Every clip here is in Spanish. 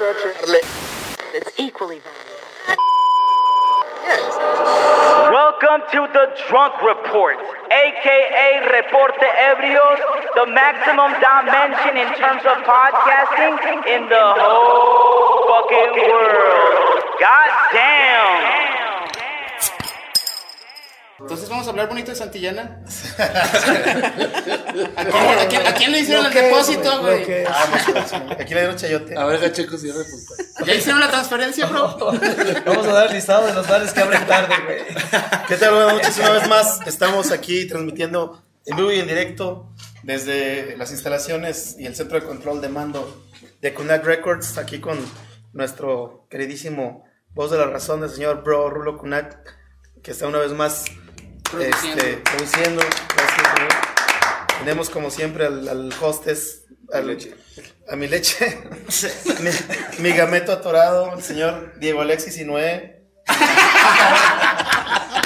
It's equally valuable. Welcome to the Drunk Report, aka Reporte Ebrios, the maximum dimension in terms of podcasting in the whole fucking world. God damn. Entonces vamos a hablar bonito de Santillana. ¿A quién, a quién- a quién le hicieron el depósito, güey? Aquí le dieron chayote. A ver, Gacheco, el punto. ¿Ya hicieron la transferencia, bro? Vamos a dar el listado de los bares que abren tarde, güey. ¿Qué tal? Buenas noches una vez más. Estamos aquí transmitiendo en vivo y en directo desde las instalaciones y el centro de control de mando de Kunak Records, aquí con nuestro queridísimo voz de la razón, el señor Bro Rulo Kunak, que está una vez más Produciendo. este, produciendo. Gracias, señor. Tenemos como siempre al, al hostess, al- a mi leche, mi, mi gameto atorado, el señor Diego Alexis y Noé.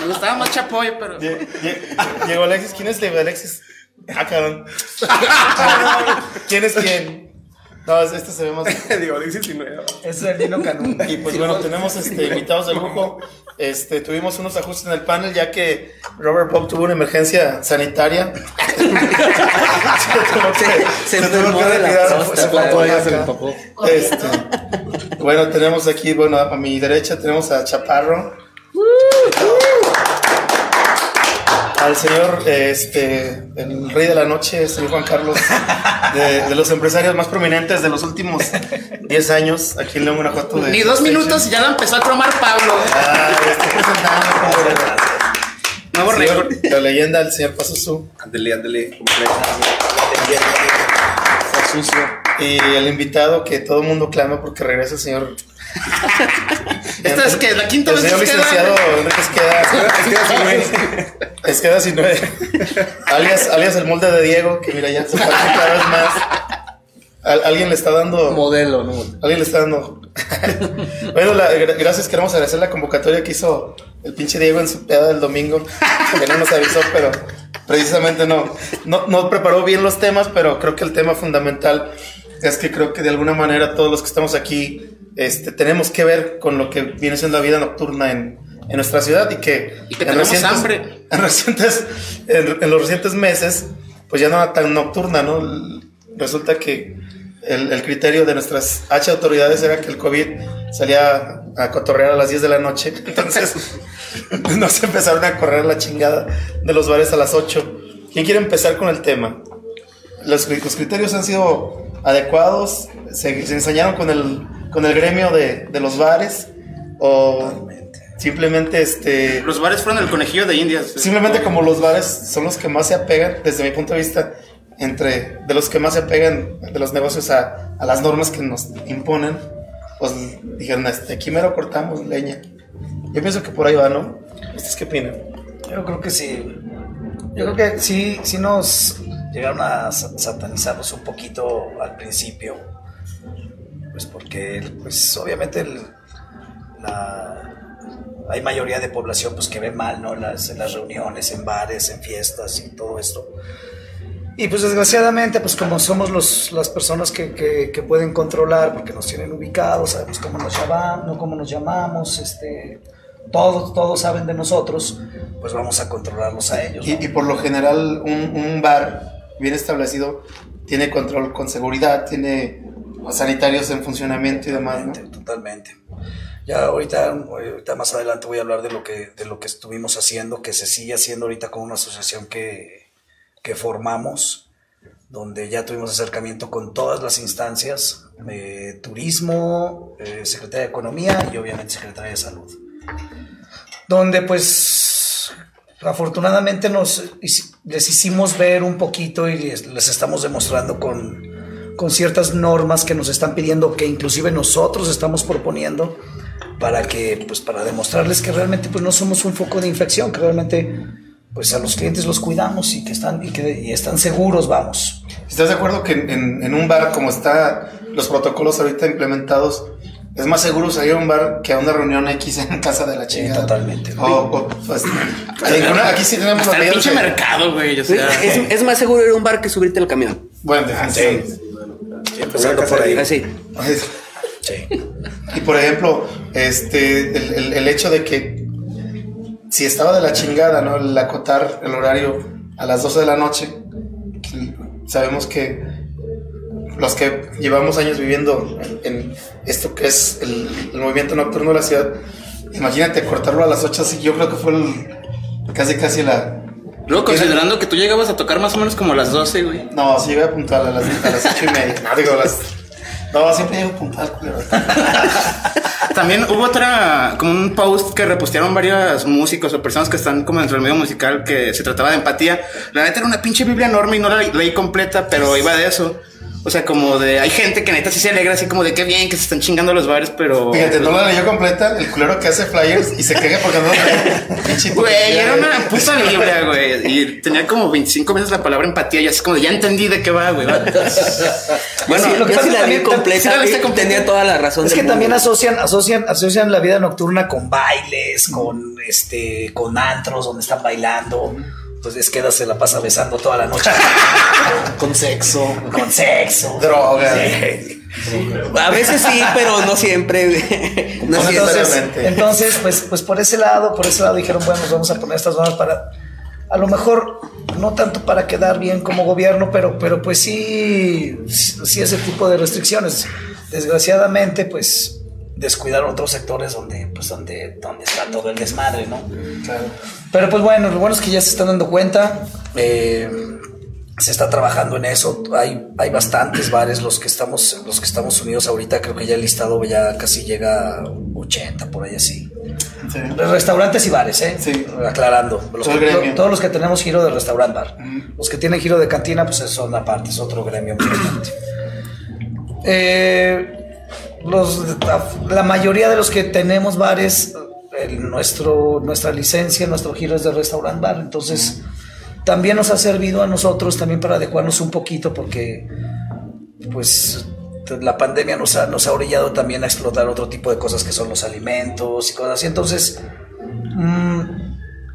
Me gustaba más Chapoy, pero. Die- Die- Diego Alexis, ¿quién es Diego Alexis? Ah, cabrón. ¿Quién es quién? No, este se ve más. Digo, nueva. Ese es el Dino Canún. Y pues bueno, tenemos este, invitados de lujo. Este, tuvimos unos ajustes en el panel ya que Robert Bob tuvo una emergencia sanitaria. se tuvo que- se se tuvo enfermó que de la retirar, empapó. Este, bueno, tenemos aquí, bueno, a mi derecha tenemos a Chaparro. Al señor, este, el rey de la noche, señor Juan Carlos, de, de los empresarios más prominentes de los últimos 10 años, aquí en León, Guanajuato. de- Ni dos minutos y ya la empezó a cromar Pablo. Ah, estoy presentando como récord. señor, la leyenda, el señor Pazuzu. Ándele, ándele. Está sucio. Y el invitado que todo el mundo clama porque regresa el señor. Esta es que la quinta vez que se licenciado queda. Esqueda. Esqueda sin nueve. alias, alias el molde de Diego, que mira ya se parece cada vez más. Al- alguien le está dando. Modelo, ¿no? Alguien le está dando. bueno, la- gra- gracias. Queremos agradecer la convocatoria que hizo el pinche Diego en su peda del domingo. Que no nos avisó, pero precisamente no, no, no preparó bien los temas, pero creo que el tema fundamental es que creo que de alguna manera todos los que estamos aquí este, tenemos que ver con lo que viene siendo la vida nocturna en, en nuestra ciudad y que, Y que tenemos hambre. En, recientes, en, en los recientes meses, pues ya no era tan nocturna, ¿no? Resulta que el, el criterio de nuestras H autoridades era que el COVID salía a cotorrear a las 10 de la noche. Entonces, nos empezaron a correr la chingada de los bares a las 8. ¿Quién quiere empezar con el tema? Los, los criterios han sido adecuados, se, se ensañaron con el, con el gremio de, de los bares o simplemente este... Los bares fueron el conejillo de Indias. Simplemente como los bares son los que más se apegan, desde mi punto de vista, entre de los que más se apegan de los negocios a, a las normas que nos imponen, pues dijeron, este, aquí mero cortamos leña. Yo pienso que por ahí va, ¿no? ¿Ustedes qué opinan? Yo creo que sí. Yo creo que sí, sí nos llegaron a sa- satanizarnos un poquito al principio. Pues porque, pues obviamente, el- la, hay mayoría de población pues que ve mal, ¿no? Las, en las reuniones, en bares, en fiestas y todo esto. Y pues desgraciadamente, pues como somos los, las personas que, que- que pueden controlar, porque nos tienen ubicados, sabemos cómo nos llamamos, no cómo nos llamamos, este, todos, todos saben de nosotros, pues vamos a controlarlos a ellos. ¿no? Y, y por lo general un, un bar bien establecido tiene control con seguridad, tiene sanitarios en funcionamiento y demás. Totalmente. Ya ahorita, ahorita más adelante voy a hablar de lo que de lo que estuvimos haciendo, que se sigue haciendo ahorita con una asociación que, que formamos, donde ya tuvimos acercamiento con todas las instancias, eh, turismo, eh, Secretaría de Economía y obviamente Secretaría de Salud. Donde pues afortunadamente nos les hicimos ver un poquito y les estamos demostrando con, con ciertas normas que nos están pidiendo, que inclusive nosotros estamos proponiendo, para que, pues para demostrarles que realmente pues no somos un foco de infección, que realmente pues a los clientes los cuidamos y que están, y que y están seguros, vamos. ¿Estás de acuerdo que en, en- un bar como están los protocolos ahorita implementados, es más seguro salir a un bar que a una reunión X en casa de la Sí, chingada? totalmente. O, o, pues, aquí sí tenemos Hasta los el pinche mercado, güey. O sea, Es, es más seguro ir a un bar que subirte al camión. Bueno, definitivamente. Empezando por ahí. Así. Sí. Y por ejemplo, este, el, el- el hecho de que si estaba de la chingada, ¿no? El acotar el horario a las 12 de la noche, sabemos que los que llevamos años viviendo en, en esto que es el, el movimiento nocturno de la ciudad, imagínate cortarlo a las 8, así, yo creo que fue el- casi casi la... Luego, considerando que tú llegabas a tocar más o menos como a las 12, güey. No, sí llegué a puntual a las, a las 8 y media. No, digo, las... No, siempre llego puntual, culero. También hubo otra, como un post que repostearon varios músicos o personas que están como dentro del medio musical que se trataba de empatía. La neta era una pinche Biblia enorme y no la leí completa, pero iba de eso. O sea, como de, hay gente que neta sí se alegra así como de qué bien que se están chingando los bares, pero... Fíjate, no la leyó completa, el culero que hace flyers y se queja porque no la Güey, era una puta Biblia, güey. Y tenía como 25 veces la palabra empatía y así como de, ya entendí de qué va, güey. Bueno, Sí, lo que pasa la vi completa sí la viste y completa. tenía toda la razón. Es del que también mundo. asocian, asocian, asocian la vida nocturna con bailes, con este, con antros donde están bailando. Entonces queda se la pasa besando toda la noche. Con sexo. con sexo. Droga. Sí. A veces sí, pero no siempre. No siempre. entonces- Entonces, pues, pues por ese lado, por ese lado dijeron, bueno, nos vamos a poner estas normas para, a lo mejor, no tanto para quedar bien como gobierno, pero, pero pues sí, sí ese tipo de restricciones. Desgraciadamente, pues descuidaron otros sectores donde, pues, donde, donde está todo el desmadre, ¿no? Claro. Pero pues bueno, lo bueno es que ya se están dando cuenta. eh, se está trabajando en eso. Hay, hay bastantes bares los que estamos, los que estamos unidos ahorita. Creo que ya el listado ya casi llega a 80 por ahí así. Sí. Restaurantes y bares, ¿eh? Sí. Aclarando. Los que- todos los que tenemos giro de restaurant bar. Los que tienen giro de cantina, pues son aparte, es otro gremio importante. Eh, los, la mayoría de los que tenemos bares, nuestro, nuestra licencia, nuestro giro es de restaurant bar. Entonces, también nos ha servido a nosotros también para adecuarnos un poquito porque, pues, la pandemia nos ha, nos ha orillado también a explotar otro tipo de cosas que son los alimentos y cosas así. Entonces, mm,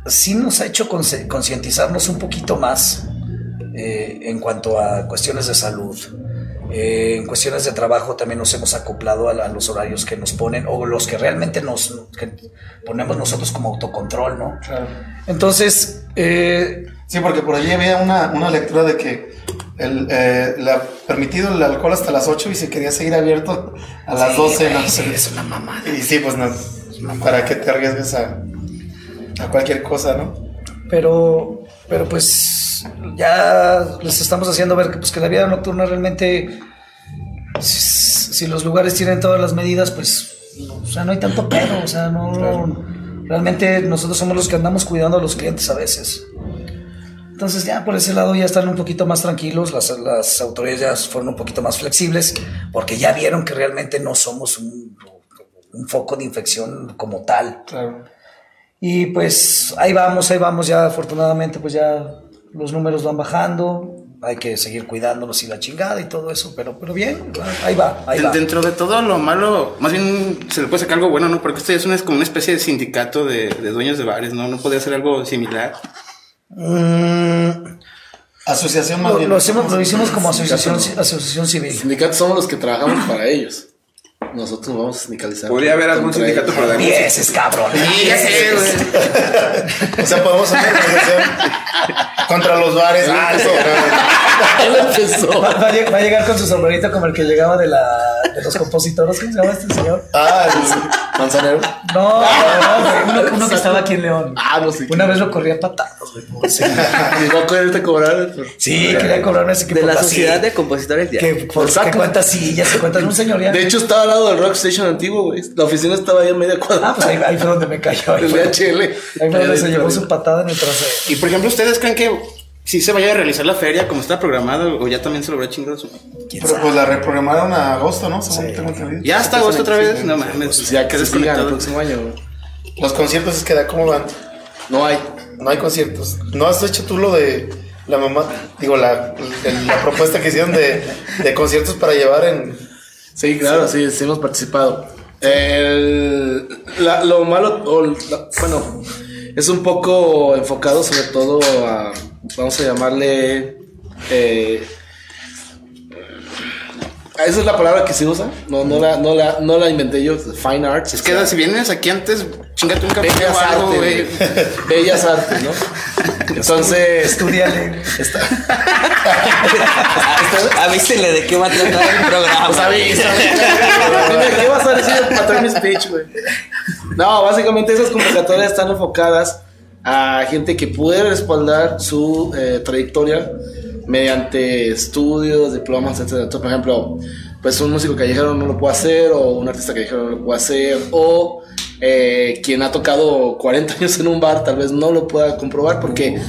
sí nos ha hecho concientizarnos un poquito más eh, en cuanto a cuestiones de salud. Eh, en cuestiones de trabajo también nos hemos acoplado a, la- a los horarios que nos ponen o los que realmente nos que ponemos nosotros como autocontrol, ¿no? Claro. Entonces, eh, Sí, porque por allí había una, una lectura de que el, eh, la- permitido el alcohol hasta las 8 y se quería seguir abierto a las sí, 12. güey, ¿no? sí, es una mamada. Y sí, pues no. ¿Para qué te arriesgues a, a cualquier cosa, no? pero pero pues ya les estamos haciendo ver que pues que la vida nocturna realmente si, si los lugares tienen todas las medidas pues no, o sea no hay tanto pedo o sea no realmente nosotros somos los que andamos cuidando a los clientes a veces. Entonces ya por ese lado ya están un poquito más tranquilos las, las autoridades ya fueron un poquito más flexibles porque ya vieron que realmente no somos un, un foco de infección como tal. Claro. Y pues ahí vamos, ahí vamos, ya afortunadamente pues ya los números van bajando, hay que seguir cuidándonos y la chingada y todo eso, pero, pero bien, ahí va, ahí va. Dentro de todo lo malo, más bien se le puede sacar algo bueno, ¿no? Porque esto ya es una, como una especie de sindicato de, de dueños de bares, ¿no? No podría ser algo similar. Mm, Asociación más lo, bien. lo hicimos, lo hicimos como asociación, asociación civil. Sindicatos somos los que trabajamos para ellos. Nosotros nos vamos a sindicalizar. Podría haber algún sindicato para música. Empieces, cabrón. Güey. O sea, podemos hacer contra los bares. Ah. Él empezó. Va, va a lleg- va a llegar con su sombrerito como el que llegaba de, la, de los compositores. ¿Cómo se llama este señor? Ah, sí. Manzanero. No, no, uno, uno que estaba aquí en León. Ah, no sé. Una vez lo corría a patadas, güey. va a quererte cobrar. Sí, quería cobrarme ese que De por la la sociedad de compositores ya. Que, por, que saco. cuenta sillas, que cuentas un señor ya. De hecho, estaba al lado del Rock Station antiguo, güey. La oficina estaba ahí a media cuadra. Ah, pues ahí, ahí fue donde me cayó. El fue, DHL. ahí fue donde se llevó su patada en el trasero. Y por ejemplo, ¿ustedes creen que si se vaya a realizar la feria como está programado o ya también se lo habrá chingado su... ¿Quién Pero sabe? pues la reprogramaron a agosto, ¿no? Según tengo entendido. Ya está agosto otra vez, no Pues mames. ya que se siga el desconectado. próximo año, güey. Los conciertos es que da cómo van. No hay. No hay conciertos. ¿No has hecho tú lo de la mamá? Digo, la, el- la propuesta que hicieron de, de conciertos para llevar en. Sí, claro, sí, sí hemos participado. El- la- lo malo, o la- bueno, es un poco enfocado sobre todo a, vamos a llamarle, eh, Esa es la palabra que se usa. No, no, la, no, la, no la inventé yo. Fine arts. Es que si vienes aquí antes, chingate un café Bellas o algo, artes. Bellas artes, ¿no? Entonces, Estudiale. está, Avísele de qué va a tratar el programa. pues avisa. Dime, ¿Qué vas a decir para traer mi speech, güey? No, básicamente esas convocatorias están enfocadas a gente que puede respaldar su eh, trayectoria mediante estudios, diplomas, etc. Entonces, por ejemplo, pues un músico callejero no lo puede hacer, o un artista callejero no lo puede hacer, o eh, quien ha tocado 40 años en un bar tal vez no lo pueda comprobar porque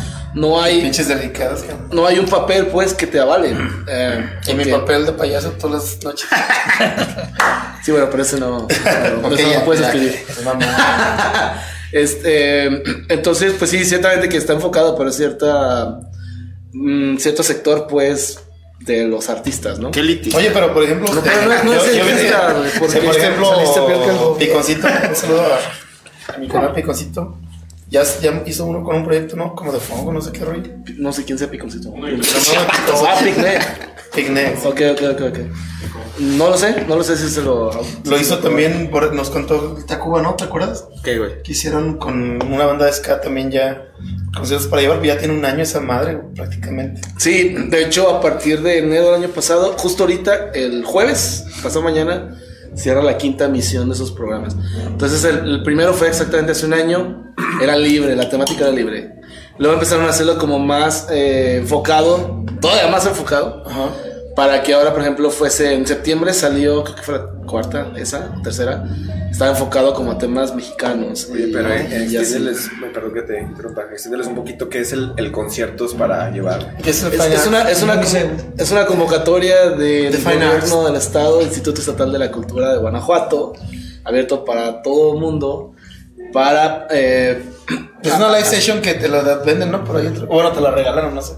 no hay Pinches delicadas, cabrón. no hay un papel pues que te avale. Eh, Y mi porque- papel de payaso todas las noches. Sí, bueno, pero ese no, no, no, Ok, eso no ya, puedes ya. escribir. Es mamá. Este, entonces, pues sí, ciertamente que está enfocado para cierta mm, cierto sector, pues, de los artistas, ¿no? Qué litis. Oye, pero por ejemplo. No, pero no- no es yo- yo elitista, venía- porque por ejemplo, que Piconcito, un saludo a, a mi canal Piconcito. Ya, ya hizo uno con un proyecto, ¿no? Como de fongo, no sé qué rollo. No sé quién sea Piconcito. Ah, no, Picnic. Picnic. Ok, ok, ok, ok. No lo sé, no lo sé si se lo. Lo hizo también, por- nos contó Tacuba, ¿no? ¿Te acuerdas? ¿Qué, güey? Que hicieron con una banda de ska también ya conciertos para llevar, ya tiene un año esa madre, güey, prácticamente. Sí, de hecho, a partir de enero del año pasado, justo ahorita, el jueves, pasado mañana, cierra la quinta misión de esos programas. Entonces, el, el primero fue exactamente hace un año, era libre, la temática era libre. Luego empezaron a hacerlo como más eh, enfocado, todavía más enfocado, Ajá. Para que ahora, por ejemplo, fuese en septiembre salió, creo que fue la cuarta, esa, tercera, estaba enfocado como a temas mexicanos. Oye, pero eh, extiéndeles, me perdón que te interrumpa, extiéndeles un poquito qué es el, el conciertos para llevar. ¿Qué es el Es, una, es, una, es una convocatoria del De gobierno del Estado, Instituto Estatal de la Cultura de Guanajuato, abierto para todo el mundo, para... eh, Es una live session que te la venden, ¿no? Por ahí otro. Bueno, te la regalaron, no sé.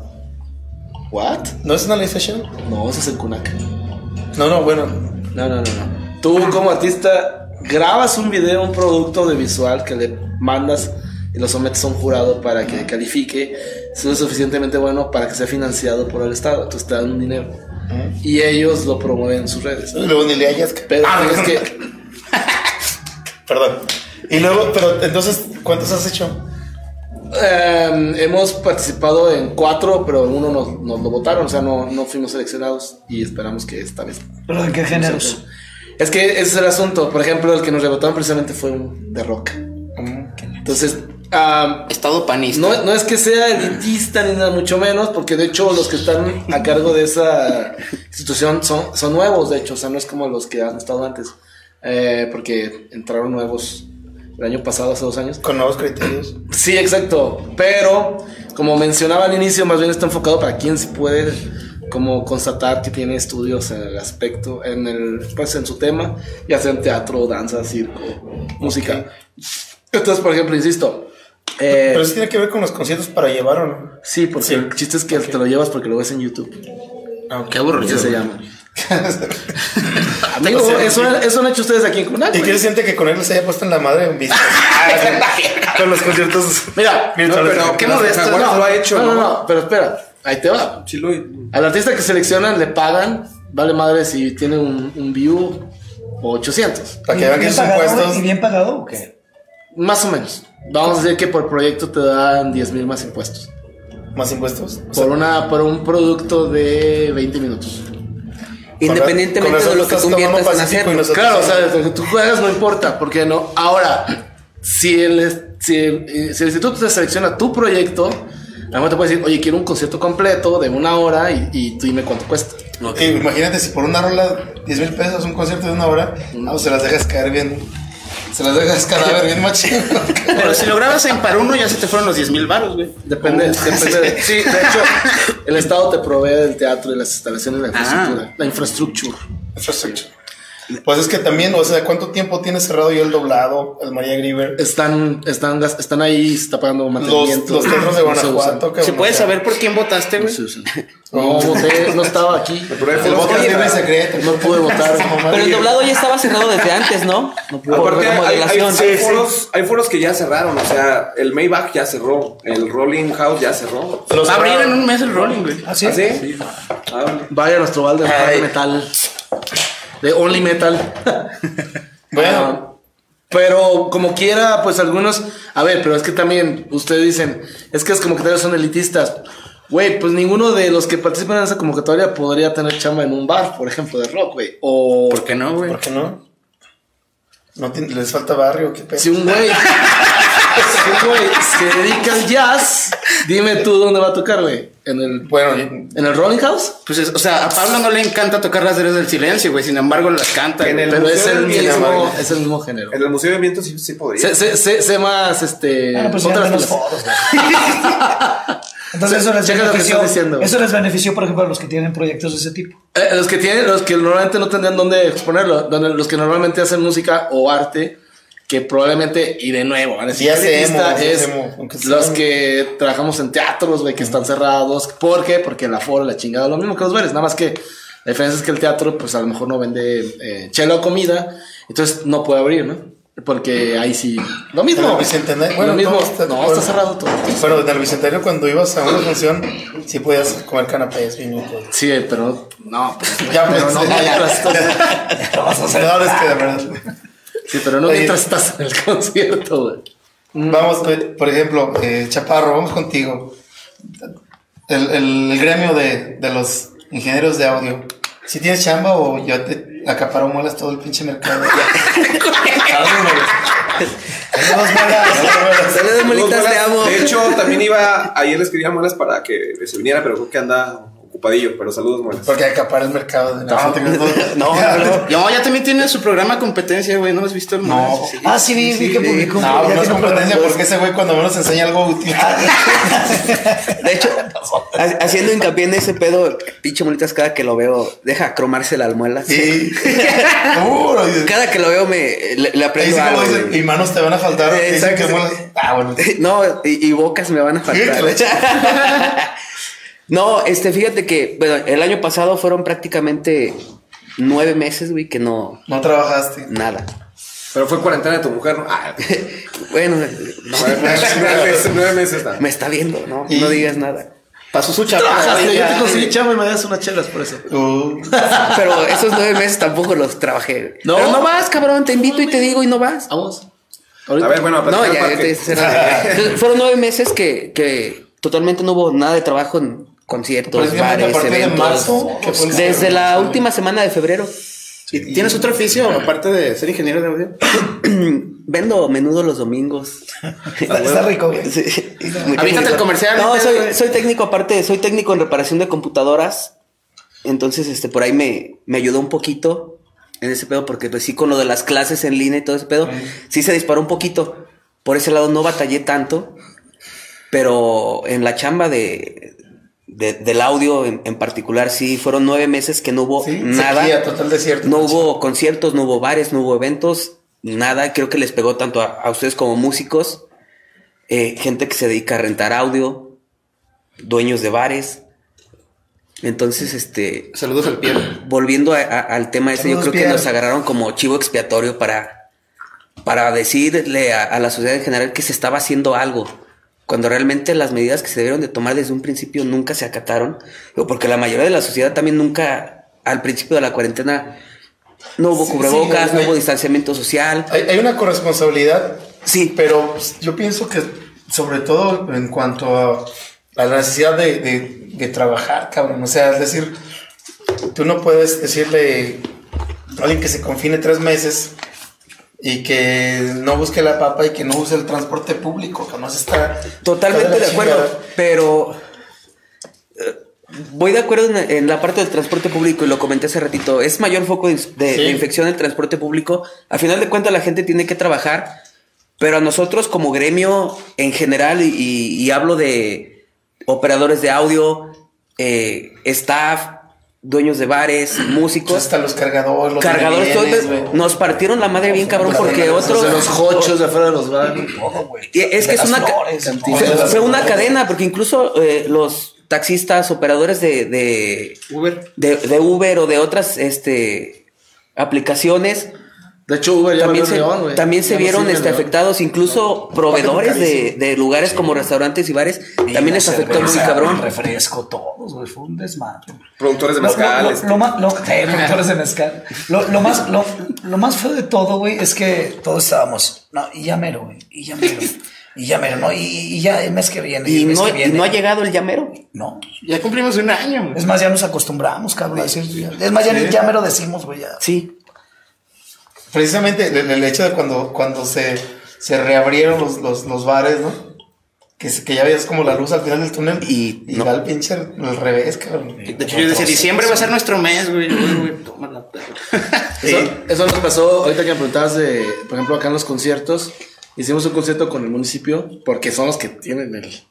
¿What? ¿No es una live session? No, ese es el Kunak. No, no, bueno. No, no, no, no. Tú como artista grabas un video, un producto audiovisual que le mandas y lo sometes a un jurado para que califique, si es suficientemente bueno para que sea financiado por el Estado. Entonces te dan un dinero. Y ellos lo promueven en sus redes. Y luego ni le hayas. Pero Ah, no. que... Perdón. Y luego, pero entonces, ¿cuántos has hecho? Eh, hemos participado en cuatro, pero en uno nos, nos lo votaron, o sea, no, no fuimos seleccionados y esperamos que esta vez. ¿Pero de qué géneros? Es que ese es el asunto. Por ejemplo, el que nos rebotaron precisamente fue un de rock. Entonces, ah, Estado panista. no, no es que sea elitista ni nada mucho menos, porque de hecho los que están a cargo de esa institución son, son nuevos, de hecho, o sea, no es como los que han estado antes, Eh, porque entraron nuevos el año pasado, hace dos años. Con nuevos criterios. Sí, exacto. Pero, como mencionaba al inicio, más bien está enfocado para quien sí puede como constatar que tiene estudios en el aspecto, en el, pues en su tema, ya sea en teatro, danza, circo, música. Entonces, por ejemplo, insisto. eh, Pero eso tiene que ver con los conciertos para llevar o no. sí, porque Sí. el chiste es que te lo llevas porque lo ves en YouTube. Qué aburrido. Así se llama. Amigo, eso, eso han hecho ustedes aquí en Cunac, ¿Y qué se siente que con él se haya puesto en la madre en vista? con los conciertos. Mira, virtuales. pero qué modesto. Bueno, lo ha hecho, no, no, ¿no? no, pero espera, ahí te va. Sí, lo Al artista que seleccionan le pagan, vale madre si tiene un, un view o 800. Para que vean que ¿Bien sus impuestos. ¿Y bien pagado o qué? Más o menos. Vamos a decir que por proyecto te dan 10 mil más impuestos. Más impuestos. O sea, Por, una, por un producto de 20 minutos. Independientemente con de lo que tú inviertas en nosotros- Claro, o sea, lo que tú juegas no importa, porque no. Ahora, si el, si el, si el instituto te selecciona tu proyecto, además te puede decir, oye, quiero un concierto completo de una hora y, y tú dime cuánto cuesta. y imagínate si por una rola 10 mil pesos un concierto de una hora, no, se las dejas caer bien. Se las dejas cadáver bien machín. Pero si lo grabas en par uno, ya se te fueron los 10 mil baros, güey. Depende, depende de, sí, de hecho, el Estado te provee del teatro y las instalaciones la infraestructura. La infraestructura. Infrastructure. Pues es que también, o sea, ¿cuánto tiempo tiene cerrado yo el doblado, el María Grieber? Están, están, están ahí, se está pagando Los, mantenimiento. los teatros de No se Guanajuato, ¿Se puede saber por quién votaste, No güey? No, voté, no estaba aquí. Pero El voto y secreto. No pude votar. Pero el doblado ya estaba cerrado desde antes, ¿no? Por Aparte, hay, hay- hay foros, hay foros que ya cerraron, o sea, el Maybach ya cerró, el Rolling House ya cerró. Los Va a abrir en un mes el Rolling, güey. ¿Ah, sí? ¿Ah, sí? Ah, vale. Vaya nuestro balde de metal. De Only Metal. Bueno, Ah, pero como quiera, pues algunos. A ver, pero es que también ustedes dicen, es que es como que todavía son elitistas. Güey, pues ninguno de los que participan en esa convocatoria podría tener chamba en un bar, por ejemplo, de rock, güey. O ¿Por qué no, güey? ¿por qué no? ¿No les falta barrio? ¿Qué pedo? si un güey, si un güey se dedica al jazz, dime tú dónde va a tocar, güey. En el, Bueno, en el Rolling House. Pues, es- o sea, a Pablo no le encanta tocar las Dores del Silencio, güey. Sin embargo, las canta. En güey. el Pero es el mismo, es el mismo género. En el Museo de Viento sí, sí podría. Sé, sé, sé, sé más, este. Bueno, pues las foros, güey. Entonces eso les, Checa lo que benefició, estás diciendo. eso les benefició, por ejemplo, a los que tienen proyectos de ese tipo. Eh, los que tienen, los que normalmente no tendrían dónde exponerlo, donde- los que normalmente hacen música o arte, que probabelmente, y de nuevo, van a decir, los que trabajamos en teatros, güey, que están cerrados. ¿Por qué? Porque el aforo, la chingada, lo mismo que los bares, nada más que la diferencia es que el teatro, pues a lo mejor no vende eh, chela o comida, entonces no puede abrir, ¿no? Porque ahí sí, lo mismo. En el Bicentenario, bueno, lo mismo, todo está- no, está cerrado todo. Pero en el Bicentenario cuando ibas a una función, sí podías comer canapés, vinitos. Sí, pero no, pues, Ya, pero pues, no ya. mientras estás- No, es que de verdad. Sí, pero no Oye. mientras estás en el concierto, güey. Vamos, eh, por ejemplo, eh, Chaparro, vamos contigo. El, el- el gremio de, de los ingenieros de audio. ¿Si tienes chamba o ya te acaparo muelas todo el pinche mercado? Saludos, molitas, te Muelas. amo. De hecho, también iba, ayer le escribí a Muelas para que se viniera, pero creo que anda ocupadillo, pero saludos, Muelas. Porque acapara el mercado de no, no. No, no, no. No, ya también tiene su programa competencia, güey. ¿No has visto el No. Sí. Ah, sí, vi, vi que publicó. No, no es competencia porque ese güey cuando menos enseña algo útil. De hecho, ha- haciendo hincapié en ese pedo, pinche molitas, cada que lo veo, deja cromarse la almuela. Sí. Cada que lo veo me le, le aprendo sí algo. dicen, y manos te van a faltar. Que sí. Ah, bueno. No, y, y bocas me van a faltar. No, este, fíjate que bueno, el año pasado fueron prácticamente nueve meses, güey, que no, No trabajaste. nada. Pero fue cuarentena de tu mujer, ¿no? Ah, Bueno, no, nueve meses, nueve meses. me está viendo, no, Y- no digas nada. Pasó su chapa. Trabajaste, yo te conseguí chamba y me das unas chelas por eso. Uh, Pero esos nueve meses tampoco los trabajé. No. Pero no vas, cabrón, te invito y te digo y no vas. Vamos. A ver, bueno, a No, ya, ya te- fueron nueve meses que, que totalmente no hubo nada de trabajo en conciertos, bares, de eventos. marzo, Desde la última semana de febrero. ¿Y ¿Tienes otro oficio aparte de ser ingeniero de audio? Vendo menudo los domingos. Está, está rico, güey. Sí. El comercial, No, soy técnico aparte, soy técnico en reparación de computadoras. Entonces, este, por ahí me, me ayudó un poquito en ese pedo, porque pues sí, con lo de las clases en línea y todo ese pedo, sí se disparó un poquito. Por ese lado no batallé tanto, pero en la chamba de, de- del audio en, en particular, sí, fueron nueve meses que no hubo Sí, nada. sequía, total desierto. No hubo conciertos, no hubo bares, no hubo eventos, nada. Creo que les pegó tanto a, a ustedes como músicos, eh, gente que se dedica a rentar audio, dueños de bares. Entonces, este, Saludos al pie. volviendo a- a- al tema ese, yo creo que nos agarraron como chivo expiatorio para, para decirle a la sociedad en general que se estaba haciendo algo. Cuando realmente las medidas que se debieron de tomar desde un principio nunca se acataron. Porque la mayoría de la sociedad también nunca, al principio de la cuarentena, no hubo Sí, cubrebocas, sí, no hay- hubo distanciamiento social. Hay, hay una corresponsabilidad, Sí, pero yo pienso que sobre todo en cuanto a, a la necesidad de, de- de trabajar, cabrón. O sea, es decir, tú no puedes decirle a alguien que se confine tres meses y que no busque la papa y que no use el transporte público, que no se está Totalmente de acuerdo, pero eh, voy de acuerdo en, en la parte del transporte público y lo comenté hace ratito. Es mayor foco de, de- Sí. de infección el transporte público. A final de cuentas la gente tiene que trabajar, pero a nosotros como gremio en general y hablo de operadores de audio, eh, staff, dueños de bares, músicos, Hasta los cargadores, los cargadores, bienes, nos partieron la madre bien cabrón porque otro... de los hochos de afuera de los bares. Es que es una, flores, fue una cadena, porque incluso eh, los taxistas, operadores de, de, Uber. de, de Uber o de otras este, aplicaciones, De hecho, Uber ya también se, León, güey. también se Ya vieron este, afectados, incluso proveedores de, de lugares como restaurantes y bares, Y también les afectó muy cerveza, cabrón. refresco, todos, güey. Fue un desmadre. Productores de mezcal. Lo, lo- este. lo más, lo- sí, productores de mezcal. Lo, más, lo, lo más feo de todo, güey, es que todos estábamos, no, y ya mero, güey, y ya mero, y ya mero, ¿no? Y, y ya el mes que viene, y, Y el mes no, que y viene. no ha llegado el llamero. No. Ya cumplimos un año. güey. Es más, ya nos acostumbramos, cabrón, a decir, es más, ya, ni- ya mero decimos, güey, ya. Sí. Precisamente el, el hecho de cuando, cuando se, se reabrieron los, los, los bares, ¿no? Que, que ya veías como la luz al final del túnel Y y no. va el pinche al revés, cabrón. De hecho, yo decía, diciembre va a ser nuestro mes, güey. Güey, güey, tómala, perro. Eso, eso es lo que pasó ahorita que me preguntabas de, por ejemplo, acá en los conciertos. Hicimos un concierto con el municipio porque son los que tienen el,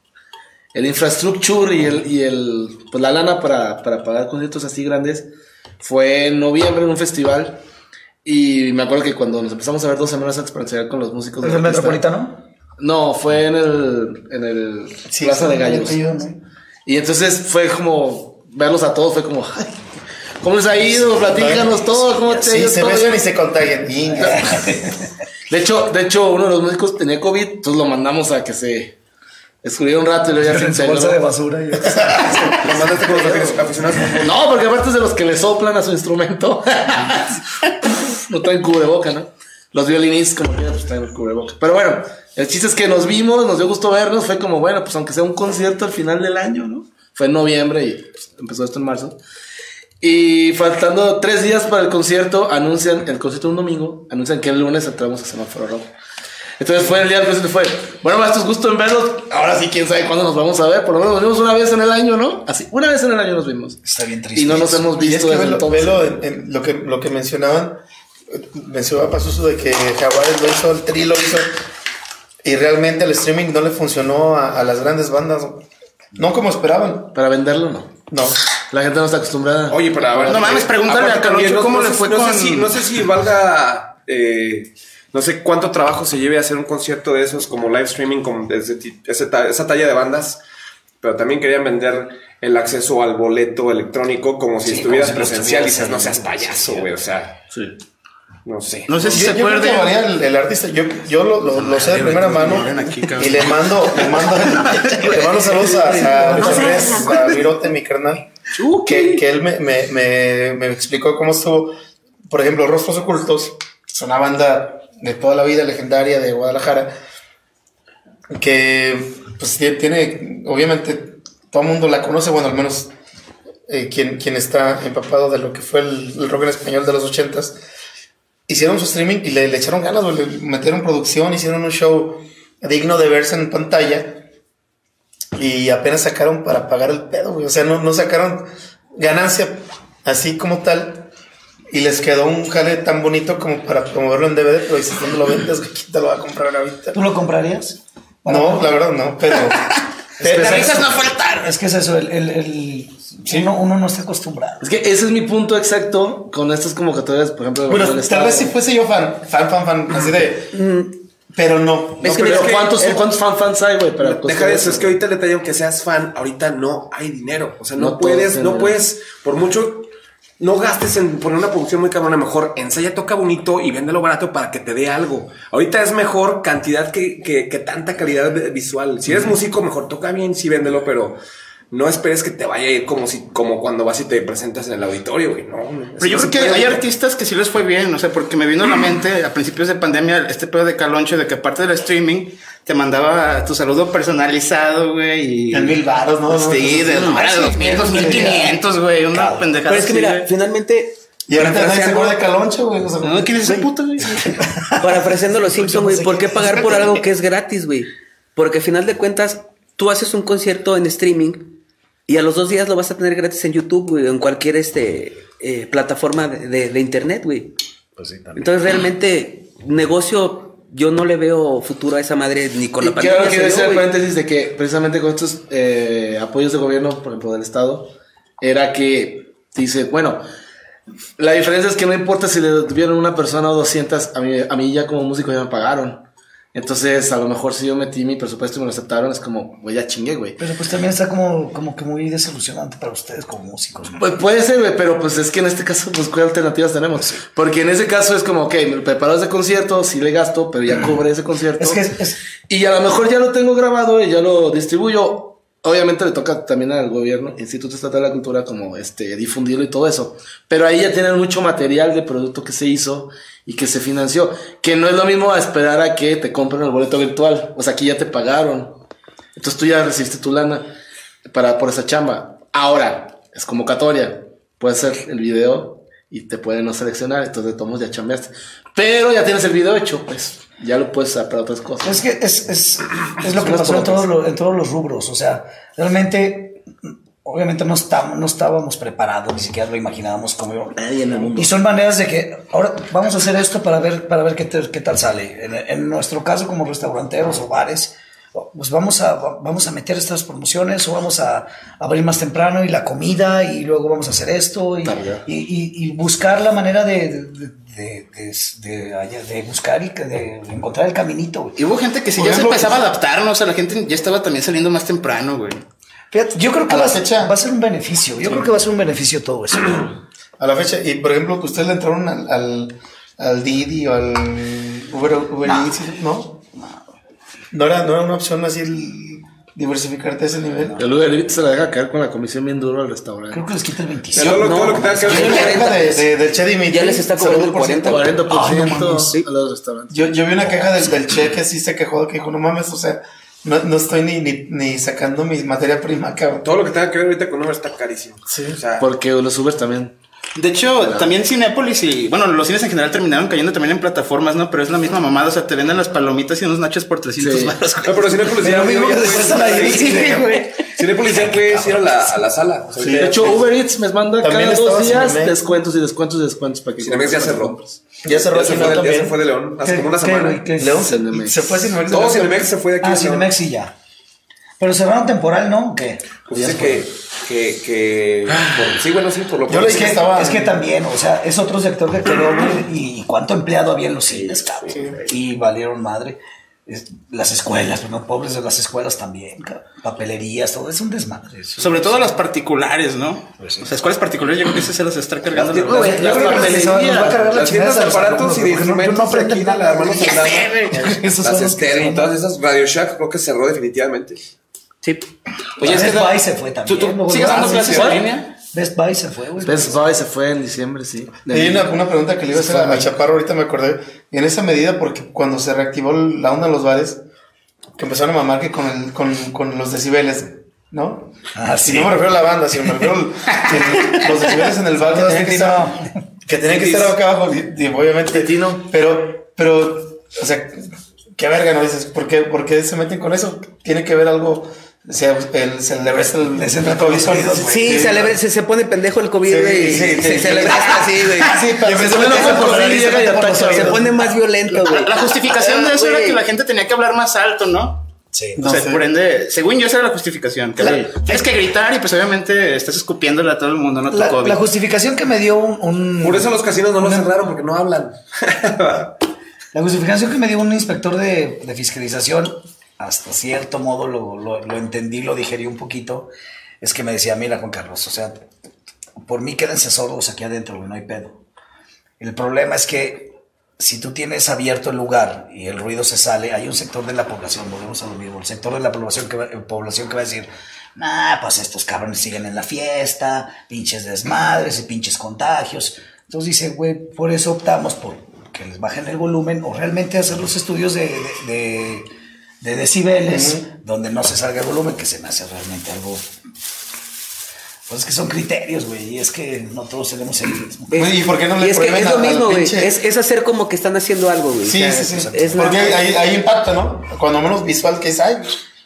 el infrastructure y el, y el pues la lana para, para pagar conciertos así grandes. Fue en noviembre en un festival. Y me acuerdo que cuando nos empezamos a ver dos semanas antes para ensayar con los músicos ¿Es el metropolitano? No, fue en el, en el Sí, Plaza de Gallos. Y entonces fue como verlos a todos, fue como, ay, ¿cómo les ha ido? Platícanos todo, ¿cómo te ha Sí, ido se besan y se contagian. De hecho, de hecho, uno de los músicos tenía COVID, entonces lo mandamos a que se escurriera un rato y luego ya se integró. bolsa de basura. y- Lo mandaste con los afic- aficionados. No, porque aparte es de los que le soplan a su instrumento. no traen cubreboca, ¿no? Los violinistas, como que pues traen el cubreboca. Pero bueno, el chiste es que nos vimos, nos dio gusto vernos. Fue como, bueno, pues aunque sea un concierto al final del año, ¿no? Fue en noviembre y pues, empezó esto en marzo. Y faltando tres días para el concierto, anuncian el concierto un domingo, anuncian que el lunes entramos a Semáforo Rojo. Entonces fue el día del concierto, fue, bueno, maestros, gusto en verlos. Ahora sí, quién sabe cuándo nos vamos a ver. Por lo menos nos vimos una vez en el año, ¿no? Así, una vez en el año nos vimos. Está bien triste. Y no nos hemos visto desde velo, entonces. velo en, en lo, que, lo que mencionaban, mencionaba Pazuzu de que Jaguares lo hizo, el Tri lo hizo, y realmente el streaming no le funcionó a, a las grandes bandas, no como esperaban, Para venderlo, no. no. La gente no está acostumbrada. Oye, pero a ver, No mames, eh, pregúntale aparte a no- cómo no le fue no con- Sé si, no sé si valga. eh, no sé cuánto trabajo se lleve a hacer un concierto de esos como live streaming con ese ese esa talla de bandas. Pero también querían vender el acceso al boleto electrónico como si Sí, estuvieras como si presencial y dices, estuvieras no seas payaso, güey. O sea, Sí. no sé. No sé si Yo, se yo creo que acuerdan. varía el, el artista, yo, yo lo, lo- lo sé de primera mano aquí, y le mando, le mando, le mando saludos a, a, Luis Andrés, a Virote, mi carnal, que, que él me, me, me, me explicó cómo estuvo, por ejemplo, Rostros Ocultos, es una banda de toda la vida legendaria de Guadalajara, que pues tie- tiene, obviamente, todo el mundo la conoce, bueno, al menos eh, quien, quien está empapado de lo que fue el, rock en español de los ochentas, hicieron su streaming y le, echaron ganas, metieron producción, hicieron un show digno de verse en pantalla y apenas sacaron para pagar el pedo. O sea, no, no sacaron ganancia así como tal. Y les quedó un jale tan bonito como para promoverlo en DVD, pero dices, ¿dónde lo vendes? ¿Quién te lo va a comprar ahorita? ¿Tú lo comprarías? No, la verdad no, pero... pero- Las risas no faltaron. Es que es eso, el, el, el- uno, uno no está acostumbrado. Es que ese es mi punto exacto con estas convocatorias, por ejemplo. bueno, tal Estado. vez si fuese yo fan, fan, fan, fan, así de... Pero no. Es no, que pero- Pero ¿cuántos, ¿cuántos fan fans hay, güey? para Deja de eso, es que ahorita el detalle, aunque seas fan, ahorita no hay dinero. O sea, no, puedes, no puedes, por mucho, no gastes en poner una producción muy cabrona. Mejor ensaya, toca bonito y véndelo barato para que te dé algo. Ahorita es mejor cantidad que, que, que tanta calidad visual. Si eres músico, mejor toca bien, sí véndelo, pero no esperes que te vaya a ir como si, como cuando vas y te presentas en el auditorio, güey. No, Pero yo creo que hay artistas que sí les fue bien, o sea, porque me vino a la mente a principios de pandemia este pedo de Caloncho de que aparte del streaming te mandaba tu saludo personalizado, güey. Y... En mil varos, ¿no? Sí, de dos mil, dos mil quinientos, güey, una pendejada. Pero es que así, mira, güey. finalmente, Y ahorita nadie se acuerda de Caloncho, güey. o sea, No, ¿quién es ese puto, güey? Parafraseando los Simpsons, no güey, ¿por qué qué pagar por algo que es gratis, güey? Porque al final de cuentas, tú haces un concierto en streaming y a los dos días lo vas a tener gratis en YouTube, güey, o en cualquier este, eh, plataforma de, de- de internet, güey. Pues sí, también. Entonces, realmente, negocio, yo no le veo futuro a esa madre ni con Y la pandemia. quiero, quiero hacer paréntesis de que precisamente con estos eh, apoyos de gobierno, por ejemplo, del Estado, era que dice, bueno, la diferencia es que no importa si le dieron una persona o 200, a mí, a mí ya como músico ya me pagaron. Entonces, a lo mejor si yo metí mi presupuesto y me lo aceptaron, es como, güey, ya chingué, güey. Pero pues también está como, como que muy desilusionante para ustedes como músicos. ¿no? Pues puede ser, güey, pero pues es que en este caso, pues, ¿qué alternativas tenemos? Porque en ese caso es como, ok, me preparo ese concierto, sí le gasto, pero ya cobré ese concierto. Es que es- es- Y a lo mejor ya lo tengo grabado y ya lo distribuyo. Obviamente le toca también al gobierno, Instituto Estatal de la Cultura, como este, difundirlo y todo eso. Pero ahí ya tienen mucho material de producto que se hizo y que se financió. Que no es lo mismo esperar a que te compren el boleto virtual. O sea, aquí ya te pagaron. Entonces tú ya recibiste tu lana para, por esa chamba. Ahora, es convocatoria. Puedes hacer el video y te pueden no seleccionar. Entonces, modos, ya chambeaste. Pero ya tienes el video hecho, pues ya lo puedes usar para otras cosas. Es que es, es, es lo que pasó en todos, los, en todos los rubros. O sea, realmente, obviamente no estábamos, no estábamos preparados, ni siquiera lo imaginábamos como iba- Nadie en el mundo. Y son maneras de que ahora vamos a hacer esto para ver, para ver qué, te- qué tal sale. En, en nuestro caso, como restauranteros o bares, pues vamos a, vamos a meter estas promociones o vamos a abrir más temprano y la comida y luego vamos a hacer esto y, Tarde. y, y- y buscar la manera de, de, de, de- de- de- de buscar y que- de encontrar el caminito. güey. Y hubo gente que sí Por ya se empezaba a adaptar, ¿no? O sea, la gente ya estaba también saliendo más temprano, güey. Fíjate, yo creo que va, a- fecha. va a ser un beneficio. Yo creo que va a ser un beneficio todo eso. A la fecha, y por ejemplo, ustedes le entraron al, al, al Didi o al Uber, Uber Eats, ¿no? No era, no era una opción así el diversificarte a ese nivel. El Uber Eats se la deja caer con la comisión bien duro al restaurante. Creo que les quita el Ya 25. todo, lo- no, todo lo que tenga que yo ver Yo con vi una queja de, de, del Che Dimitri, Ya les está cobrando el 40. 40% Ay, no mames. a los restaurantes. Yo, yo vi una queja del, del Che que sí se quejó, que dijo, no mames, o sea, no, no estoy ni, ni, ni sacando mi materia prima, cabrón. Todo lo que tenga que ver ahorita con Uber está carísimo. Sí. O sea, Porque los Ubers también. De hecho, también Cinépolis y, bueno, los cines en general terminaron cayendo también en plataformas, ¿no? Pero es la misma mamada, o sea, te venden las palomitas y unos nachos por 300 Sí. baros. no, pero Cinépolis ya mismo ya que güey. Cinépolis ya puedes ir a la, a la sala. O sea, De hecho, Uber Eats me manda cada dos días Cinemex. descuentos y descuentos y descuentos para que Cinemex ya cerró. Ya cerró Ya se, fue, ya se fue de León hace ¿Qué- como una semana. León Cinemex. se fue a Cinemex. Todo Cinemex se fue de aquí. Ah, de. Cinemex sí ya. Pero cerraron temporal, ¿no? ¿O ¿Qué? Pues dice que, que, que por- sí, bueno, sí, por lo Yo que estaba- es que también, o sea, es otro sector que quedó, y cuánto empleado había en los cines, cabrón. Y valieron madre. Es- las escuelas, pues, no pobres de las escuelas también, cabrón. papelerías, todo es un desmadre. eso. Sobre todo las particulares, ¿no? O sea, escuelas particulares, yo creo que ese se las está cargando. Las las- Yo creo que papelerías. se va- nos va a cargar la Las tiendas chingada de los aparatos alumnos, y de instrumentos aquí de la mano las estéreo todas esas Radio Shack creo que cerró definitivamente. Sí. Oye, es que Best da- Buy se fue también. ¿Tú, tú sigues dando clases en línea? Best Buy se fue, güey. Best Buy se fue en diciembre, sí. Y una, una pregunta que le iba a hacer a, a Chaparro, ahorita me acordé. Y en esa medida, porque cuando se reactivó la onda en los bares, que empezaron a mamar que con, el, con, con los decibeles, ¿no? Ah, Si sí. no me refiero a la banda, sino me refiero que los decibeles en el bar que tenían que estar, que tenían que estar acá abajo, y, y obviamente. Tino. Pero, pero, o sea, qué verga, ¿no? Dices, ¿por qué, por qué se meten con eso? Tiene que ver algo. O el, se le resta el, Les el los COVID. oídos, güey. Sí, se, le- se, se pone pendejo el COVID, Sí, güey. sí, se, sí, se sí. le resta así, güey. Sí, pero se y se Se pone más violento, güey. La justificación de eso Ah, era que la gente tenía que hablar más alto, ¿no? Sí. o sea, sé. por ende, según yo, esa era la justificación. Que la- tienes que gritar y pues obviamente estás escupiéndole a todo el mundo, no La, COVID. la justificación que me dio un, un- Por eso los casinos no los cerraron, porque no hablan. La justificación que me dio un inspector de, de fiscalización, hasta cierto modo lo, lo- lo entendí, lo digerí un poquito, es que me decía, mira Juan Carlos, o sea, por mí quédense sordos aquí adentro, no hay pedo. El problema es que si tú tienes abierto el lugar y el ruido se sale, hay un sector de la población, volvemos a lo mismo, el sector de la población que va, eh, población que va a decir, nah, pues estos cabrones siguen en la fiesta, pinches desmadres y pinches contagios. Entonces dice, güey, por eso optamos por que les bajen el volumen o realmente hacer los estudios de, de, de- de decibeles donde no se salga el volumen, que se me hace realmente algo... Pues es que son criterios, güey, y es que no todos tenemos el mismo. ¿y por qué no le es que es lo mismo, güey. pinche- Es, es hacer como que están haciendo algo, güey. Sí, O sea, sí, sí. Es Porque hay, hay impacto, ¿no? Cuando menos visual que es, ay,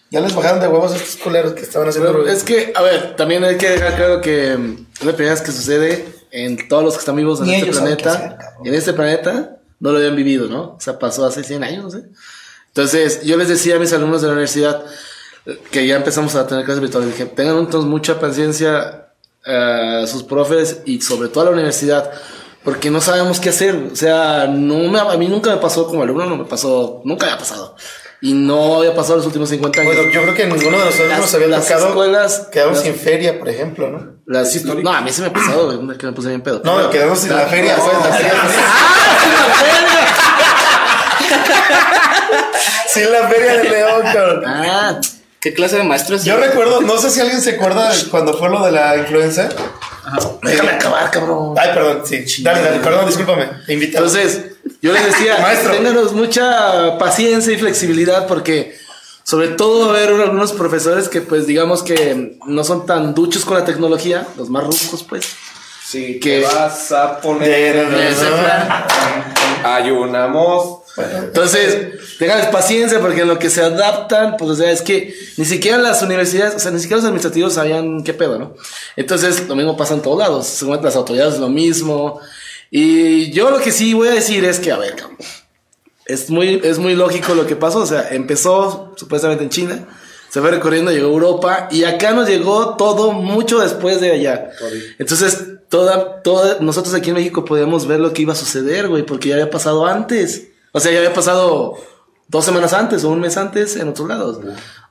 ya les bajaron de huevos a estos culeros que estaban haciendo Pero es que, a ver, también hay que dejar claro que mm, es la primera vez que sucede en todos los que están vivos en Ni este ellos saben qué planeta. hacer, en este planeta no lo habían vivido, ¿no? O sea, pasó hace 100 años, no sé. Entonces, yo les decía a mis alumnos de la universidad que ya empezamos a tener clases virtuales, dije, tengan entonces mucha paciencia eh, sus profes y sobre todo a la universidad, porque no sabemos qué hacer. O sea, no me, a mí nunca me pasó como alumno, no me pasó, nunca me ha pasado. Y no había pasado los últimos 50 años. Bueno, yo creo que ninguno de nosotros Las- nos había las tocado. escuelas- las- sin feria, por ejemplo, ¿no? Las- no, a mí se me ha pasado, una que me puse bien pedo. No, quedamos sin la feria. La feria. Sin la feria de León, cabrón. Ah, ¿Qué clase de maestro es? Yo recuerdo, no sé si alguien se acuerda de cuando fue lo de la influenza. déjame acabar, cabrón. Ay, perdón, sí. Dale, dale, perdón, discúlpame. Invítalo. Entonces, yo les decía, ténganos mucha paciencia y flexibilidad porque sobre todo va a haber algunos profesores que pues digamos que no son tan duchos con la tecnología, los más ruscos pues. Sí, que- que vas a poner en ese plan. Ayunamos. Entonces, ténganles paciencia porque en lo que se adaptan, pues o sea, es que ni siquiera las universidades, o sea, ni siquiera los administrativos sabían qué pedo, ¿no? Entonces, lo mismo pasa en todos lados, seguramente las autoridades lo mismo. Y yo lo que sí voy a decir es que, a ver, cabrón, es muy, es muy lógico lo que pasó. O sea, empezó supuestamente en China, se fue recorriendo, llegó a Europa y acá nos llegó todo mucho después de allá. Entonces, toda, toda, nosotros aquí en México podíamos ver lo que iba a suceder, güey, porque ya había pasado antes. O sea, ya había pasado dos semanas antes o un mes antes en otros lados.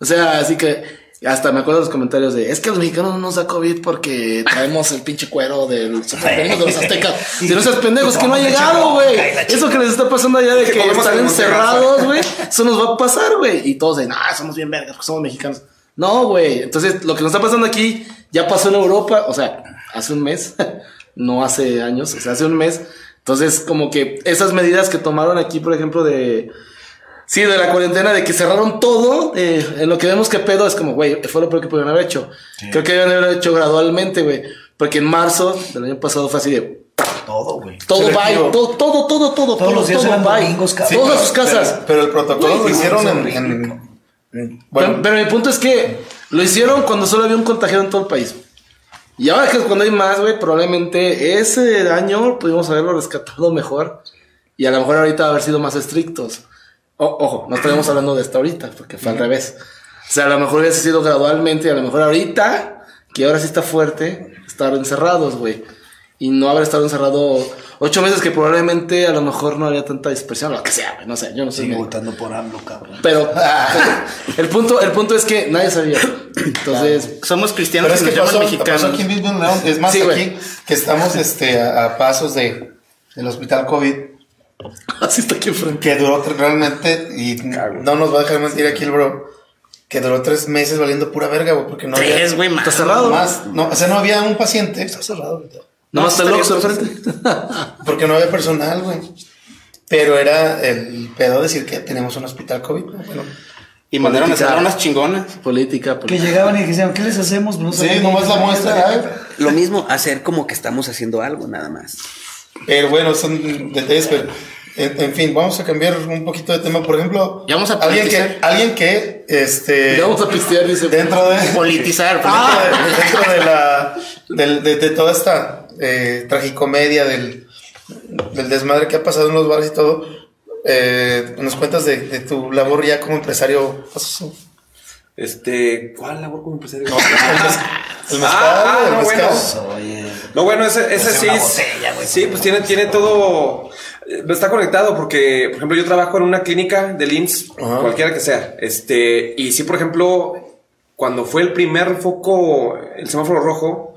O sea, así que hasta me acuerdo de los comentarios de, es que los mexicanos no nos da COVID porque traemos el pinche cuero del de los aztecas. Si no seas pendejos, que no ha llegado, güey. Eso que les está pasando allá de que están en encerrados, güey. Eso nos va a pasar, güey. Y todos de, ah, somos bien vergas porque somos mexicanos. No, güey. Entonces, lo que nos está pasando aquí ya pasó en Europa, o sea, hace un mes, no hace años, o sea, hace un mes. Entonces, como que esas medidas que tomaron aquí, por ejemplo, de... Sí, de la cuarentena, de que cerraron todo, eh, en lo que vemos que pedo es como, güey, fue lo peor que pudieron haber hecho. Creo que debieron haber hecho gradualmente, güey. Porque en marzo del año pasado fue así de, Todo, güey. todo bye, todo, todo, todo, todo, Todos todo, los días todo eran bye. domingos. Todos a sus Pero- casas. Pero, el protocolo lo hicieron en, en- Pero, Bueno, pero mi punto es que lo hicieron cuando solo había un contagiado en todo el país. Y ahora que cuando hay más, güey, probablemente ese año pudimos haberlo rescatado mejor. Y a lo mejor ahorita haber sido más estrictos. O- ojo, no estaremos hablando de esto ahorita, porque fue al revés. O sea, a lo mejor hubiese sido gradualmente y a lo mejor ahorita, que ahora sí está fuerte, estar encerrados, güey. Y no haber estado encerrado ocho meses que probablemente a lo mejor no había tanta dispersión, lo que sea, güey. No sé, yo no sé. Sigue votando por AMLO, cabrón. Pero el punto, el punto es que nadie sabía. Entonces, Somos cristianos pero es y que nos llaman pasó, pasó mexicanos. aquí mismo en León. Es más, Sí, güey. aquí que estamos este, a, a pasos de, del hospital COVID, así está aquí enfrente. que duró realmente, y no nos va a dejar mentir aquí el bro, que duró tres meses valiendo pura verga, güey, porque no había. Tres, güey, más. Está cerrado. Más, no, o sea, no había un paciente. Está cerrado ahorita. No, está el Oxxo enfrente. Porque no había personal, güey. Pero era el pedo decir que tenemos un hospital COVID. ¿no? Bueno, Y mandaron a cerrar unas chingonas. política, Que llegaban y decían, ¿qué les hacemos? No sí, nomás la muestra. ¿eh? Lo mismo, hacer como que estamos haciendo algo, nada más. Pero bueno, son detalles, pero en, en fin, vamos a cambiar un poquito de tema. Por ejemplo, Ya vamos a alguien que, alguien que, este, Ya vamos a pistear, dice. dentro de, Politizar. dentro de, dentro de la, del- de, de toda esta eh, tragicomedia del, del desmadre que ha pasado en los bares y todo, eh, nos cuentas de, de tu labor ya como empresario. pues, Este, ¿cuál labor como empresario? El mezcal, Ah, el no, mezcal. bueno. Oye, No, bueno, ese, ese Hacer sí. botella, güey. sí, pues tiene, tiene todo. eh, Está conectado porque, por ejemplo, yo trabajo en una clínica de IMSS, Ajá. cualquiera que sea. Este, y sí, por ejemplo, cuando fue el primer foco, el semáforo rojo,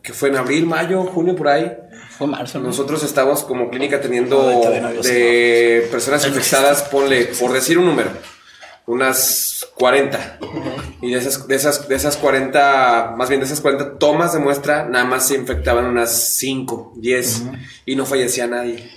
que fue en abril, mayo, junio, por ahí. Fue marzo, ¿no? Nosotros estamos como clínica teniendo No, todavía no de personas infectadas, ponle, por decir un número, unas 40. Y de esas, de esas, de esas 40, más bien de esas 40 tomas de muestra, nada más se infectaban unas 5, 10 y no fallecía nadie.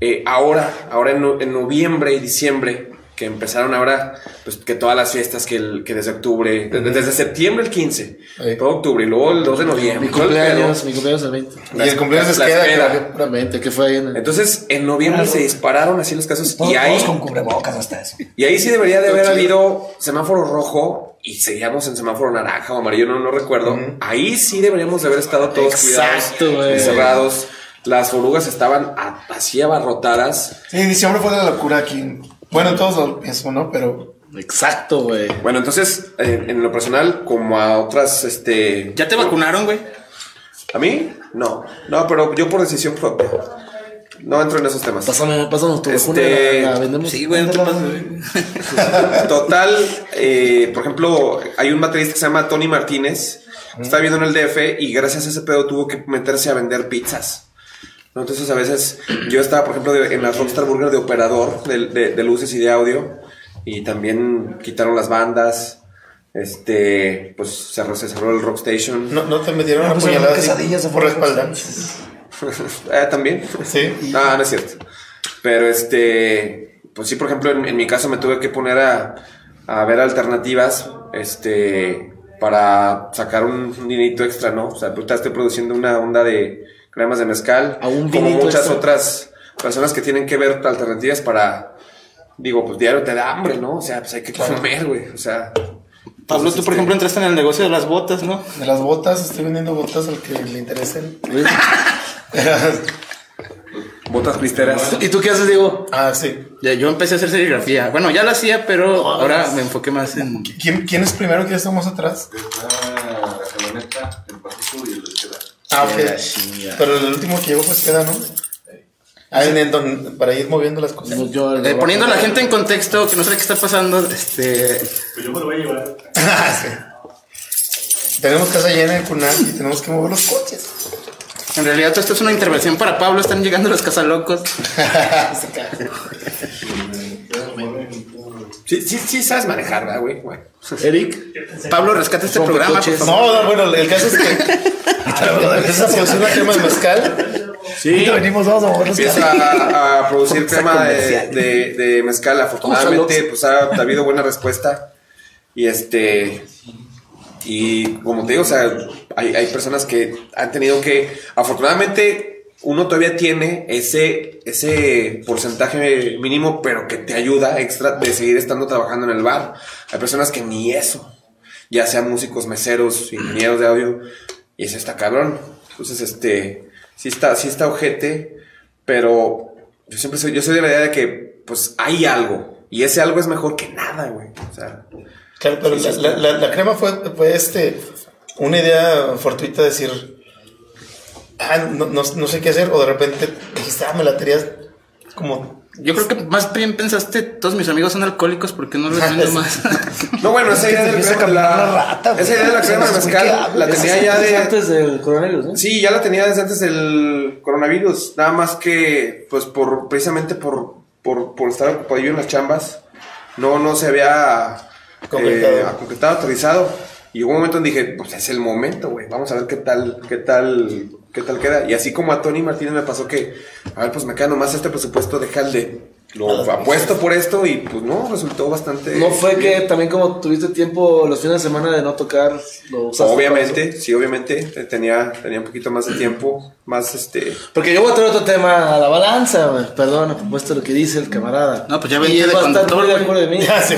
Eh, ahora, ahora en, no- en noviembre y diciembre, que empezaron ahora, pues que todas las fiestas que, el- que desde octubre, desde, desde septiembre el 15, Sí. todo octubre y luego el 2 de noviembre. Mi cumpleaños, mi cumpleaños el 20. Y el cumpleaños la queda, espera. claro. El 20, que fue ahí en el... Entonces, en noviembre se dispararon así los casos todos, y ahí, todos con cubrebocas hasta eso. y ahí sí debería de haber habido semáforo rojo y seguíamos en semáforo naranja o amarillo, no, no recuerdo. Ahí sí deberíamos de haber estado todos Exacto, cuidados, encerrados. Las orugas estaban a- así abarrotadas. Sí, diciembre fue la locura aquí. Bueno, en todos lo pienso, ¿no? Pero Exacto, güey. Bueno, entonces, en, en lo personal, como a otras, este... ¿Ya te vacunaron, güey? ¿A mí? No. No, pero yo por decisión propia. No entro en esos temas. Pásame, pásanos tu vacuna, Este, la, la vendemos. Sí, güey, no te pases, güey. Total, eh, por ejemplo, hay un baterista que se llama Tony Martínez. Está viviendo en el DF y gracias a ese pedo tuvo que meterse a vender pizzas. ¿No? Entonces, a veces yo estaba, por ejemplo, de- en la Rockstar Burger de operador de, de- de luces y de audio. Y también quitaron las bandas. Este, pues se, cerró- se cerró el Rockstation. No, no te metieron una pues, puñalada eran así quesadillas de por la espalda. Eh, también. Sí. No, no es cierto. Pero este, pues sí, por ejemplo, en, en mi caso me tuve que poner a, a ver alternativas, este, para sacar un, un dinerito extra, ¿no? O sea, ahorita estoy produciendo una onda de cremas de mezcal, A un como muchas extra. otras personas que tienen que ver alternativas para, digo, pues diario te da hambre, ¿no? O sea, pues hay que comer, güey. O sea, Pablo, tú, por este, ejemplo, entraste en el negocio de las botas, ¿no? De las botas, estoy vendiendo botas al que le interesen. botas cristeras. ¿Y tú qué haces, Diego? ah, sí. Ya, yo empecé a hacer serigrafía. Bueno, ya lo hacía, pero ahora me enfoqué más en... ¿Quién, quién es primero? ¿Quién estamos atrás? la camioneta, el pasillo y el. Ah, ok. Pero el último que llegó pues queda, ¿no? Ah, en, en don- para ir moviendo las cosas. Yo, Eh, poniendo a la gente en contexto, que no sabe qué está pasando, este... Pues yo me lo voy a llevar. Sí. Tenemos casa llena en Cunal y tenemos que mover los coches. En realidad, todo esto es una intervención para Pablo. Están llegando los casalocos. Sí, sí, sí sabes manejar, ¿verdad, güey? Bueno. Eric. Pablo, rescata este programa, por coches. favor. No, no, bueno, el caso es que empiezas a producir una crema de mezcal. Sí. venimos, vamos a mover los Empieza a, a producir crema de, de, de mezcal. Afortunadamente, pues ha, ha habido buena respuesta. Y este. Y como te digo, o sea, hay, hay personas que han tenido que. Afortunadamente, uno todavía tiene ese, ese porcentaje mínimo, pero que te ayuda extra de seguir estando trabajando en el bar. Hay personas que ni eso. Ya sean músicos, meseros, ingenieros de audio. Y eso está cabrón. Entonces, este. Sí está, sí está ojete. Pero yo siempre soy, yo soy de la idea de que, pues, hay algo. Y ese algo es mejor que nada, güey. O sea, Claro, pero la, la- la- la crema fue, fue este, una idea fortuita de decir, ah, no, no- no sé qué hacer, o de repente dijiste, ah, me la tenías como... Yo creo que más bien pensaste, todos mis amigos son alcohólicos, porque no les vendo más? No, bueno, esa idea de la empieza a crema, caminar la- rata, esa idea de la crema de mezcal la tenía ya de... Antes del coronavirus, ¿no? Sí, ya la tenía desde antes del coronavirus. Nada más que, pues, por precisamente por, por, por estar ocupadillo en las chambas, no, no se había Concretado. eh, concretado, aterrizado. Y hubo un momento en dije, pues es el momento, güey. Vamos a ver qué tal, qué tal, qué tal queda. Y así como a Tony Martínez me pasó que, a ver, pues me queda nomás este presupuesto, deja el de lo apuesto por esto y pues no, resultó bastante. No fue que también como tuviste tiempo los fines de semana de no tocar, lo usaste Obviamente, sí, obviamente. eh, Tenía, tenía un poquito más de tiempo, más este. Porque yo voy a traer otro tema a la balanza, güey. Perdón, a propuesto lo que dice el camarada. No, pues ya él de va conductor, acuerdo de mí. Ya, sí,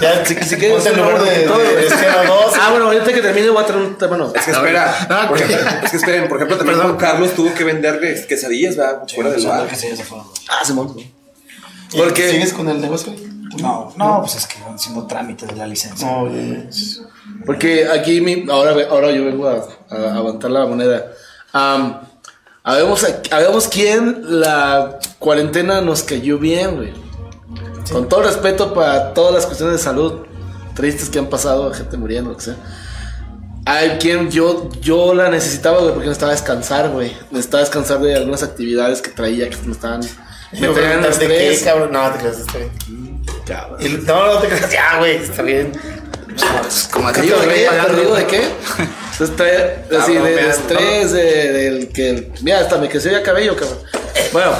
ya, Si, si quieres un lugar de, de todo, de, esquema. Ah, bueno, ahorita que termine voy a traer un tema, no. Es que espera, Ah, por ok. ejemplo, es que esperen, por ejemplo, también Juan Carlos tuvo que venderle quesadillas, ¿verdad? Fuera del bar. Ah, Simón. ¿Y Porque- ¿Sigues con el negocio? No, no, pues es que van haciendo trámites de la licencia. No. Porque aquí mi- ahora, ahora yo vengo a, a aguantar la moneda. Am, habemos, habemos quién la cuarentena nos cayó bien, güey. Con todo respeto para todas las cuestiones de salud tristes que han pasado, gente muriendo, lo que sea. Hay quien yo, yo la necesitaba, güey, porque necesitaba descansar, güey. Necesitaba descansar de algunas actividades que traía que me estaban. Me No, traían ¿De qué, estrés. cabrón? No, te creas, está bien. Cabrón. Y, no, no te creas, ya, güey, está bien. Como ¿Qué aquello digo de de qué? pagando. ¿Te digo de qué? Entonces trae así Cabrón, de vean, estrés, de, del que. Mira, hasta me creció ya cabello, cabrón. Bueno,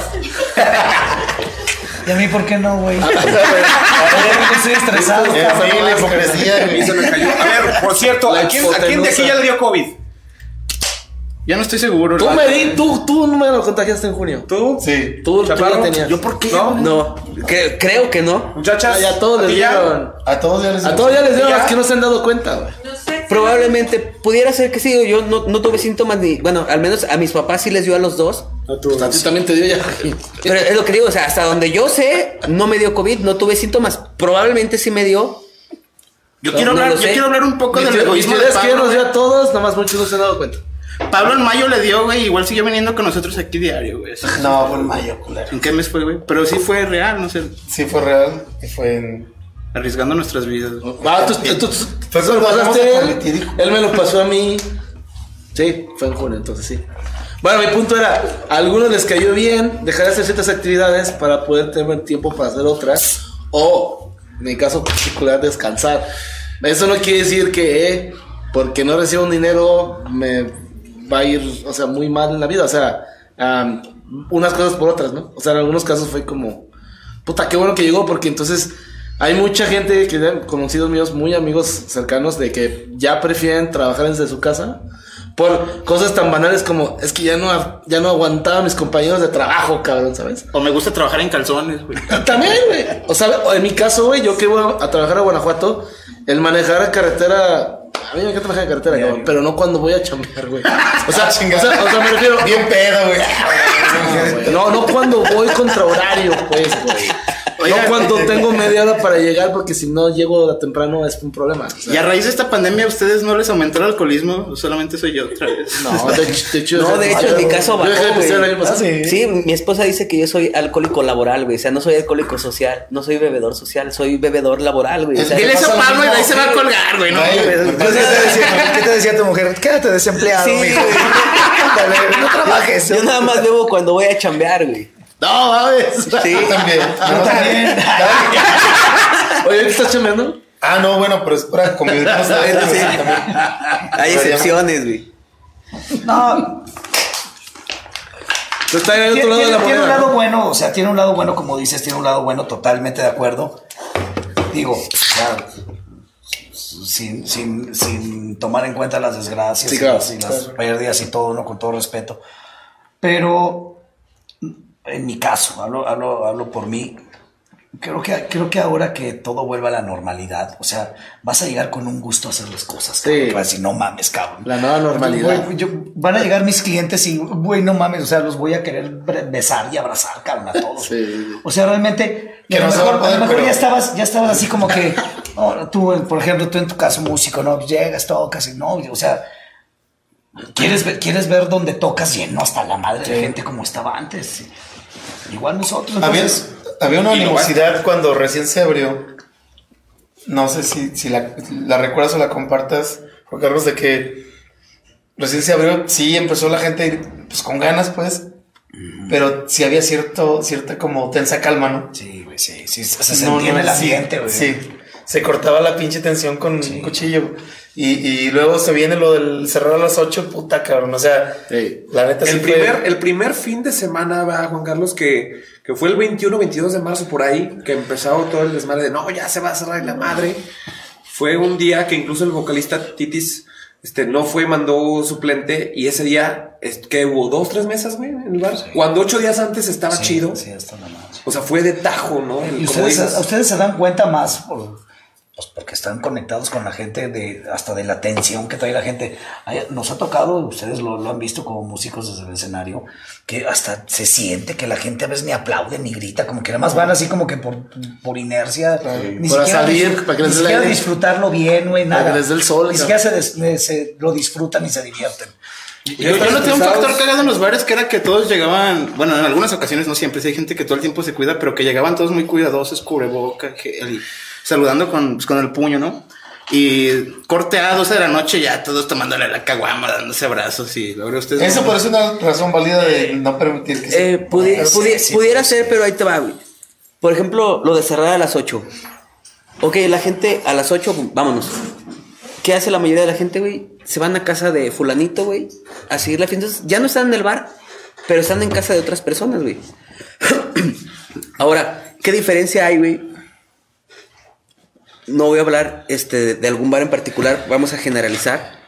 ¿Y a mí por qué no, güey? Ahora ya que estoy estresado. Sí, la hipocresía, Y güey. se me cayó. A ver, por cierto, ¿a quién, ¿a quién de aquí ya le dio COVID? Ya no estoy seguro. tú me di, tú, tú no me lo contagiaste en junio. ¿Tú? Sí. Tú, tú ya tenías. ¿yo por qué? No, No, cre- creo que no. Muchachas. Ah, ya todos ¿a les dieron. A todos ya les A todos ya les dieron, ¿Ya? es que no se han dado cuenta, güey. Probablemente pudiera ser que sí. Yo no, no tuve síntomas ni. Bueno, al menos a mis papás sí les dio a los dos. Pues a ti también te dio ya. Pero es lo que digo, o sea, hasta donde yo sé, no me dio COVID, no tuve síntomas. Probablemente sí me dio, Yo No, quiero no hablar, lo yo sé. quiero hablar un poco del egoísmo de que nos dio a todos, nada más muchos no se han dado cuenta. Pablo en mayo le dio, güey, igual siguió viniendo con nosotros aquí diario, güey. No, fue en mayo, culero. ¿En qué mes fue, güey? Pero sí fue real, no sé, Sí, fue real. Y fue en. arriesgando nuestras vidas. güey. Ah, tú, tú, tú- tú se lo pasaste a él me lo pasó a mí. Sí, fue en junio, entonces sí. Bueno, mi punto era, a algunos les cayó bien dejar de hacer ciertas actividades para poder tener tiempo para hacer otras, o, en mi caso particular, descansar. Eso no quiere decir que eh, porque no recibo un dinero me va a ir, o sea, muy mal en la vida, o sea, am, unas cosas por otras, ¿no? O sea, en algunos casos fue como, puta, qué bueno que llegó, porque entonces hay mucha gente que conocidos míos, muy amigos cercanos, de que ya prefieren trabajar desde su casa por cosas tan banales como es que ya no, ya no aguantaba a mis compañeros de trabajo, cabrón, ¿sabes? O me gusta trabajar en calzones, güey. También, güey. O sea, en mi caso, güey, yo que voy a, a trabajar a Guanajuato, el manejar a carretera. A mí me encanta manejar a carretera, cabrón, pero no cuando voy a chambear, güey. O sea, o sea, o sea, me refiero. Bien pedo, güey. No, no cuando voy contra horario, pues, güey. No cuando tengo media hora para llegar, porque si no llego a temprano es un problema. o sea. Y a raíz de esta pandemia, ¿a ustedes no les aumentó el alcoholismo? ¿O solamente soy yo otra vez? No, de hecho, de hecho, No, de hecho, en mi caso bajó, pasado. Sí, mi esposa dice que yo soy alcohólico laboral, güey. O sea, no soy alcohólico social, no soy bebedor social, soy bebedor laboral, güey. O sea, Dile eso a Pablo y de ahí se va a colgar, güey. No. ¿Qué te decía, qué te decía tu mujer? Quédate desempleado, Sí, mijo. güey. Dale, no trabajes. yo nada más bebo cuando voy a chambear, güey. No, mames. Sí. Yo también. Yo también. Oye, ¿qué estás chambeando? Ah, no, bueno, pero es para con ustedes. Sí. también. Hay excepciones, güey. No, Tú estás en el Tiene, otro lado de la tiene- tiene un lado bueno, o sea, tiene un lado bueno, como dices, tiene un lado bueno, totalmente de acuerdo. Digo, claro, sin, sin, sin tomar en cuenta las desgracias Sí, claro, y las claro. pérdidas y todo, ¿no? Con todo respeto. Pero, en mi caso, hablo, hablo, hablo por mí, creo que, creo que ahora que todo vuelva a la normalidad, o sea, vas a llegar con un gusto a hacer las cosas. Sí. vas a decir, no mames, cabrón. La nueva normalidad. Güey, yo- van a llegar mis clientes y, güey, no mames, o sea, los voy a querer besar y abrazar, cabrón, a todos. Sí. O sea, realmente, Que a no mejor, a poder, a lo mejor pero- ya estabas, ya estabas así como que, no, tú, por ejemplo, tú en tu caso músico, ¿no? Llegas, tocas y no, o sea, quieres ver, quieres ver dónde tocas lleno hasta la madre de gente como estaba antes. Igual nosotros. Había, entonces, había una animosidad cuando recién se abrió. No sé si, si la, la recuerdas o la compartas, Juan Carlos, de que recién se abrió, sí, empezó la gente pues con ganas, pues. Pero sí había cierto, cierta como tensa calma, ¿no? Sí, güey, sí, sí, se No, sentía en el ambiente, güey. Sí, se cortaba la pinche tensión con un cuchillo. Y, y luego se viene lo del cerrar a las 8, puta cabrón. O sea, Sí. la neta sí El fue- primer, el primer fin de semana, va, Juan Carlos, que, que fue el 21, 22 de marzo por ahí, que empezó todo el desmadre de no, ya se va a cerrar la madre. Fue un día que incluso el vocalista Titis este, no fue, mandó suplente y ese día, es, que hubo dos, tres mesas, güey, en el bar. Cuando ocho días antes estaba Sí, chido. Sí, hasta la madre. O sea, fue de tajo, ¿no? El- Y como ustedes, dices. ustedes se dan cuenta más por, pues porque están conectados con la gente de hasta de la tensión que trae la gente. Nos ha tocado, ustedes lo, lo han visto como músicos desde el escenario, que hasta se siente que la gente a veces ni aplaude ni grita, como que nada más van así como que por, por inercia, ni Para siquiera, salir, disfr- para que ni les el siquiera disfrutarlo bien, güey, Para nada. que les dé el sol, Ni siquiera se, des- se lo disfrutan ni se divierten. Yo, yo noté un factor cagado en los bares que era que todos llegaban, bueno, en algunas ocasiones, no siempre, sí hay gente que todo el tiempo se cuida, pero que llegaban todos muy cuidadosos, cubreboca, gel, y saludando con, pues, con el puño, ¿no? Y corte a 12 de la noche ya todos tomándole la caguama, dándose abrazos y luego ustedes... Eso no- parece una razón válida de no permitir que se. Eh, pudi- Sí, pudi- sí, pudiera sí. ser, pero ahí te va, güey. Por ejemplo, lo de cerrar a las 8. Ok, la gente a las 8, vámonos. ¿Qué hace la mayoría de la gente, güey? Se van a casa de fulanito, güey, a seguir la fiesta. Ya no están en el bar, pero están en casa de otras personas, güey. Ahora, ¿qué diferencia hay, güey? No voy a hablar este, de, algún bar en particular, vamos a generalizar.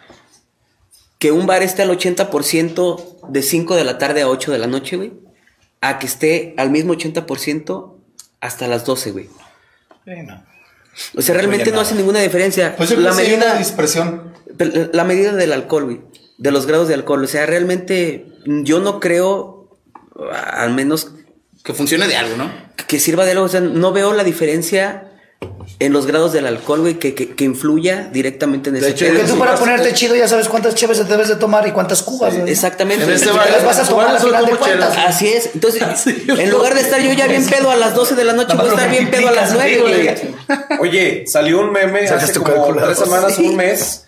Que un bar esté al 80% de 5 de la tarde a 8 de la noche, güey. A que esté al mismo 80% hasta las 12, güey. O sea, realmente no hace ninguna diferencia. Pues yo la sí medida, dispersión. la medida del alcohol, güey. De los grados de alcohol. O sea, realmente yo no creo, al menos Que funcione de algo, ¿no? que sirva de algo. O sea, no veo la diferencia en los grados del alcohol, güey, que, que, que influya directamente en ese hecho, pedo. Porque tú para ponerte chido ya sabes cuántas cheves te debes de tomar y cuántas cubas. güey. Exactamente. En este Te bar- las vas a tomar al final de cuentas. Así es. Entonces, en lugar de estar yo ya bien pedo a las 12 de la noche, voy a estar bien pedo a las 9, güey. Oye, salió un meme hace tu como tres semanas, Sí. un mes,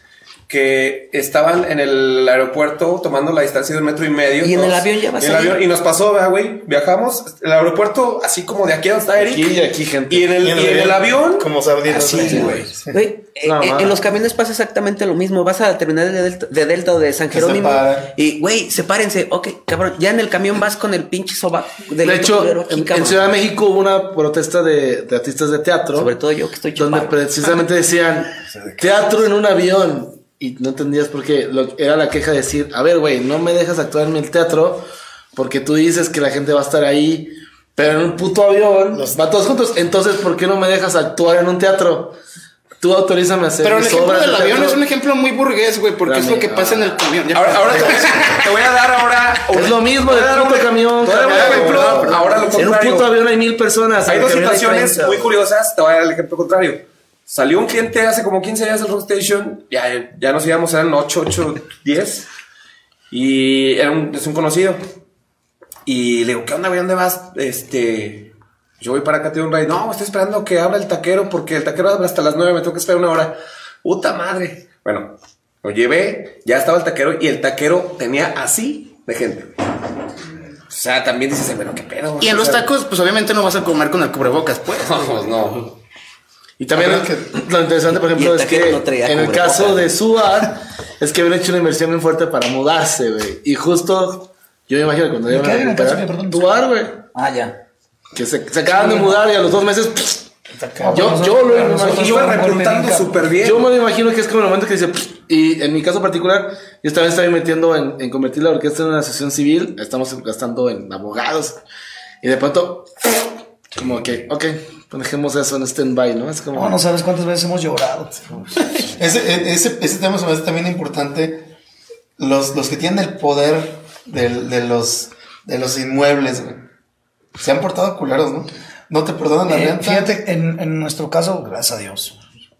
que estaban en el aeropuerto tomando la distancia de un metro y medio. Y en el avión ya vas Y en el avión- Y nos pasó, ¿verdad, güey, viajamos, el aeropuerto así como de aquí a donde está Eric. Aquí y aquí, gente. Y en el, y en el avión, Como sardinas. así, güey. Eh, No, eh, en los camiones pasa exactamente lo mismo. Vas a la terminal de Delta, de Delta o de San Jerónimo. Y, güey, sepárense. Ok, cabrón. Ya en el camión vas con el pinche soba. del De hecho, culero aquí, en. Ciudad de México hubo una protesta de, de artistas de teatro. Sobre todo yo que estoy donde chupado. precisamente decían teatro en un avión y no entendías por qué Lo- era la queja de decir a ver güey no me dejas actuar en el teatro porque tú dices que la gente va a estar ahí pero en un puto avión va todos juntos entonces por qué no me dejas actuar en un teatro tú autorízame a hacer Pero el ejemplo del avión teatro. es un ejemplo muy burgués, güey, porque es lo que pasa en el camión. Ya. Ahora, ahora te, voy a, te voy a dar ahora. es lo mismo te voy del a dar puto un- camión te voy a dar un cabrón. ejemplo, ahora lo en un puto avión hay mil personas Hay dos situaciones 30. muy curiosas. Te voy a dar el ejemplo contrario. Salió un cliente hace como 15 días al Rockstation. Ya, ya nos íbamos, eran 8, 8, 10. Y era un, es un conocido. Y le digo, ¿qué onda, güey? ¿Dónde vas? Este. Yo voy para acá, te doy un ride. No, estoy esperando que abra el taquero porque el taquero abre hasta las 9. Me tengo que esperar una hora. Puta madre. Bueno, lo llevé. Ya estaba el taquero y el taquero tenía así de gente. O sea, también dices, bueno, qué pedo. Y en los tacos, pues obviamente no vas a comer con el cubrebocas, pues. No, no. Y también Ah, lo interesante, por ejemplo, es que no en el caso de Suar, es que habían hecho una inversión bien fuerte para mudarse, güey. Y justo, yo me imagino que cuando ¿De iban qué a recuperar? Tuar, güey. Ah, ya. Que se, se acaban de mudar y a los dos meses, pff, yo, yo lo imagino. Iba nosotros- repuntando súper bien. Yo me lo imagino que es como el momento que dice, pff, y en mi caso particular, yo también estoy metiendo en, en convertir la orquesta en una asociación civil, estamos gastando en abogados, y de pronto, como que, ok, dejemos eso en stand-by, ¿no? Es como... No, no sabes cuántas veces hemos llorado. Ese, e, ese, ese tema se me hace también importante. Los, los que tienen el poder del- de, los, de los inmuebles, güey. Se han portado culeros, ¿no? No te perdonan la Eh, renta. fíjate, en, en nuestro caso, gracias a Dios,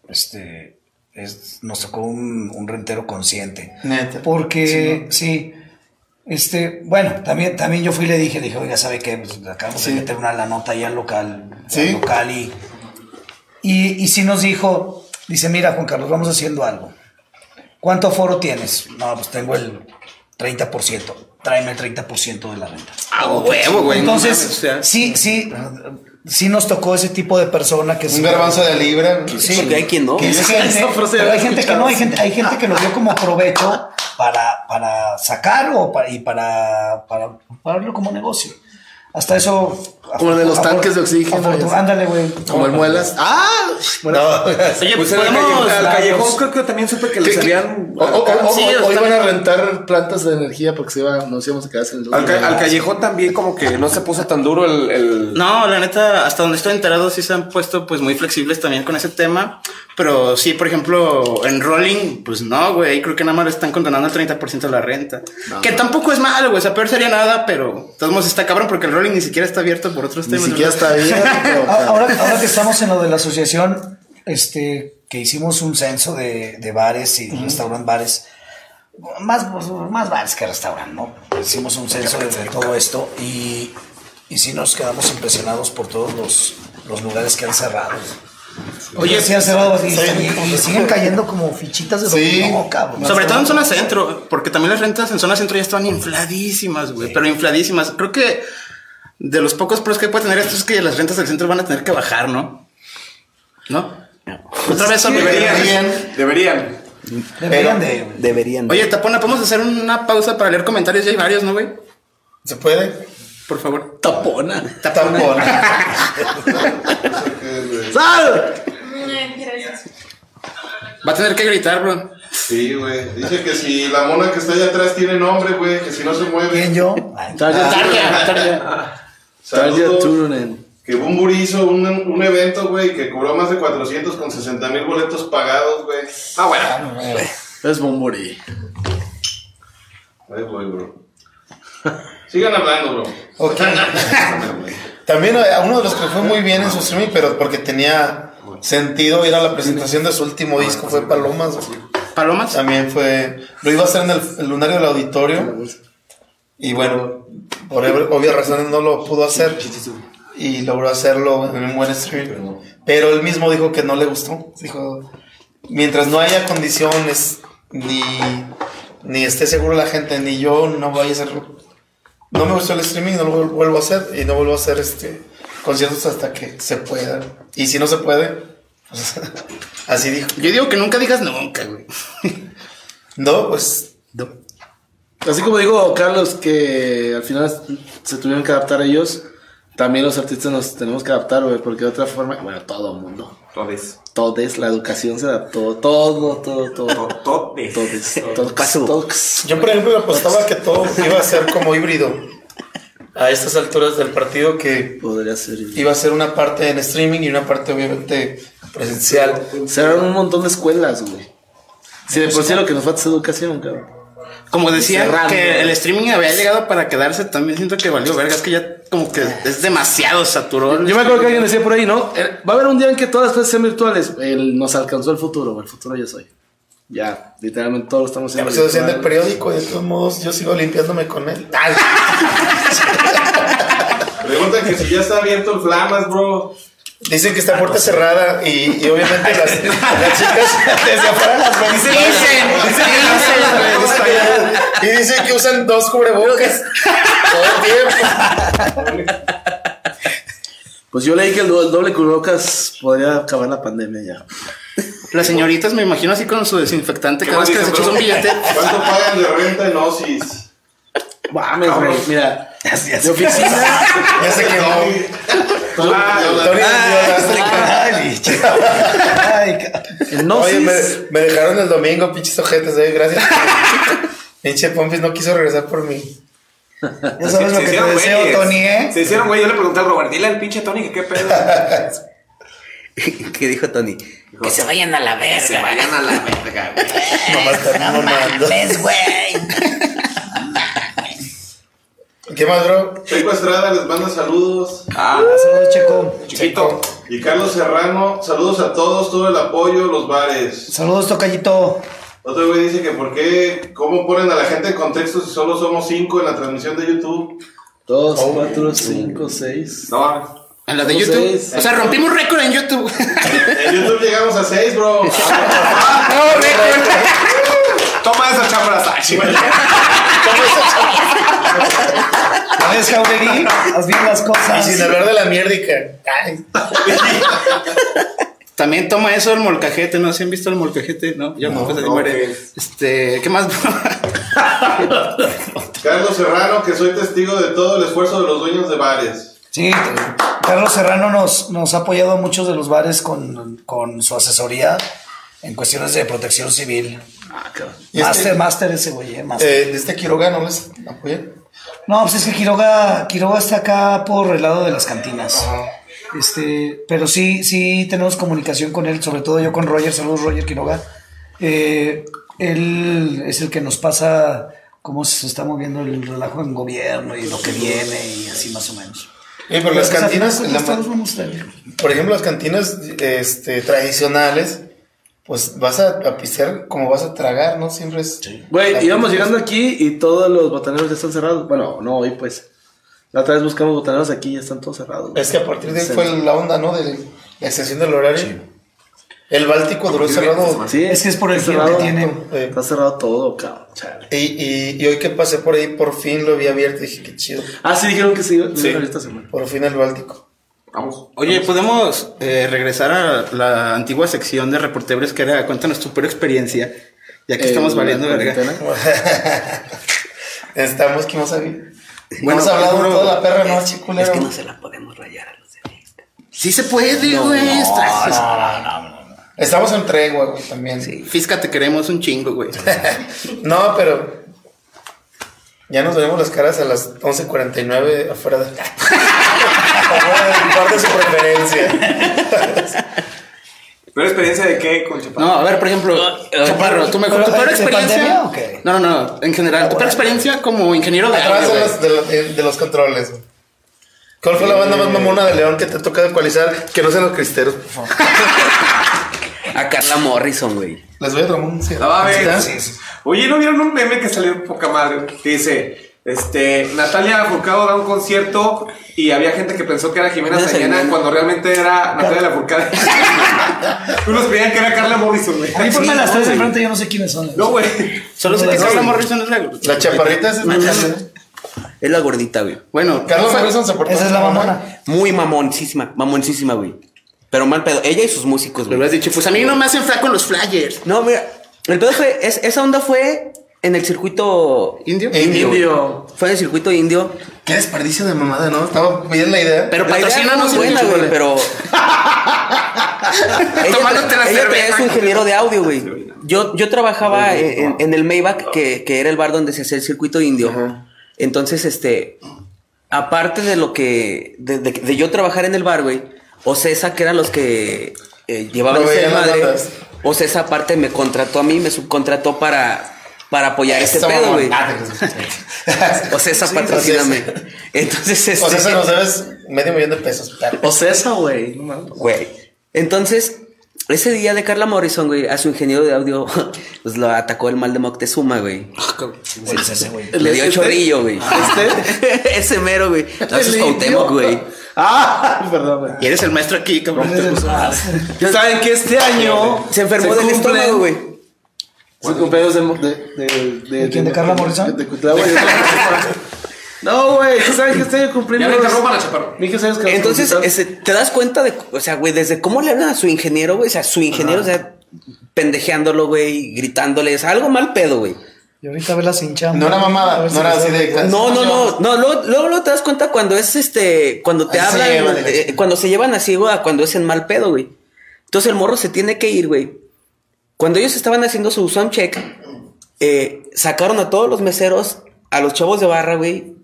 este, es- nos tocó un, un rentero consciente. Neta. Porque, sí, este, bueno, también, también yo fui y le dije, le dije, oiga, ¿sabe qué? Pues acabamos Sí. de meter una la nota ahí al local, Sí. al local y, y, y sí nos dijo, dice, mira, Juan Carlos, vamos haciendo algo. ¿Cuánto aforo tienes? No, pues tengo el 30%. Tráeme el 30% de la renta. A huevo, güey. no Entonces, sí, sí, sí nos tocó ese tipo de persona que Un garbanzo de libra. Sí, Porque hay quien no. que es Esa gente, frase pero la hay gente que no, hay gente, hay gente que lo vio como provecho para, para sacar o para, y para, para, para verlo como negocio. Hasta eso. Como de los tanques de oxígeno. Ándale, güey. Como el muelas. ¡Ah! Bueno, Oye, Pues podemos- callejón, al callejón creo que también supe que les habían. o- o- o- Sí, o- hoy está van a rentar plantas de energía porque se iba, nos íbamos a quedar sin luz. Al, ca- al callejón también como que no se puso tan duro el... el- No, la neta, hasta donde estoy enterado sí se han puesto pues muy flexibles también con ese tema. Pero sí, por ejemplo, en Rolling, pues no, güey, creo que nada más le están condenando el 30% de la renta. Que tampoco es malo, güey, o sea, peor sería nada, pero de todos modos está cabrón porque el Rolling ni siquiera está abierto por otros Ni temas. siquiera ¿verdad? está abierto. A- Ahora, ahora que estamos en lo de la asociación, este, que hicimos un censo de, de bares y restaurant bares, más, más bares que restaurant, ¿no? Hicimos un censo de, de todo esto y, y sí nos quedamos impresionados por todos los, los lugares que han cerrado. Oye, sí han cerrado y, sí. y- y siguen cayendo como fichitas de Sí. dominó, cabrón. Sobre todo en zona centro, porque también las rentas en zona centro ya estaban infladísimas, güey, pero infladísimas. Creo que de los pocos pros que puede tener esto es que las rentas del centro van a tener que bajar, ¿no? ¿No? Otra vez son Deberían. Deberían. Deberían de... Deberían. Oye, Tapona, podemos hacer una pausa para leer comentarios. Ya hay varios, ¿no, güey? ¿Se puede? Por favor. Tapona. Tapona. ¡Sal! Va a tener que gritar, bro. Sí, güey. Dice que si la mona que está allá atrás tiene nombre, güey, que si no se mueve. ¿Quién yo? Tarja, Tarja, Tarja. Tarja. Turunen. Que Bumburi hizo un, un evento, güey, que cobró más de 400 con 60 mil boletos pagados, güey. Ah, bueno. Es Bomburi. Ahí voy, bro. Sigan hablando, bro. Ok. También a uno de los que fue muy bien en su streaming, pero porque tenía sentido ir a la presentación de su último disco fue Palomas. ¿Palomas? También fue. Lo iba a hacer en el, el lunario del auditorio. Y bueno, por ob- obvias razones no lo pudo hacer. Y logró hacerlo en un buen streaming. Pero él mismo dijo que no le gustó. Dijo: mientras no haya condiciones, ni, ni esté seguro la gente, ni yo, no voy a hacerlo. No me gustó el streaming, no lo vuel- vuelvo a hacer. Y no vuelvo a hacer este conciertos hasta que se pueda. Y si no se puede, pues, así dijo. Yo digo que nunca digas nunca, güey. No, pues Así como digo, Carlos, que al final se tuvieron que adaptar ellos, también los artistas nos tenemos que adaptar, güey, porque de otra forma, bueno, todo el mundo. Todes. Todes, la educación se adaptó, todo, todo, todo. Todes. Todes, todos, todos. Yo, por ejemplo, apostaba que todo iba a ser como híbrido. A estas alturas del partido que Podría ser. iba a ser una parte en streaming y una parte obviamente presencial. Cerraron un montón de escuelas, güey. Si de por sí lo que nos falta es educación, cabrón. Como decía Cerrando. que el streaming había llegado para quedarse, también siento que valió verga. Es que ya como que es demasiado saturó. Yo me acuerdo que alguien decía por ahí, ¿no? Eh, Va a haber un día en que todas las clases sean virtuales. El, nos alcanzó el futuro. El futuro ya soy. Ya, literalmente todo lo estamos haciendo. me estoy haciendo el periódico de todos modos yo sigo limpiándome con él. Ay, Preguntan que si ya está abierto el Flamas, bro. Dicen que está puerta cerrada y, y obviamente las, las chicas desde afuera las ven. Y dicen que usan dos cubrebocas todo el tiempo. Pues yo leí que el, do- el doble cubrebocas podría acabar la pandemia ya. Las señoritas me imagino así con su desinfectante cada vez que les echas un billete. ¿Cuánto pagan de renta en Osis? Mames, güey. Mira, de oficina. Ya se quemó. Tony Ay, Oye, me, dejaron el domingo, pinches ojetes, eh, gracias. Pinche Pompis no quiso regresar por mí. ya sabes lo que te deseo, güeyes. Tony, ¿eh? Se hicieron, güey. Yo le pregunté al Robert, dile al pinche Tony que qué pedo. ¿Qué dijo Tony? Que se vayan a la verga. Se vayan a la verga, güey. Mamá está mamando. ¿Ves, güey? ¿Qué más, bro? Checo Estrada les manda saludos. Ah, Saludos, Checo. chiquito. Y Carlos Serrano, saludos a todos, todo el apoyo, los bares. Saludos, Tocayito. Otro güey dice que por qué, cómo ponen a la gente en contexto si solo somos cinco en la transmisión de YouTube. Dos, cuatro, cinco, seis. No, En la de YouTube. seis. O sea, rompimos récord en YouTube. En YouTube llegamos a seis, bro. toma esa chambra, Sachi. ¿Ves, Jauregui? Haz bien las Y cosas. sin hablar de la mierdica. Ay, También toma eso el molcajete, ¿no? ¿Sí han visto el molcajete? No, ya pues, ahí no, muere. ¿qué? Este, ¿qué más? Carlos Serrano, que soy testigo de todo el esfuerzo de los dueños de bares. Sí, Carlos Serrano nos, nos ha apoyado a muchos de los bares con, con su asesoría en cuestiones de protección civil. Y este- Master, master ese güey, eh, master. eh, ¿De este Quiroga no les apoya? No, pues es que Quiroga, Quiroga está acá por el lado de las cantinas. Este, pero sí, sí tenemos comunicación con él, sobre todo yo con Roger, saludos Roger Quiroga. Eh, él es el que nos pasa cómo se está moviendo el relajo en gobierno y lo que viene y así más o menos. Sí, pero las Pues, cantinas, la por ejemplo, las cantinas este, tradicionales, pues vas a, a pistear como vas a tragar, ¿no? Siempre es. Güey, íbamos llegando aquí y todos los botaneros ya están cerrados. Bueno, no hoy pues. La otra vez buscamos botaneros aquí y ya están todos cerrados. Es que a partir de ahí Sí. fue la onda, ¿no? De la extensión del horario. El Báltico duró cerrado. Sí, Es que es por el que cerrado. tiene. eh, Está cerrado todo, cabrón. chale. y, y, y hoy que pasé por ahí, por fin lo vi abierto. Dije, qué chido. Ah, sí, dijeron que sí, iba Sí. esta semana. Por fin el Báltico. Vamos. Oye, ¿podemos eh, regresar a la antigua sección de reporteros que era cuéntanos tu peor experiencia? Ya que Eh, estamos la valiendo verga. cuarentena. Estamos, ¿qué más había? Bueno, Hemos hablado pero- de toda la perra noche, culero. Es que no se la podemos rayar a los de Vista. Sí se puede, güey. Estamos en tregua, güey, también. Fisca, te queremos un chingo, güey. No, pero ya nos vemos las caras a las 11.49 afuera de... de su preferencia. ¿Pero experiencia de qué con Chaparro? No, a ver, por ejemplo, Chaparro, tu mejor, tu peor ¿De experiencia. pandemia o qué? No, no, no, en general, tu peor experiencia como ingeniero de Atrás audio, los, de, los- de- de los controles. ¿Cuál fue la banda más mamona de León que te toca ecualizar? Que no sean los cristeros, por favor. A Carla Morrison, güey. Les voy a tomar un No, va a ver. ¿Sí? Oye, ¿no vieron un meme que salió poca madre? Que dice, este, Natalia Furcado da un concierto y había gente que pensó que era Jimena Sariñana Sariñana. cuando realmente era Natalia Lafourcade. Unos creían que era Carla Morrison, güey. A mí ponme las tres enfrente, yo no sé quiénes son. No, güey. Solo sé que Carla Morrison es la. La chaparrita es Es la gordita, güey. Bueno, Carlos fue- Morrison se portó Esa es la mamona. Muy mamoncísima, mamoncísima, güey. Pero mal pedo. Ella y sus músicos, le güey. hubieras dicho, pues a mí no me hacen flaco los flyers. No, mira, el pedo fue, es- esa onda fue en el circuito ¿Indio? Indio. Indio. Fue en el circuito indio. Qué desperdicio de mamada, ¿no? Estaba bien la idea. Pero La idea patrocínanos, es muy buena, güey, pero. Tomándote la ella su ingeniero de audio, güey. Yo, yo trabajaba en, en el Maybach, que, que era el bar donde se hacía el circuito indio. Entonces, este. Aparte de lo que. De, de- de yo trabajar en el bar, güey. Ocesa, que eran los que eh, llevaban ese madre. bandas. Ocesa, aparte, me contrató a mí, me subcontrató para. Para apoyar ese Esa pedo, güey. Ah, Ocesa, Sí, patrocíname. Entonces, este. O sea, se nos debes medio millón de pesos. perro. O César, güey. Güey. Entonces, ese día de Carla Morrison, güey, a su ingeniero de audio, pues lo atacó el mal de Moctezuma, güey. ¿Cuál es ese, güey? Le dio ¿Este? chorrillo, güey. ¿Este? ese mero, güey. No, eso es Cuauhtémoc, güey. Ah, perdón, güey. Y eres el maestro aquí, cabrón. Saben que este año Se enfermó del cumplen- estómago, güey. Cumpleaños de, de, de, ¿De quién, de Carla Morrison? De, de- de- güey, de- No, güey, ¿saben que este año cumplimos? Ya le interrumpan a Chaparro. Mije, ¿sabes qué? Entonces, ese, te das cuenta de, o sea, güey, desde cómo le hablan a su ingeniero, güey, o sea, su ingeniero, o sea, pendejeándolo, güey, gritándole, o sea, algo mal pedo, güey. Y ahorita velas hinchando. No era mamada, si no era así de- No, no, no, no, luego, luego, luego te das cuenta cuando es este, cuando te Así hablan, eh, cuando se llevan así, güey, a cuando es en mal pedo, güey. Entonces el morro se tiene que ir, güey. Cuando ellos estaban haciendo su soundcheck, eh, sacaron a todos los meseros, a los chavos de barra, güey.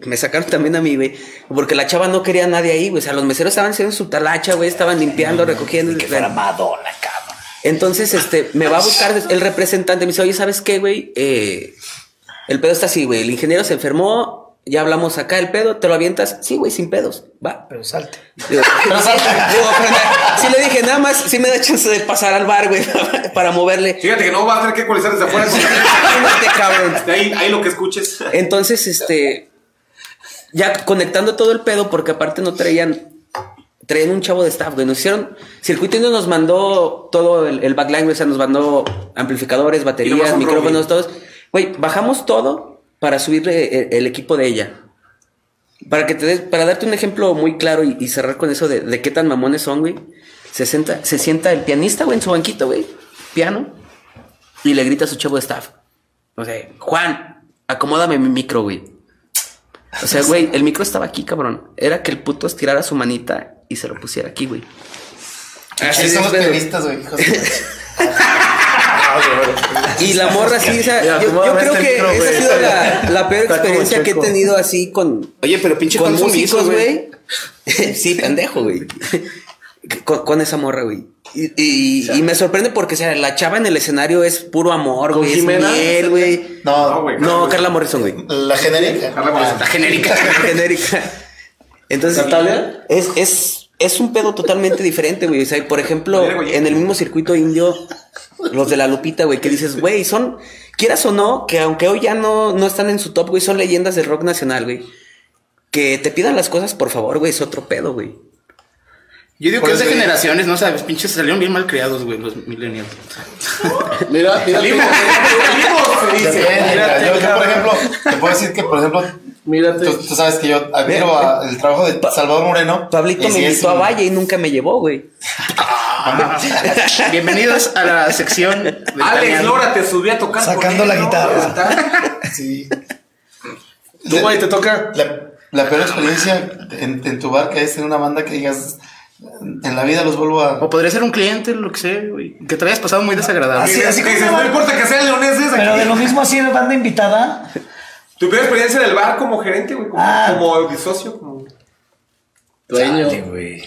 Me sacaron también a mí, güey. Porque la chava no quería a nadie ahí, güey. O sea, los meseros estaban haciendo su talacha, güey. Estaban limpiando, recogiendo. Que fuera Madonna, cabrón. Entonces, este, me va a buscar el representante. Me dice, oye, ¿sabes qué, güey? Eh, el pedo está así, güey. El ingeniero se enfermó. Ya hablamos acá el pedo. ¿Te lo avientas? Sí, güey, sin pedos. Va. Pero salte. Digo, sí, digo, pero na- sí le dije, nada más, sí me da chance de pasar al bar, güey, para moverle. Fíjate que no va a tener que ecualizar desde afuera. Cabrón. De ahí, ahí lo que escuches. Entonces, este, ya conectando todo el pedo, porque aparte no traían, traían un chavo de staff, güey. Nos hicieron, Circuito Indio nos mandó todo el, el backline, güey, o sea, nos mandó amplificadores, baterías, micrófonos, todos. Güey, bajamos todo para subirle el, el equipo de ella. Para que te des, para darte un ejemplo muy claro y, y cerrar con eso de, de qué tan mamones son, güey. Se sienta, se sienta el pianista, güey, en su banquito, güey. Piano. Y le grita a su chavo de staff. O sea, Juan, acomódame mi micro, güey. O sea, güey, el micro estaba aquí, cabrón. Era que el puto estirara su manita y se lo pusiera aquí, güey. Así pianistas, güey. hijos Y la morra sí, o sea, Ya, yo, creo que micro, esa ha sido la, la peor Está experiencia que he tenido así con, Oye, pero pinche con músicos, güey. sí, pendejo, güey. Con, con esa morra, güey. Y, y- y me sorprende porque, o sea, la chava en el escenario es puro amor, güey. Es Jimena? miel, güey. No, No, güey. No, Carla Morrison, güey. la genérica. Carla Morrison. La genérica. genérica. Entonces, ¿Natalia? Es, es, es un pedo totalmente diferente, güey. O sea, por ejemplo, Mira, en el mismo circuito indio, los de la Lupita, güey, que dices, güey, son, quieras o no, que aunque hoy ya no, no están en su top, güey, son leyendas del rock nacional, güey. Que te pidan las cosas, por favor, güey, es otro pedo, güey. Yo digo Por que es de digo. generaciones, ¿no sabes? Pinches salieron bien mal criados, güey, los millennials. Mira, mira, Salimos. Mírate, Yo, yo, por ejemplo, te puedo decir que, por ejemplo, mírate. tú, tú sabes que yo admiro a- el trabajo de Salvador Moreno. Pablito me invitó a Valle y nunca me llevó, güey. Bienvenidos a la sección. de Alex. Lora te subió a tocar. Sacando la él, ¿no? guitarra. Sí. Tú, güey, te toca. La, la peor experiencia en, en tu bar que es en una banda que digas, en la vida los vuelvo a... O podría ser un cliente, lo que sea, güey. Que te hayas pasado muy desagradable. Así- así una no importa que sean leoneses Pero aquí. de lo mismo así de banda invitada. Tu primera experiencia del bar como gerente, güey, como, Ah. como socio, como... Dueño. Güey.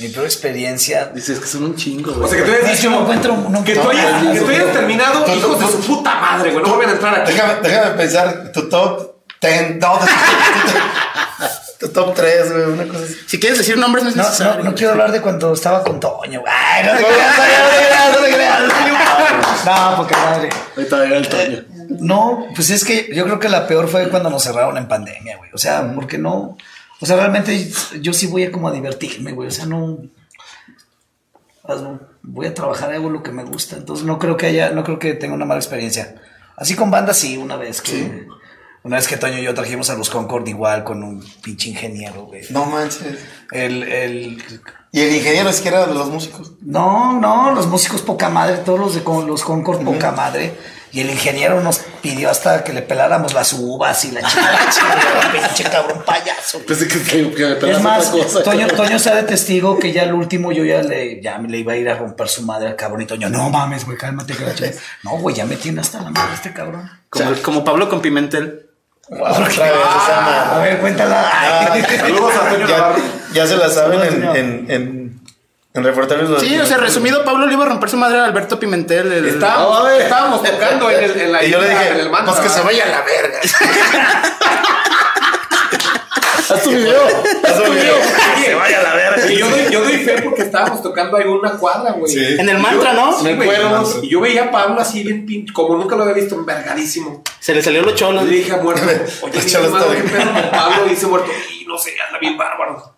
Mi peor experiencia. Dices que son un chingo, O güey. sea, que tú hayas No, dicho... no encuentro no que tú encuentro hayas, nada. que tú hayas terminado, Tú- tú- hijos de tú- su puta madre, güey, no vuelven a entrar aquí. Déjame, déjame pensar, tu top Ten, no, tu top 3, güey, una cosa así. Si quieres decir nombres, no es No, necesario. no, no quiero hablar de cuando estaba con Toño. Ay, no te creas, no te creas, no te creas. No, porque madre. Ahorita llega el Toño. No, pues es que yo creo que la peor fue cuando nos cerraron en pandemia, güey. O sea, porque no. O sea, realmente yo sí voy a como a divertirme, güey. O sea, no. Voy a trabajar, hago lo que me gusta. Entonces no creo que haya, no creo que tenga una mala experiencia. Así con bandas, sí, una vez que. Una vez que Toño y yo trajimos a los Concord igual con un pinche ingeniero, güey. No manches. El, el, Y el ingeniero es que era de los músicos. no, no, los músicos poca madre, todos los de con- los Concord poca madre. Y el ingeniero nos pidió hasta que le peláramos las uvas y la chica, pinche cabrón payaso. güey. Pensé que, que, que me Es más, cosa. Toño, Toño está de testigo que ya el último yo ya le, ya me le iba a ir a romper su madre al cabrón y Toño, no mames, güey, cálmate que. No, güey, ya me tiene hasta la madre este cabrón. Como, como Pablo con Pimentel. Otra vez, Susana. A ver, cuéntala. Ay. Saludos a Antonio Ya, Navarro. ya se la saben en, en, en, en reportajes. los- Sí, o sea, resumido, Pablo le iba a romper su madre a Alberto Pimentel. El... Estábamos, estábamos tocando en, el, en la Y yo le dije, en el mantra, pues que se vaya a la verga. Haz tu video. Haz tu video. se vaya a la verga. Y yo doy, yo doy fe porque estábamos tocando ahí una cuadra, güey. Sí. En el mantra, ¿no? Sí, Me güey. acuerdo. Y yo veía a Pablo así bien pinche, como nunca lo había visto, envergadísimo. Se le salió los Y cholos. le dije a muerto, oye, mi qué pedo con Pablo, dice muerto, y no sé, anda bien bárbaro.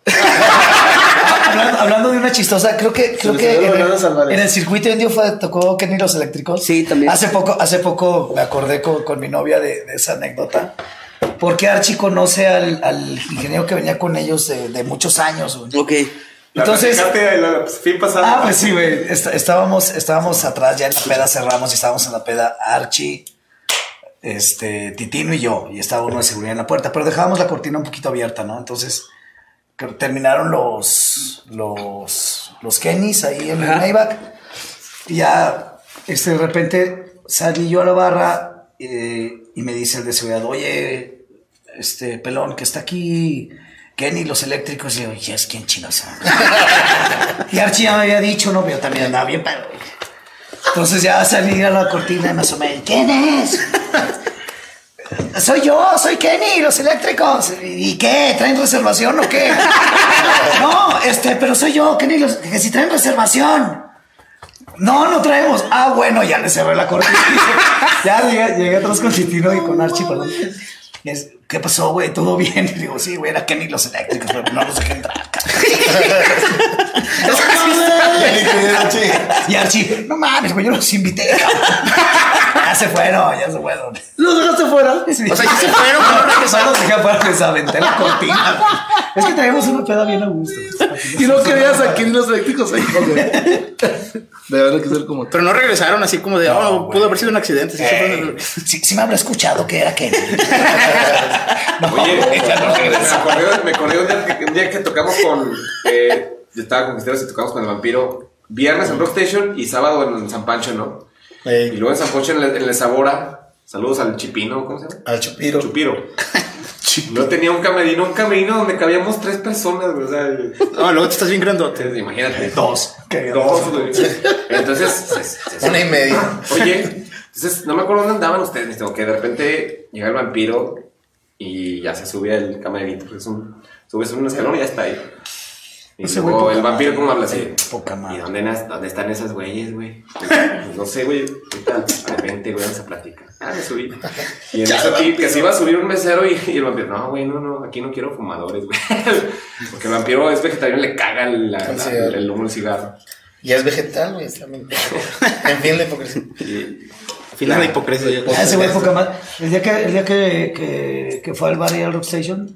hablando, hablando de una chistosa, creo que, creo que en el, en circuito indio fue, tocó Kenny los eléctricos. Sí, también. Hace poco, hace poco me acordé con, con mi novia de, de esa anécdota. Porque Archie conoce al, al ingeniero que venía con ellos de, de muchos años. güey. Ok. Entonces, el fin pasado. ah, pues sí, güey. est- estábamos, estábamos atrás ya en la peda, cerramos y estábamos en la peda Archie, este, Titino y yo. Y estaba uno de seguridad en la puerta, pero dejábamos la cortina un poquito abierta, ¿no? Entonces, terminaron los, los, los Kennys ahí en el Maybach. Y ya, este, de repente salí yo a la barra eh, y me dice el de seguridad, oye, este, pelón, que está aquí Kenny, los eléctricos. Y yo, ya es quien chinos son?" y Archie ya me había dicho, no, pero yo también andaba bien, pero. Entonces ya salí a la cortina más o menos, ¿quién es? Soy yo, soy Kenny, los eléctricos. ¿Y qué? ¿Traen reservación o qué? No, este, pero soy yo, Kenny, los, que si traen reservación. No, no traemos. Ah, bueno, ya le cerré la cortina. ya llegué, llegué atrás con Citino y con Archie, perdón. Es, ¿Qué pasó, güey? ¿Todo bien? Y digo, sí, güey, era Kenny los eléctricos, pero no los dejé entrar. Sí. y Archie, no mames, güey, yo los invité. cabrón". ya se fueron, ya se fueron. ¿Los dejaste fuera? O sea, ya se fueron, pero no regresaron. Los dejé afuera, les aventé la cortina. Es que traíamos una peda bien a gusto. Y no querías aquí los eléctricos ahí. Deberían que ser como. Pero no regresaron así como de, oh, pudo haber sido un accidente. Sí, se fueron. Sí, sí me habrá escuchado que era Kenny. Oye, me acordé un, día que, un día que tocamos con. Eh, yo estaba con Cristeros y tocamos con el vampiro. Viernes en Rockstation y sábado en San Pancho, ¿no? Y luego en San Pancho en el, en Sabora. Saludos al Chipino, ¿cómo se llama? al chupiro. Chupiro. No tenía un camerino, un camerino donde cabíamos tres personas, güey. O sea, No, luego te estás bien grandote. imagínate. Dos. Dos, güey. Entonces, Una y media. Oye, entonces no me acuerdo dónde andaban ustedes, tengo que de repente llega el vampiro y ya se sube al camerino, porque es un, subes un escalón y ya está ahí. Y Ese luego el vampiro cómo habla así. Poca madre. ¿Y dónde, están esas güeyes, güey? Pues, no sé, güey. De repente, güey, vamos a platicar. Ah, me subí. Y en eso que, que se iba a subir un mesero y, y el vampiro, no, güey, no, no, aquí no quiero fumadores, güey. Porque el vampiro es vegetariano, le caga la- El la- cigarro. el humo del cigarro. Y es vegetal, güey. En fin, la hipocresía. Final de hipocresía. Ah, ese güey poca madre. El día que, el día que, que, que fue al bar y al Rockstation,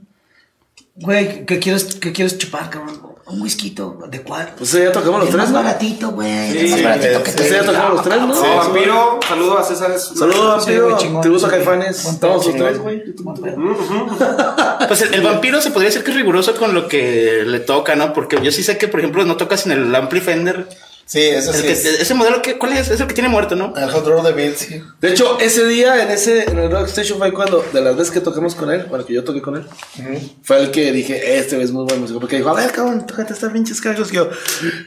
güey, ¿qué quieres, qué quieres chupar, cabrón? Un whisky, ¿de cuál? Pues ya tocamos los tres, más ¿no? baratito, güey. Sí, más baratito que sí, te ya tocamos los tres, ¿no? Sí, vampiro, saludo a César. Sí, güey, vampiro. chingón. Tributo a Caifanes. Estamos los tres, güey. Pues el, el vampiro se podría decir que es riguroso con lo que le toca, ¿no? Porque yo sí sé que, por ejemplo, no toca sin el Ampli Fender. Sí, eso El sí. que- es. ese modelo, que, ¿cuál es? Es el que tiene muerto, ¿no? El hot de Bill, sí. De hecho, ese día en ese en el Rock Station fue cuando, de las veces que tocamos con él, bueno, que yo toqué con él, fue el que dije, este es muy buen músico. Porque dijo, a ver, cabrón, tócate estas pinches cagos. Que yo,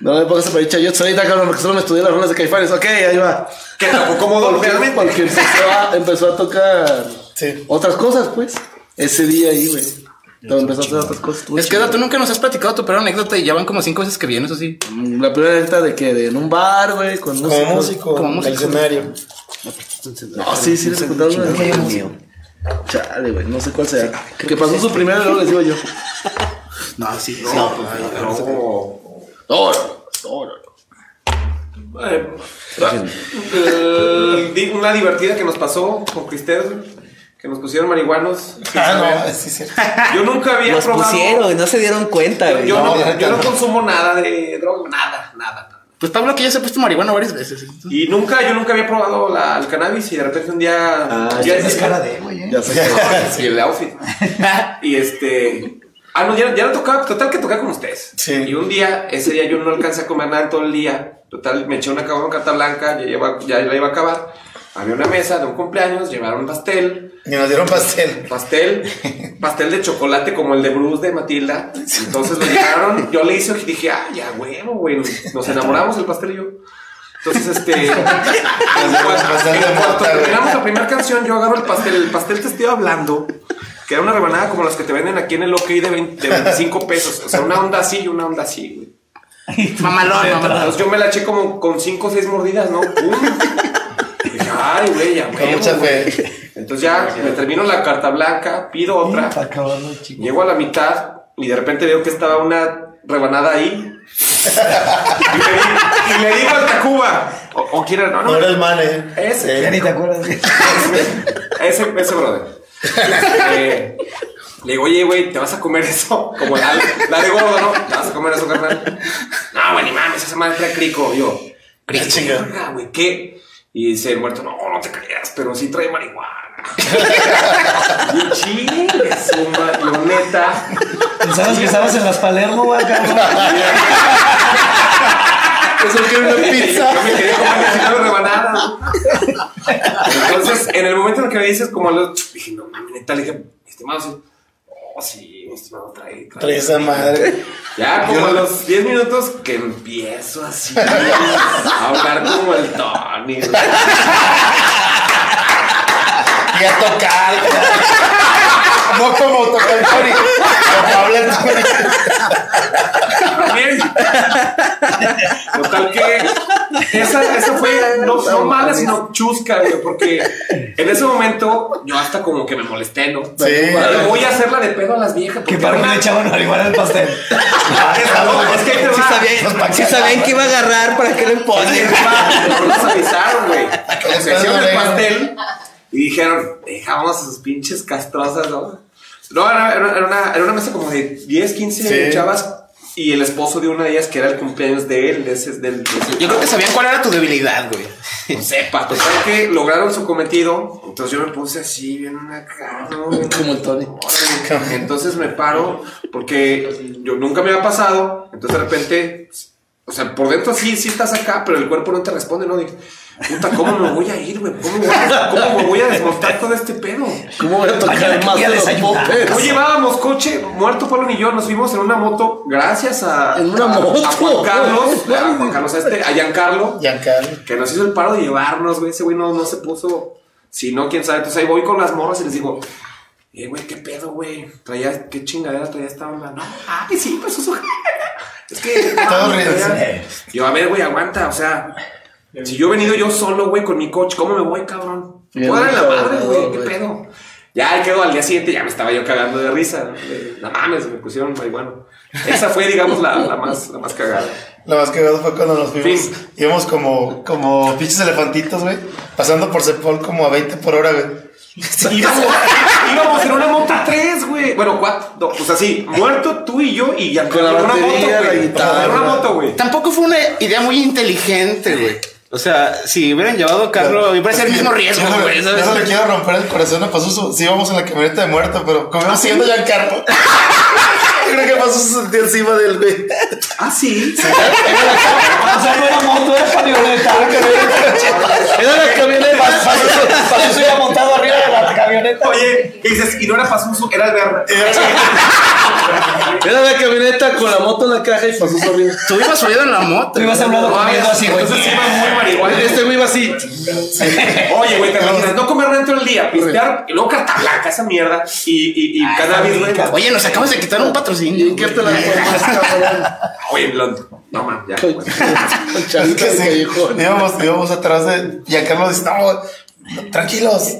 no me pongas a pedir chayotes ahorita, cabrón, porque solo me estudié las rolas de Caifanes. Ok, ahí va. Que tocó cómodo, Porque, realmente. porque empezó, a, empezó a tocar Sí. otras cosas, pues. ese día ahí, güey. Empezaste a hacer otras cosas. Es que tú nunca nos has platicado tu peor anécdota y ya van como cinco veces que vienes así. Mm, La primera neta de que de en un bar, güey, con Como músico, como músico. escenario. No, sí, sí, les he contado. Chale, güey, no sé cuál sea. Que pasó su primera luego les digo yo. No, sí. No, no. Órale, órale. Eh, eh, di- una divertida que nos pasó con Cristel, que nos pusieron marihuanos. Ah, no, sí, sí. Yo nunca había Nos probado. pusieron y no se dieron cuenta, Yo, güey. yo no, No, yo no consumo nada de droga, nada, nada. nada. Pues Pablo que ya se ha puesto marihuana varias veces. Y nunca, yo nunca había probado la, el cannabis y de repente un día. Ah, ya tienes cara de, güey. ¿eh? Ya sé. Sí, el outfit. y este. Ah, no, ya, ya no tocaba, total que tocaba con ustedes. Sí. Y un día, ese día yo no alcancé a comer nada en todo el día. Total, me eché una cabrón carta blanca, ya, iba- ya la iba a acabar. Había una mesa de un cumpleaños, llevaron pastel, Y nos dieron pastel. pastel, pastel de chocolate como el de Bruce de Matilda. Entonces lo llevaron, yo le hice y dije, ah, ya huevo, güey. Nos enamoramos el pastel y yo. Entonces, este. mota, güey. terminamos la primera canción, yo agarro el pastel. El pastel te estoy hablando. Que era una rebanada como las que te venden aquí en el OK de, 20 de 25 pesos. O sea, una onda así y una onda así, güey. Mamalón, mamalón. Yo me la eché como con 5 o 6 mordidas, ¿no? ¡Pum! Ay, güey, ya, mucha güey". fe. Entonces ya me termino la carta blanca, pido otra. Para acabarlo, chico. Llego a la mitad y de repente veo que estaba una rebanada ahí. y, le digo al Tacuba, o, o quién era, no, No no, era el man, eh. ese, Ya ni te acuerdas. ese, ese brother. Eh, le digo, oye, güey, ¿te vas a comer eso? Como la, la de gordo, ¿no? ¿Te vas a comer eso, carnal? No, güey, ni mames, esa madre trae crico. Yo, crico, chinga. verga, güey, ¿qué? Y dice el muerto, no, no te creas, pero sí trae marihuana. y chingue su madre, yo, neta. Pensabas que estabas en las Palermo, güey. Eso que una pizza. Yo me quedé así una rebanada. Entonces, en el momento en el que me dices como lo dije, no mames, neta, le dije, estimado, sí. Oh, sí, mi estimado, trae, trae. Trae esa madre. Ya como a los 10 minutos que empiezo así a hablar como el Tony. Y a tocar. No como toca el Tony. Como habla el Tony. Bien. Total que esa, esa fue no, no mala, sino chusca, güey, porque en ese momento yo hasta como que me molesté, ¿no? Sí. Le voy a hacerla de pedo a las viejas. Que para una- le echaban marihuana al pastel. No, es que te Si va. sabían, si sabían que iba a agarrar, ¿para qué le ponen? No nos avisaron, güey. les Se hicieron el pastel y dijeron, dejamos a sus pinches castrosas, ¿no? No, era, era- una, era una mesa como de 10, 15 Sí. chavas y el esposo de una de ellas que era el cumpleaños de él, de ese, del, de ese- Yo creo que sabían cuál era tu debilidad, güey. no sepa, total que lograron su cometido. Entonces yo me puse así, bien acá, ¿no? Como el Tony. Entonces me paro porque yo nunca me había pasado. Entonces de repente, o sea, por dentro sí, sí estás acá, pero el cuerpo no te responde, ¿no? Puta, ¿cómo me voy a ir, güey? ¿Cómo, voy a- ¿Cómo me voy a desmontar todo este pedo? ¿Cómo voy a tocar más voy a de los? No llevábamos coche, muerto Pablo y yo nos fuimos en una moto, gracias a, En una a- moto. a Juan Carlos, a Juan Carlos, a, este, a Giancarlo, Giancarlo. que nos hizo el paro de llevarnos, güey. Ese güey no, no se puso. Si no, quién sabe. Entonces ahí voy con las morras y les digo, eh, güey, qué pedo, güey. Traía, qué chingadera traía esta onda. No, ay, sí, pues eso. Es que. Todo traía- Yo, a ver, güey, aguanta. O sea, si yo he venido yo solo, güey, con mi coche, ¿cómo me voy, cabrón? Dar en la madre, güey, qué pedo. Ya quedó al día siguiente, ya me estaba yo cagando de risa. ¿no? Mames, me pusieron marihuana. Esa fue, digamos, la, la más, la más cagada. Lo más cagado fue cuando nos fuimos. Sí. Íbamos como, como pinches elefantitos, güey. Pasando por Cepol como a 20 por hora, güey. Íbamos, íbamos en una moto 3, güey. Bueno, cuatro. no, pues así, muerto tú y yo y ya Con la una moto, la güey. una moto, güey. Tampoco fue una idea muy inteligente, güey. O sea, si hubieran llevado a Carlos, iba a ser el mismo riesgo, güey. Yo no ¿sabes? le quiero romper el corazón a Pazuzu. Sí, íbamos en la camioneta de muerto, pero como íbamos siguiendo Giancarlo. Yo creo que Pazuzu se sentía encima del güey. Ah, sí. O sea, no era moto, era camioneta. Era la camioneta. Se iba montado arriba de la camioneta. Oye, y dices, y no era Pazuzu, era el verde. Era la camioneta con la moto en la caja y pasó arriba. Tú ibas subido en la moto. Tú ibas hablando comiendo así, güey. Entonces iba muy marihuana. Este güey iba así. Oye, güey, te imaginas, no comer dentro del día, pistear, y luego carta blanca, esa mierda, y, y, y cannabis, güey. Oye, nos acabas de quitar un patrocinio. ¿Qué te la? Oye, blond. No, man, ya. güey. Chavita que sí, íbamos, íbamos atrás de. Y a Carlos dice: No, tranquilos,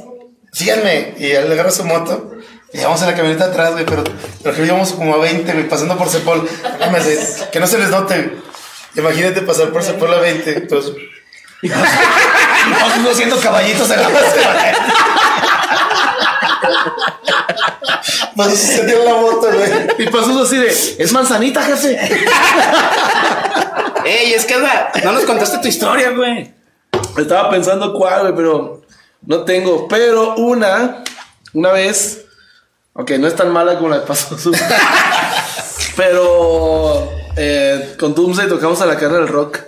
síganme. Y él agarra su moto. Y vamos a la camioneta atrás, güey. Pero, pero que íbamos como a 20, güey, pasando por Cepol. Que no se les note. Imagínate pasar por Cepol a 20. Pues, Nosotros haciendo caballitos en la base. pues se dio la moto, güey. Y pasó así de, es manzanita, jefe. Ey, es que no nos contaste tu historia, güey. Estaba pensando cuál, güey, pero no tengo. Pero una, una vez, ok, no es tan mala como la Paso Azul. pero eh, con Doomsday tocamos a la carne del rock.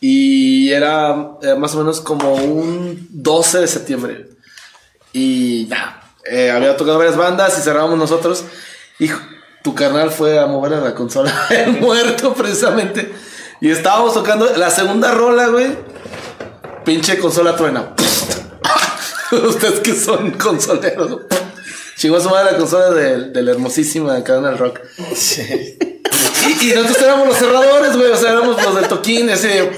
Y era eh, más o menos como un 12 de septiembre. Y ya, eh, había tocado varias bandas y cerrábamos nosotros. Y tu carnal fue a mover a la consola muerto precisamente. Y estábamos tocando la segunda rola, güey. Pinche consola truena. Ustedes que son consoleros. Chingó a su madre la consola del, del hermosísima cadena del rock. Y, y nosotros éramos los cerradores, güey. O sea, éramos los del toquín, de.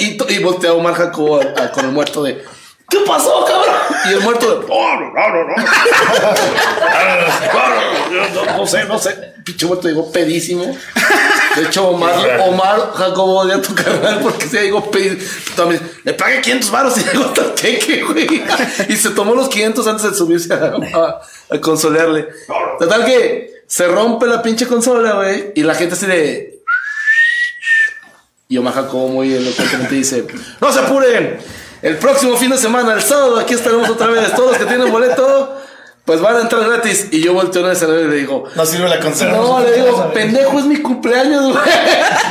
Y, y, y voltea Omar Jacobo a- a- con el muerto de. ¿Qué pasó, cabrón? Y el muerto de. "Oh, no, no, no, no. No, no sé, no sé. Pinche muerto llegó pedísimo. De hecho, Omar, Omar Jacobo odia a tu canal porque se llegó pedísimo. También, le pagué 500 baros y llegó hasta el queque, güey. Y se tomó los 500 antes de subirse a, a, a consolearle. Total que se rompe la pinche consola, güey. Y la gente así de. Y Omar Jacobo muy elocuentemente dice: ¡No se apuren! El próximo fin de semana, el sábado, aquí estaremos otra vez. Todos los que tienen boleto, pues van a entrar gratis. Y yo volteo el escenario y le digo: No sirve la consola. No, le digo, pendejo, es mi cumpleaños, güey.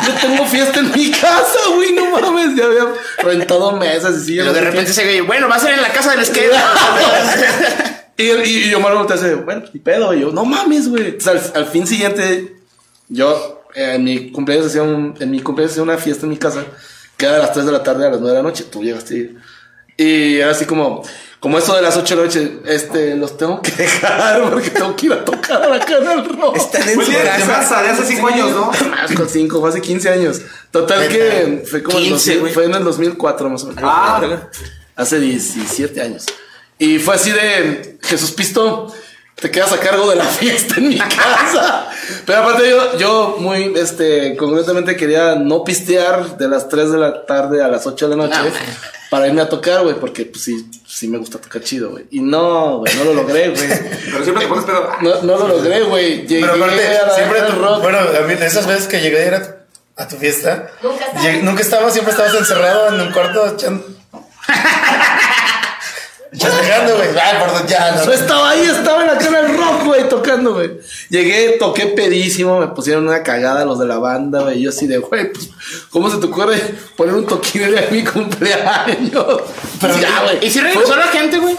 Yo tengo fiesta en mi casa, güey, no mames. Ya había rentado mesas y Pero sillas. de repente se güey, bueno, va a ser en la casa del skate. Y, él- y, y Omar voltea y dice, bueno, ni pedo. Y yo, no mames, güey. Al, al fin siguiente, yo eh, en mi cumpleaños hacía un, en mi cumpleaños hacía una fiesta en mi casa, que era a las 3 de la tarde a las 9 de la noche. Tú llegaste. Y era así como, como eso de las 8 de la noche, este, los tengo que dejar porque tengo que ir a tocar a la cara del rock. Están en Fue su casa. de hace 5 años, ¿no? Más con 5, fue hace 15 años. Total que fue como en el 15, 2000, güey. fue en el 2004 más o menos. Ah. Hace 17 años. Y fue así de Jesús Pisto, te quedas a cargo de la fiesta en mi casa. Pero aparte yo, yo muy este concretamente quería no pistear de las 3 de la tarde a las 8 de la noche No, para irme a tocar, güey, porque pues sí, sí me gusta tocar chido, güey. Y no, güey, no lo logré, güey. Pero siempre te pones pedo. No, no lo logré, güey. Llegué Pero aparte, a la siempre tu- rock. Bueno, a mí, de esas veces que llegué a ir a, a tu fiesta, Nunca estabas. lleg- nunca estabas, siempre estabas encerrado en un cuarto echando. Chasqueando, güey. Ay, perdón, ya. No No, estaba ahí, estaba en la cara del rock, güey, tocando, güey. Llegué, toqué pedísimo, me pusieron una cagada los de la banda, güey. y Yo así de, güey, pues, ¿cómo se te ocurre poner un toquín de mi cumpleaños? Pero ya, güey. ¿Y si regresó la gente, güey?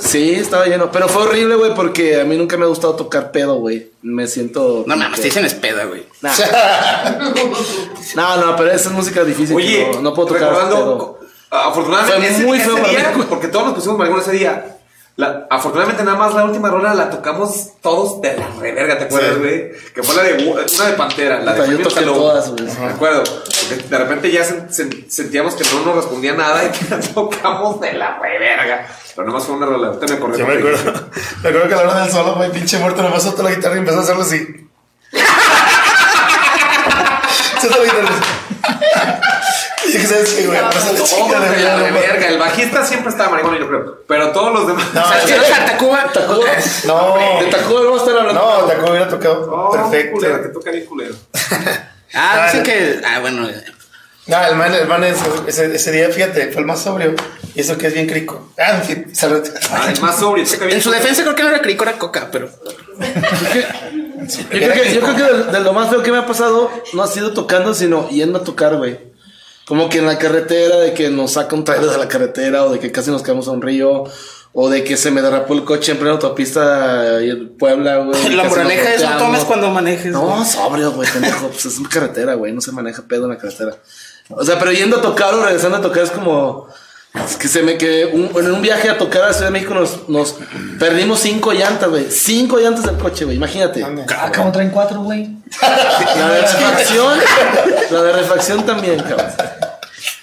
Sí, estaba lleno. Pero fue horrible, güey, porque a mí nunca me ha gustado tocar pedo, güey. Me siento. No mames, te dicen espeda, güey. Nah. No, no, pero esa es música difícil. Oye, no, no puedo tocar pedo. Afortunadamente, Fue ese, muy ese feo para día, mí, güey. porque todos nos pusimos marihuana ese día. La- afortunadamente, nada más la última rola la tocamos todos de la reverga, ¿te acuerdas, Sí. güey? Que fue la de una de Pantera, la de yo toqué todas, güey. Me acuerdo. Porque de repente ya sen- sen- sentíamos que no nos respondía nada y que la tocamos de la reverga. Pero nada más fue una rola. Ahorita me acordé. Yo me acuerdo. Me acuerdo que a la hora del solo, güey, pinche muerto, nomás soltó la guitarra y empezó a hacerlo así. Soltó la guitarra. Y dije, ¿sabes qué, güey? Pasa la Todos chica de de la güey. reverga. El bajista siempre estaba marihuana, yo creo. Pero todos los demás. No, ¿Sabes qué? sí. O sea, Tacuba. ¿Tacuba? No, ¿De Tacuba no va a estar hablando? no, Taco hubiera tocado Oh, perfecto. culero, te toca bien culero. Ah, dicen que. Ah, bueno. No, el man, el man es- ese, ese día, fíjate, fue el más sobrio. Y eso que es bien crico. Ah, en fin, salud. Ah, el más sobrio. En su defensa creo que no era crico, era coca, pero. Yo creo que, yo creo que de, de lo más feo que me ha pasado no ha sido tocando, sino yendo a tocar, güey. Como que en la carretera, de que nos saca un trailer de la carretera, o de que casi nos caemos a un río, O de que se me derrapó el coche en plena autopista en Puebla, güey. La moraleja es no tomes cuando manejes. No, güey. sobrio, güey, pendejo. Pues es una carretera, güey. No se maneja pedo en la carretera. O sea, pero yendo a tocar o regresando a tocar es como. Es que se me que un- en un viaje a tocar a la Ciudad de México nos, nos perdimos cinco llantas, güey. Cinco llantas del coche, güey. Imagínate. Ah, ¿cómo traen cuatro, güey? La de refacción. la de refacción también, cabrón.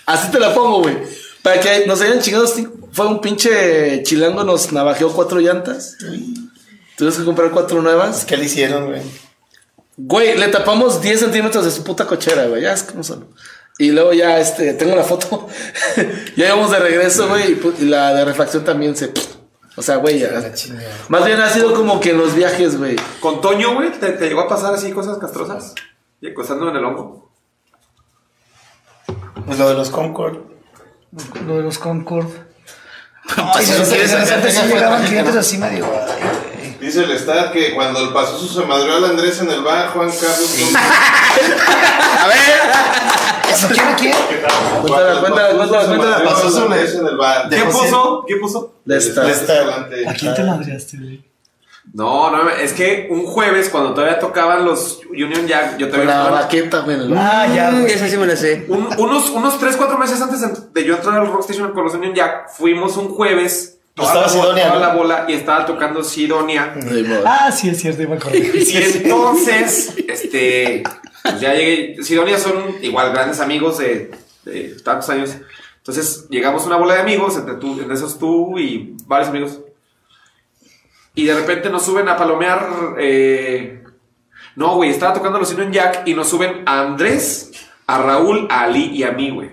Así te la pongo, güey. Para que nos hayan chingado. Fue un pinche chilango, nos navajeó cuatro llantas. Tuvimos que comprar cuatro nuevas. ¿Qué le hicieron, güey? Güey, le tapamos 10 centímetros de su puta cochera, güey. Ya es como son. Y luego ya, este, tengo la foto. ya íbamos de regreso, güey. Y, la de refacción también se. O sea, güey, ya. Más bien ha sido como que en los viajes, güey. Con Toño, güey, ¿te, te llegó a pasar así cosas castrosas? Y acostando en el hongo. Pues lo de los Concord. Lo de los Concord. Ay, sí, llegaban clientes así medio. Dice el Stat que cuando el paso se madrió al Andrés en el bar, Juan Carlos. ¿Eso quién quién? Cuéntala, cuéntala, cuéntala, cuéntala. Pasó su en el bar. ¿Qué puso? ¿Qué puso? De esta. De esta- ¿A quién te madreaste, güey? No, no, es que un jueves cuando todavía tocaban los Union Jack, yo todavía la baqueta, güey. Ah, ya, Mm, güey. esa sí me la sé. un- unos, unos 3, 4 meses antes de, yo entrar al Rockstation con los Union Jack, fuimos un jueves. Toda, Estaba la, bola, Sidonia, toda ¿no? la bola y estaba tocando Sidonia. Ah, sí, es cierto, iba a correr. Y entonces, este, pues ya llegué. Sidonia son igual grandes amigos de, tantos años. Entonces llegamos una bola de amigos, entre, tú, entre esos tú y varios amigos. Y de repente nos suben a palomear. eh, no, güey, estaba tocando los Union Jack y nos suben a Andrés, a Raúl, a Ali y a mí, güey.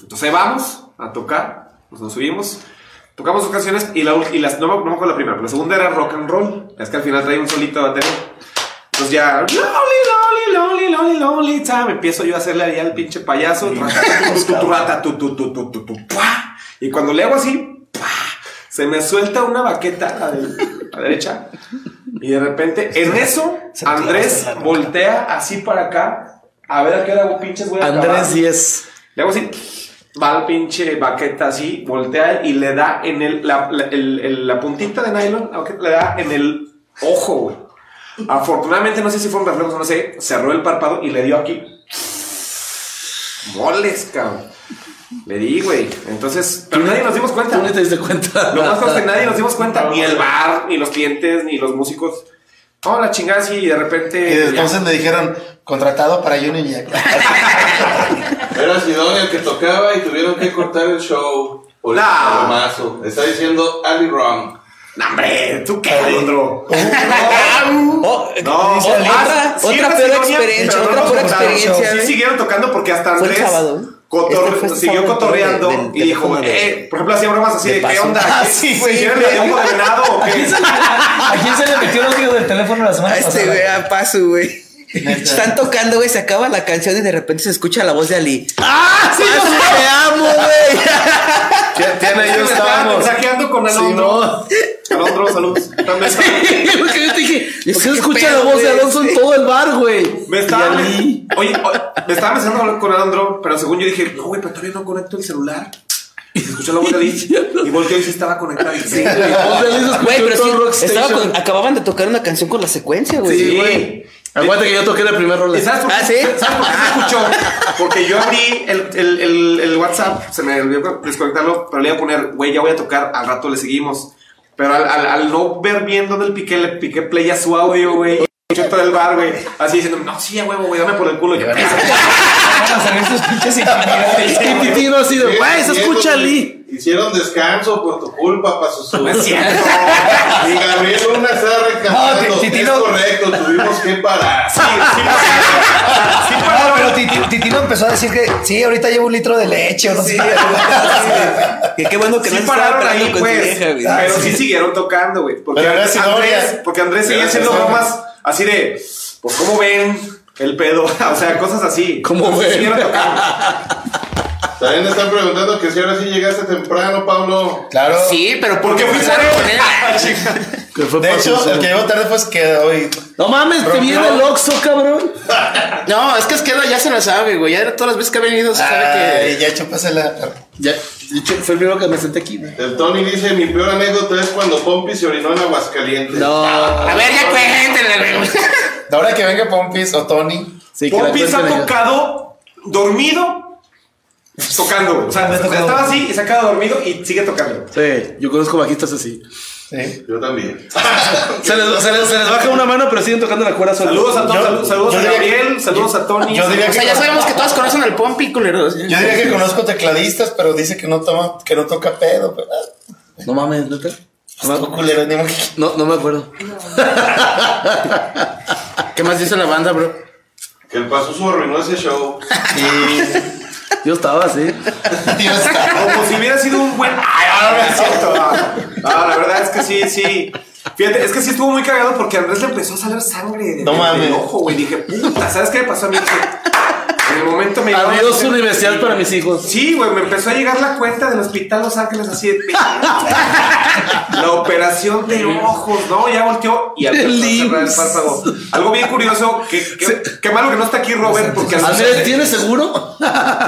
Entonces vamos a tocar, pues nos subimos, tocamos sus canciones y, la, y las, no, no me acuerdo la primera, pero la segunda era rock and roll. Es que al final trae un solito de. Entonces ya, lonely, lonely, lonely, lonely, lonely time. Empiezo yo a hacerle ahí al pinche payaso. Y cuando le hago así, se me suelta una baqueta a la, derecha. Y de repente, en eso, Andrés voltea así para acá. A ver a qué hora pinches voy a. Andrés 10. Le hago así, va al pinche baqueta así, voltea y le da en el, la, la- el- el- la puntita de nylon, le da en el ojo, güey. Afortunadamente, no sé si fueron reflejos o no sé, cerró el párpado y le dio aquí. Moles, cabrón. Le di, güey. Entonces, pero nadie nos dimos cuenta. Tú ni te diste cuenta. Lo más es que nadie nos dimos cuenta, ni el bar, ni los clientes, ni los músicos. Oh, la chingada así y de repente. Y ya. entonces me dijeron, contratado para Jack. Era Sidonia el que tocaba y tuvieron que cortar el show. Por el No. palomazo. Está diciendo Ali Wrong. No, hombre, ¿tú qué, Alondro? Oh, No, dice, otra, sí, otra era peor experiencia, pero otra no experiencia. Sí ¿eh? siguieron tocando porque hasta Fue el Andrés sábado. cotor- Este fue siguió sábado cotorreando y dijo, eh, por ejemplo, hacía bromas así de ¿qué onda? Ah, ¿Qué- sí, güey. ¿Quieren el tiempo de venado o qué? ¿A quién se le metió el audio del teléfono la semana A este pasada? güey, a paso, güey. Están tocando, güey, se acaba la canción y de repente se escucha la voz de Ali. ¡Ah! ¡Sí, te amo, güey! Tiene, yo estábamos. mensajeando con Sí, Alondro. no. Alondro, salud. También Lo que yo te dije, ¿por qué ¿qué se escucha pedo, la voz de? Alonso en todo el bar, güey? Me estaba, oye, oye, me estaba mensajeando con Alondro, pero según yo dije, no, güey, pero todavía no conecto el celular. Y se escuchó la voz de Ali. Y volteó y sí estaba dije, Sí, güey, se pero el sí, estaba con- acababan de tocar una canción con la secuencia, güey. Sí, güey. Aguanta que yo toqué la primera rola. ¿Y sabes por qué? Ah, ¿sí? ¿Sabes por qué se escuchó? Porque yo abrí el, el, el, el WhatsApp, se me olvidó desconectarlo, pero le iba a poner, güey, ya voy a tocar, al rato le seguimos. Pero al, al, al no ver bien dónde el piqué, le piqué play a su audio, güey. Escuché todo el bar, güey. Así diciendo, no, sí, a huevo, güey, dame por el culo. Y yo, sus pinches. Y Titino así de, güey, se escucha Ali. Hicieron descanso por tu culpa para su No es cierto. Y Gabriel Luna está. No, es correcto, tuvimos que parar. Sí, sí, sí, No, pero Titi- Titino empezó a decir que sí, ahorita llevo un litro de leche o no sé. Que qué bueno que no pararon ahí, pues. Pero sí siguieron tocando, güey. Porque. Andrés, porque Andrés seguía haciendo bromas así de, pues, ¿cómo ven el pedo? o sea, cosas así. ¿Cómo ven? También están preguntando que si ahora sí llegaste temprano, Pablo. Claro. Sí, pero ¿Por porque qué fui empezaron por con él? él. Que fue De hecho, el que llegó tarde fue que hoy. No mames, te viene el Oxxo, cabrón. No, es que Esqueda ya se la sabe, güey. Ya todas las veces que ha venido se sabe Ay, que. ya chúpasela. Ya, de hecho, fue el primero que me senté aquí, güey. El Tony dice, mi peor anécdota es cuando Pompi se orinó en Aguascalientes. No. A ver, ya cuéntenle, güey. Ahora que venga Pompis o Tony. Sí, que la Pompis ha tocado dormido, tocando. O sea, estaba así y se ha quedado dormido y sigue tocando. Sí, yo conozco bajistas así. Sí. Yo también. Se les, se les- se les baja una mano, pero siguen tocando la cuerda. Saludos a, Yo- saludos, a Gabriel, saludos a Tony. yo diría O sea, ya sabemos que todos conocen al Pompi, culeros. Yo diría que conozco tecladistas, pero dice que no toma, que no toca pedo. Pero, ah, No mames, neta. estuvo culero, ni modo que- No, no me acuerdo. ¿Qué más dice la banda, bro? Que el Pazuzu arruinó ese show. Yo estaba así. Dios, Como si hubiera sido un buen. Ay, no es cierto. No, No, la verdad es que sí, sí. Fíjate, es que sí estuvo muy cagado porque a Andrés le empezó a salir sangre de, No de- mames. del ojo, güey. Dije, puta, ¿sabes qué me pasó a mí? Dije, el momento me Adiós universidad para mis hijos. Sí, güey, me empezó a llegar la cuenta del hospital Los Ángeles así de La operación de ojos, ¿no? Ya volteó y a cerrar el párpado. Algo bien curioso, que, malo que no está aquí Robert, porque a Andrés, ¿tienes seguro?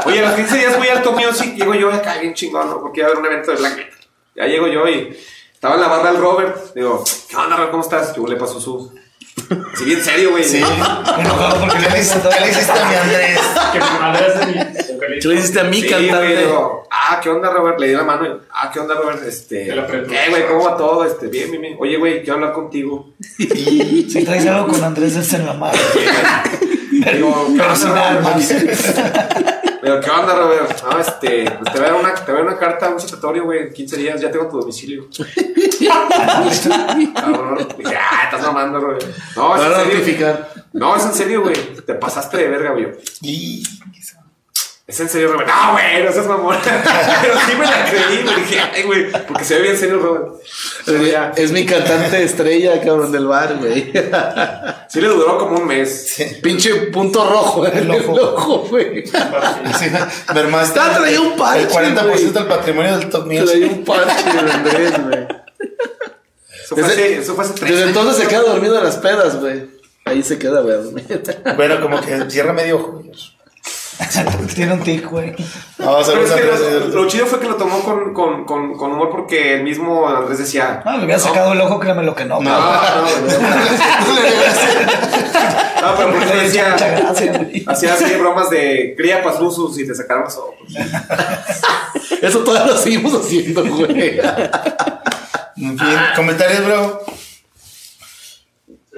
Oye, a los 15 días muy alto music, llego yo acá bien chingón, ¿no? Porque iba a haber un evento de black. Ya llego yo y estaba en la barra el Robert. Digo, ¿qué onda, Robert? ¿Cómo estás? Yo le paso su. Así bien serio, güey. Sí. Enojado porque ¿qué le hiciste, ¿qué le hiciste a mi Andrés? Que mi madre es mi Tú le hiciste a mí Sí, güey, cantante. digo, ah, ¿qué onda, Robert? Le di la mano y, ah, ¿qué onda, Robert? Este, Te lo apretó. ¿qué, güey? ¿Cómo va todo? Este, bien, bien, bien. Oye, güey, quiero hablar contigo. Si traes algo con Andrés, es en la. Digo, ¿qué Pero onda, sin nada Digo, ¿qué onda, Robert? No, este, pues te voy a dar una, te voy a dar una carta, un citatorio, güey, en 15 días, ya tengo tu domicilio. Cabrón. Dije, ah, estás mamando, Robert. No, es en serio. No, es en serio, güey. Te pasaste de verga, güey. Y Es en serio, Robert. No, güey, no seas mamón. Pero sí me la creí, güey. Dije, ay, güey, porque se ve bien serio, Robert. Es mi cantante estrella, cabrón, del bar, güey. Sí le duró como un mes. Pinche punto rojo en el ojo, güey. sí, Ah, traía un parche, el 40% güey. del patrimonio del top Traía music. un parche de Andrés, güey. Eso fue, Desde- hace, eso fue hace tres Desde años. entonces se queda dormido en las pedas, güey. Ahí se queda, güey. Bueno, como que cierra medio ojo. Tiene un tic, güey. No, Pero es que lo, lo chido fue que lo tomó con, con, con, con humor porque el mismo Andrés decía. No, le hubiera sacado el ojo, créeme lo que no. No, no, no, no, pero porque Le decía. Hacía así bromas de cría pazuzus y te sacaron los ojos. Eso todavía lo seguimos haciendo, güey. En fin, comentarios, bro.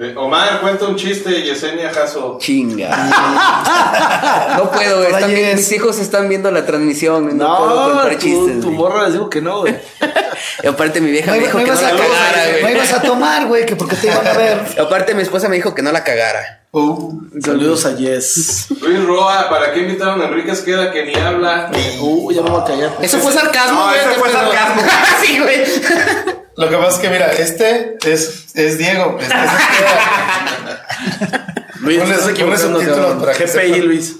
Eh, Omar, cuenta un chiste, Yesenia Jasso. Chinga. No puedo, están mis hijos están viendo la transmisión. No, puedo No, contar tu, chistes. tu morra les digo que no, güey. Y aparte mi vieja No, me dijo no que no ibas la a cagara, no güey. ibas a tomar, güey, que porque te iban a ver. Y aparte mi esposa me dijo que no la cagara. Saludos a Jess. Luis Roa, ¿para qué invitaron a Enrique Esqueda que ni habla? Uh, ya me voy a callar. Eso fue sarcasmo, No, güey. qué fue sarcasmo. sí, güey. Lo que pasa es que, mira, este es, es Diego. Este es Luis, Ponle- estás equivocando, para GPI. Luis.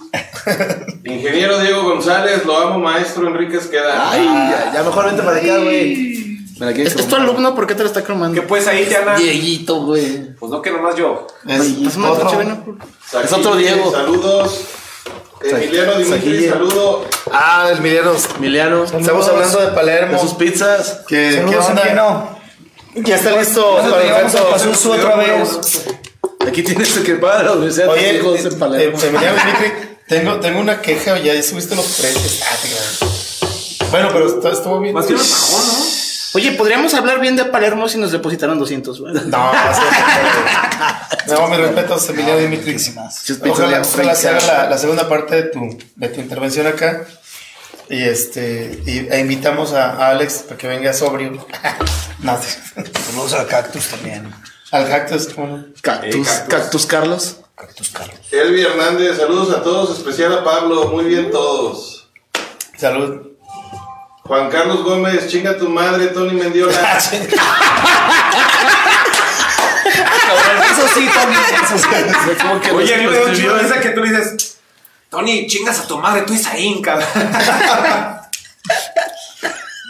Ingeniero Diego González, lo amo maestro Enrique Esqueda. Ay, ya, ya mejor vente para acá, güey. Quieres Es tu alumno, ¿por qué te lo está cromando? Que pues ahí, Diana. Dieguito, güey. Pues no que nomás yo. Es otro. coche, ven. Sajille, es otro Diego. Saludos. Emiliano Dimitri, saludo. Ah, el Miliano. Emiliano. Estamos hablando de Palermo. De sus pizzas. ¿Qué, ¿qué onda? Emiliano. Ya está listo ¿Cuándo para el reto. Pazuzu otra vez? Aquí tienes que pagar la universidad de Oye, tus hijos en eh, Palermo. eh, Emiliano Dimitri, tengo, tengo una queja, ya subiste los precios. Ah, bueno, pero estuvo bien. Más que un ¿no? Oye, podríamos hablar bien de Palermo si nos depositaron 200, güey. No, no, no, mis respetos, Emiliano Dimitri. Ojalá, ojalá se haga la, la segunda parte de tu, de tu intervención acá. Y este y, e invitamos a, a Alex para que venga sobrio. no, Saludos al cactus también. al cactus, ¿cómo no? Cactus, Cactus Carlos. Cactus Carlos. Elvi Hernández, saludos a todos, especial a Pablo, muy bien todos. Salud. Juan Carlos Gómez, chinga tu madre, Tony Mendiola. Eso sí, también. Eso sí. Como que Oye, me da un chido risa que tú le dices, Tony, chingas a tu madre, tú Isaín, cabrón.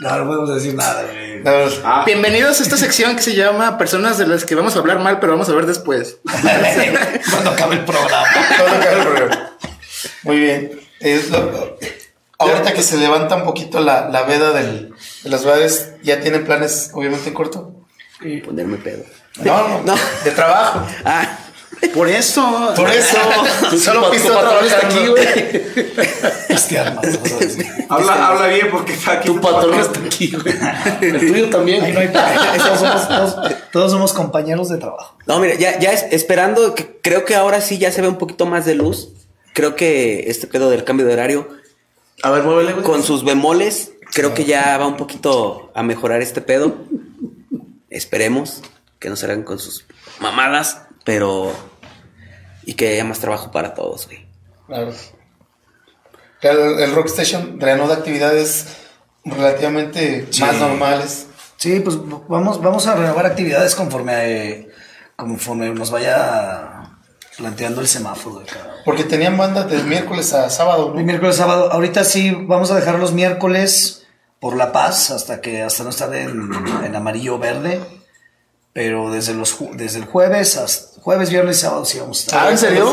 No, no podemos decir nada, güey. Ah, Bienvenidos a esta sección que se llama Personas de las que vamos a hablar mal, pero vamos a ver después. Cuando acabe el programa. todo acaba el programa. Muy bien. Es lo- ahorita que se levanta un poquito la, la veda del, de los bares, ¿ya tienen planes, obviamente, en corto? Ponerme pedo. No, no, No. De trabajo. Ah, Por eso. Por eso. Solo patrón está trabajando. aquí, güey. Pistear más. vamos a decir. habla, habla bien porque está aquí. Tu patrón está aquí, güey. El tuyo también. Ahí no hay todos, somos, todos, todos somos compañeros de trabajo. No, mira, ya, ya es- esperando, que creo que ahora sí ya se ve un poquito más de luz. Creo que este pedo del cambio de horario, A ver, muévele, güey. con sus bemoles, creo que ya va un poquito a mejorar este pedo. Esperemos que no se hagan con sus mamadas, pero... Y que haya más trabajo para todos, güey. Claro. El, el Rockstation reanuda actividades relativamente más normales. Sí, pues vamos, vamos a renovar actividades conforme, conforme nos vaya planteando el semáforo. de cada- Porque tenían banda de miércoles a sábado, El ¿no? miércoles, sábado. Ahorita sí, vamos a dejar los miércoles por La Paz hasta que hasta no estar en, en amarillo verde. Pero desde los desde el jueves hasta jueves, viernes y sábado sí vamos a estar. Ah, ¿en serio?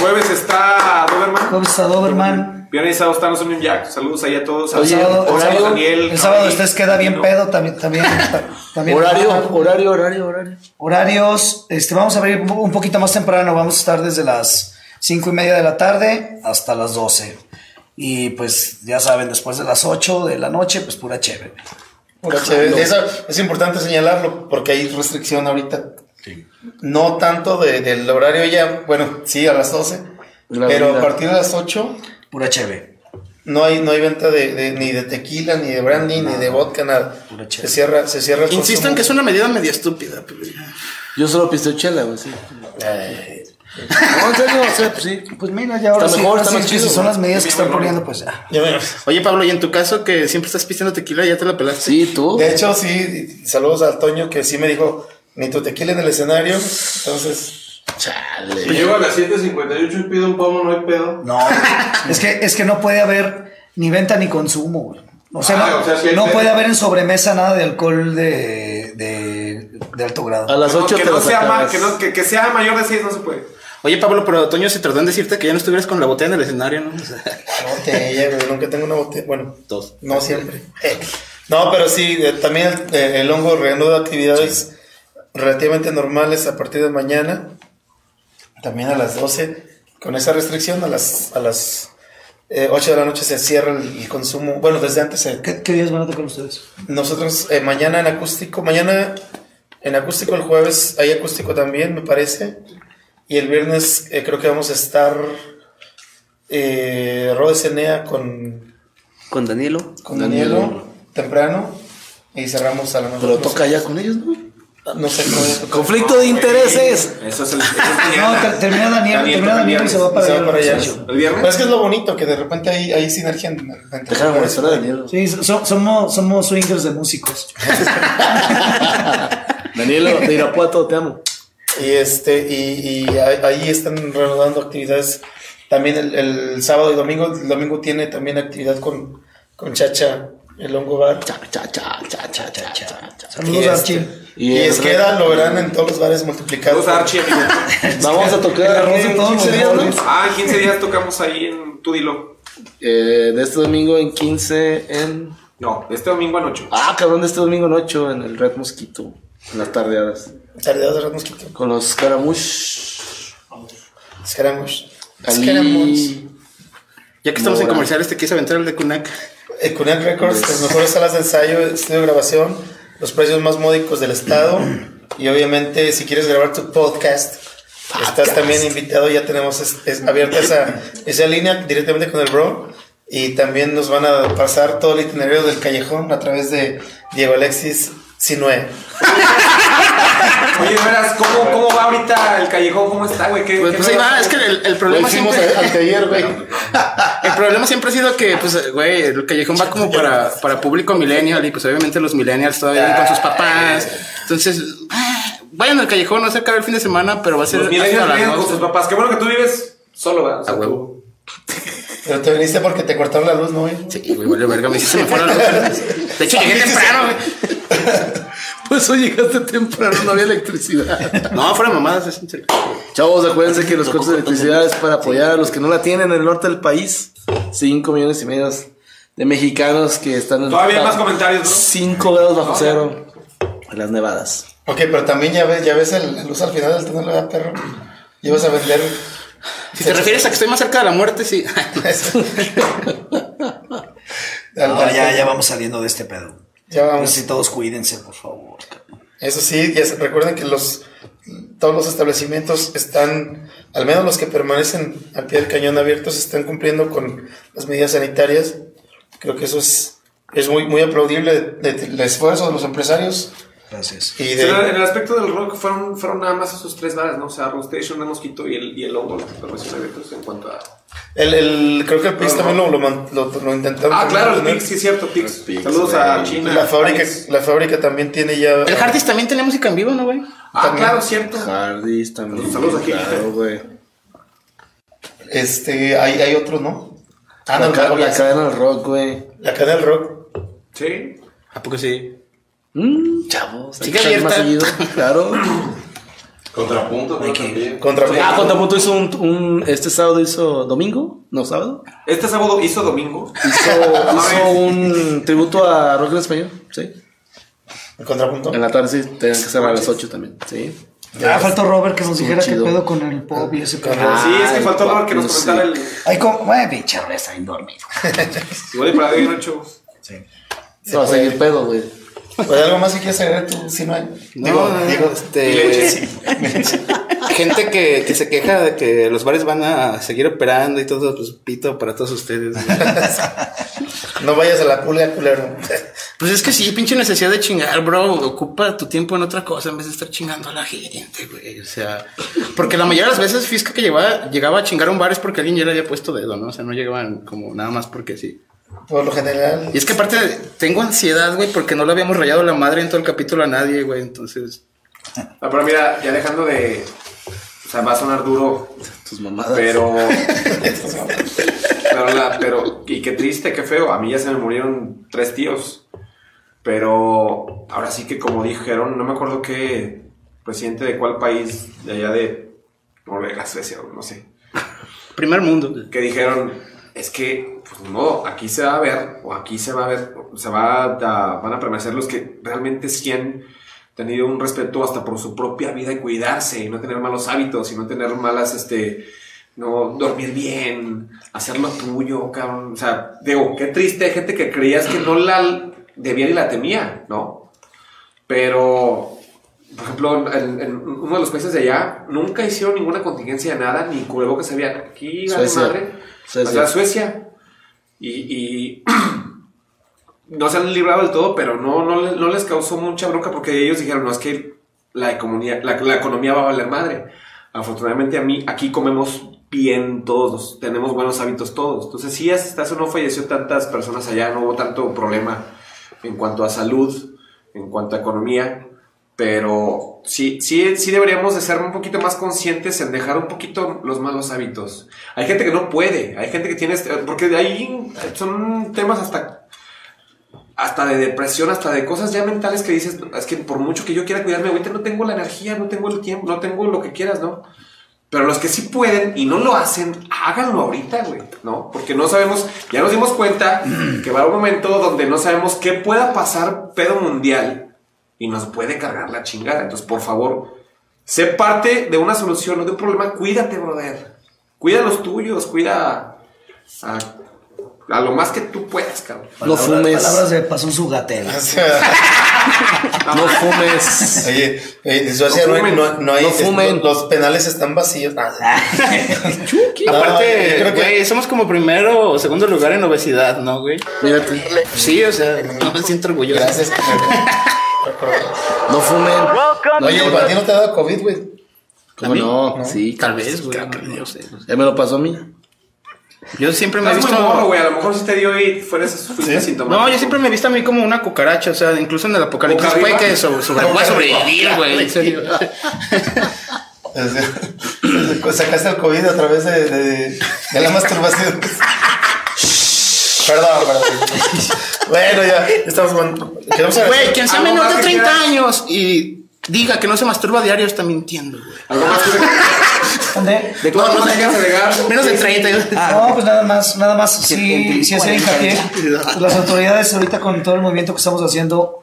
Jueves está Doberman. Jueves está Doberman. Viernes y sábado está Union Jack. Saludos ahí a todos. El Oye, sábado, el horario, sábado- Daniel, el sábado ustedes queda bien ¿no? pedo también también, también Horario, Ah, horario, horario, horario. Horarios, este, vamos a abrir un po- un poquito más temprano, vamos a estar desde las cinco y media de la tarde hasta las 12. Y pues ya saben, después de las 8 de la noche, pues pura chévere. Pura chévere. Eso es importante señalarlo porque hay restricción ahorita. No tanto de- del horario ya, bueno, sí, a las 12. La pero vida. a partir de las 8 Pura chévere. no hay, no hay venta de, de- ni de tequila, ni de brandy, ni de vodka, nada. Pura Se chévere. cierra, se cierra el Insisto en consumo. que es una medida media estúpida. pero ya. Yo solo pisteo chela, güey, sí. Ay, No, en serio, o sea, pues sí. Pues mira, ya ahora Está sí, mejor, ahora está sí, más si chido, son las medidas que están poniendo, pues ya. ya bueno. Oye, Pablo, y en tu caso que siempre estás pisteando tequila, ya te la pelaste. Sí, tú. De hecho, sí, saludos al Toño que sí me dijo, ni tu tequila en el escenario. Entonces, Chale. Si llego a las 7.58 y pido un pomo, no hay pedo. No, es que, es que no puede haber ni venta ni consumo, güey. O sea, Ah, no, o sea, no puede haber en sobremesa nada de alcohol de, de, de alto grado. A las Que no- 8 que, te no sea ma- que, no- que- que sea mayor de 6 no se puede. Oye, Pablo, pero Toño se tardó en decirte que ya no estuvieras con la botella en el escenario, ¿no? O sea, botella, güey, nunca tengo una botella. Bueno, Dos. no siempre. No, pero sí, eh, también el, eh, el hongo reanuda actividades relativamente normales a partir de mañana. También a las 12. Con esa restricción, a las, a las eh, 8 de la noche se cierra el, el consumo. Bueno, desde antes se, ¿Qué, qué días van a tocar ustedes? Nosotros eh, mañana en acústico, mañana en acústico el jueves hay acústico también, me parece. Y el viernes eh, creo que vamos a estar eh, Rode Cenea con, Con Danielo. con Danielo temprano y cerramos a la Pero toca ya con ellos, ¿no? No sé cómo es. Conflicto de intereses. Eso es el. eso es No, termina Daniel, Daniel termina Daniel y se va para Se va allá. para allá. Sí, ¿El viernes? Pero es que es lo bonito, que de repente hay, hay sinergia en- entre Déjame molestar a Daniel. Sí, so- somos, somos swingers de músicos. Danielo, de Irapuato, te amo. Y este, y, y ahí ahí están reanudando actividades. También el, el sábado y domingo, el domingo tiene también actividad con, con Chacha, el hongo bar. Cha, cha, cha, cha, cha, cha, cha, cha. Saludos, Y Archie. Y, es que lo verán en todos los bares multiplicados. Saludos Archie. Vamos a tocar El arroz aquí de en todos 15 los días. Ah, en 15 días tocamos ahí en Tu Dilo. Eh, de este domingo en 15 en... No, este domingo en 8. Ah, cabrón, de este domingo en 8 en el Red Mosquito. En las tardeadas. Tardeadas de Red Mosquito. Con los. Scaramouche. Ali- Scaramouche. Ya que estamos en comerciales, te quise aventar el de Kunak. Eh, Cunel Records, las mejores salas de ensayo, estudio de grabación, los precios más módicos del estado. Y obviamente, si quieres grabar tu podcast, estás también invitado. Ya tenemos es- es abierta esa, esa línea directamente con el bro. Y también nos van a pasar todo el itinerario del callejón a través de Diego Alexis Sinue. Oye, de veras, ¿cómo, ¿cómo va ahorita el callejón? ¿Cómo está, güey? ¿Qué- Pues, qué pues ahí va, es que el, el Lo problema hicimos siempre... anteayer, güey. El problema siempre ha sido que, pues, güey, el callejón va como para, para público millennial y pues obviamente los millennials todavía viven con sus papás. Entonces, ah, vayan al callejón, no se acaba el fin de semana, pero va a ser Los millennials con sus papás. Qué bueno que tú vives solo, ¿verdad? O sea, A huevo. Pero te viniste porque te cortaron la luz, ¿no, güey? Sí, güey, vale, verga, me hiciste me fueron los... De hecho, llegué temprano, güey. Pues hoy llegaste temprano, no había electricidad. No, fuera mamadas, es en serio. Chavos, acuérdense que los cortes de electricidad es para apoyar a los que no la tienen en el norte del país. 5 millones y medio de mexicanos que están en Todavía hay más comentarios, ¿no? 5 grados bajo cero en las nevadas. Ok, pero también ya ves, ya ves el, la luz al final del túnel, ¿verdad, perro? Ibas a vender. Si te refieres a que estoy más cerca de la muerte, sí. No, ya, ya vamos saliendo de este pedo. Ya vamos. Así todos cuídense, por favor. Eso sí, ya se- recuerden que los todos los establecimientos están, al menos los que permanecen al pie del cañón abiertos, están cumpliendo con las medidas sanitarias. Creo que eso es, es muy, muy aplaudible del esfuerzo de los empresarios. Gracias. Y Sí, de, en el aspecto del rock fueron, fueron nada más esos tres bares, ¿no? O sea, Rockstation, de Mosquito y el, y el Hongo, los que permanecen abiertos en cuanto a... el, el- creo que el PIX también lo, lo, lo- lo intentaron. Ah, claro, el. Pix, sí es cierto, Pix. Saludos a China. La fábrica, la fábrica también tiene ya. El Hardys también tenía música en vivo, ¿no, güey? Ah, también. claro, cierto. Hardys también. Saludos aquí. Claro, güey. Este, hay, hay otros, ¿no? Ah, La, no, ca- no, la cadena del rock, güey. la cadena del rock. Sí. ¿A poco sí? Mm, chavos. más abierta. seguido, Claro. Contrapunto, creo también. Contra Ah, Contrapunto hizo un, un- Este sábado hizo. ¿Domingo? ¿No, sábado? Este sábado hizo domingo. Hizo, hizo un tributo a rock en español. Sí. El contrapunto. En la tarde sí. Tenían que cerrar a las 8 también. Sí. Ah, faltó Robert que nos dijera qué pedo con el pop y ese pedo. Ah, sí, es que faltó Robert que nos sí. comentara el... Ay, como, güey, pinche Robert está bien dormido. Igual y para de noche. Se va a seguir pedo, güey. Pues algo más que quieras agregar tú, si no hay. Digo, No, digo, este... Gente que, que se queja de que los bares van a seguir operando y todo, pues pito para todos ustedes. no vayas a la pulga, culero. Pues es que sí, pinche necesidad de chingar, bro. Ocupa tu tiempo en otra cosa en vez de estar chingando a la gente, güey. O sea, porque la mayoría de las veces Fisca que llegaba, llegaba a chingar a un bar es porque alguien ya le había puesto dedo, ¿no? O sea, no llegaban como nada más porque sí. Por lo general. Y es que aparte tengo ansiedad, güey, porque no le habíamos rayado la madre en todo el capítulo a nadie, güey. Entonces, Ah, pero mira, ya dejando de... O sea, va a sonar duro, Tus mamadas. pero... pero, la- pero... Y qué triste, qué feo. A mí ya se me murieron tres tíos. Pero ahora sí que como dijeron, no me acuerdo qué presidente de cuál país, de allá de Noruega, Suecia, o no sé. primer mundo. que dijeron, es que, pues ni modo, aquí se va a ver, o aquí se va a ver, se va a, van a permanecer los que realmente sí han tenido un respeto hasta por su propia vida y cuidarse, y no tener malos hábitos, y no tener malas, este, no dormir bien, hacer lo tuyo, cabrón. O sea, digo, qué triste, hay gente que creías que no la debía ni la temía, ¿no? Pero, por ejemplo, en, en uno de los países de allá, nunca hicieron ninguna contingencia de nada, ni cubrebocas había. Aquí, Suecia. madre. Suecia. O sea, Suecia. Y, no se han librado del todo, pero no, no, no les causó mucha bronca porque ellos dijeron, no, es que la economía, la, la economía va a valer madre. Afortunadamente a mí, aquí comemos bien todos, tenemos buenos hábitos todos. Entonces sí, hasta eso no falleció tantas personas allá, no hubo tanto problema en cuanto a salud, en cuanto a economía. Pero sí, sí, sí deberíamos de ser un poquito más conscientes en dejar un poquito los malos hábitos. Hay gente que no puede, hay gente que tiene, este- porque de ahí son temas hasta, hasta de depresión, hasta de cosas ya mentales que dices, es que por mucho que yo quiera cuidarme, ahorita no tengo la energía, no tengo el tiempo, no tengo lo que quieras, ¿no? Pero los que sí pueden y no lo hacen, háganlo ahorita, güey, ¿no? Porque no sabemos, ya nos dimos cuenta que va a haber un momento donde no sabemos qué pueda pasar pedo mundial y nos puede cargar la chingada. Entonces, por favor, sé parte de una solución, no de un problema. Cuídate, brother. Cuida a los tuyos, cuida a, a lo más que tú puedas, cabrón. No Palabras- fumes. Palabras de pasó su gatela. No fumes. oye, Suecia No no, fumen. no, no hay- No es- fumen. los penales están vacíos. Ah, No, Aparte, yo creo que- güey, somos como primero o segundo lugar en obesidad, ¿no, güey? Mírate. Sí, o sea, no me siento orgulloso. Gracias. No fumen. Welcome Oye, to ¿a ti no te ha dado COVID, güey? ¿Cómo ¿A mí? no? Sí, Tal vez, güey. no, no sé. Ya me lo pasó a mí. Yo siempre me he visto. muy morro, güey. A lo mejor si te dio y fueras. No, yo siempre me he visto a mí como una cucaracha, o sea, incluso en el apocalipsis ¿Boca puede que sobre, sobre, voy a sobrevivir, güey, en serio. Sacaste el COVID a través de, de, de la masturbación. Perdón, perdón. Bueno, ya estamos. Güey, quien sea ¿Algo menor de que 30 quieras? años y diga que no se masturba a diario está mintiendo, güey. Algo más que- ¿Dónde? ¿De cuánto más quieres agregar? Menos de 30. No, pues nada más, nada más, sí, sí hacer 40 y hincapié. Las autoridades ahorita con todo el movimiento que estamos haciendo,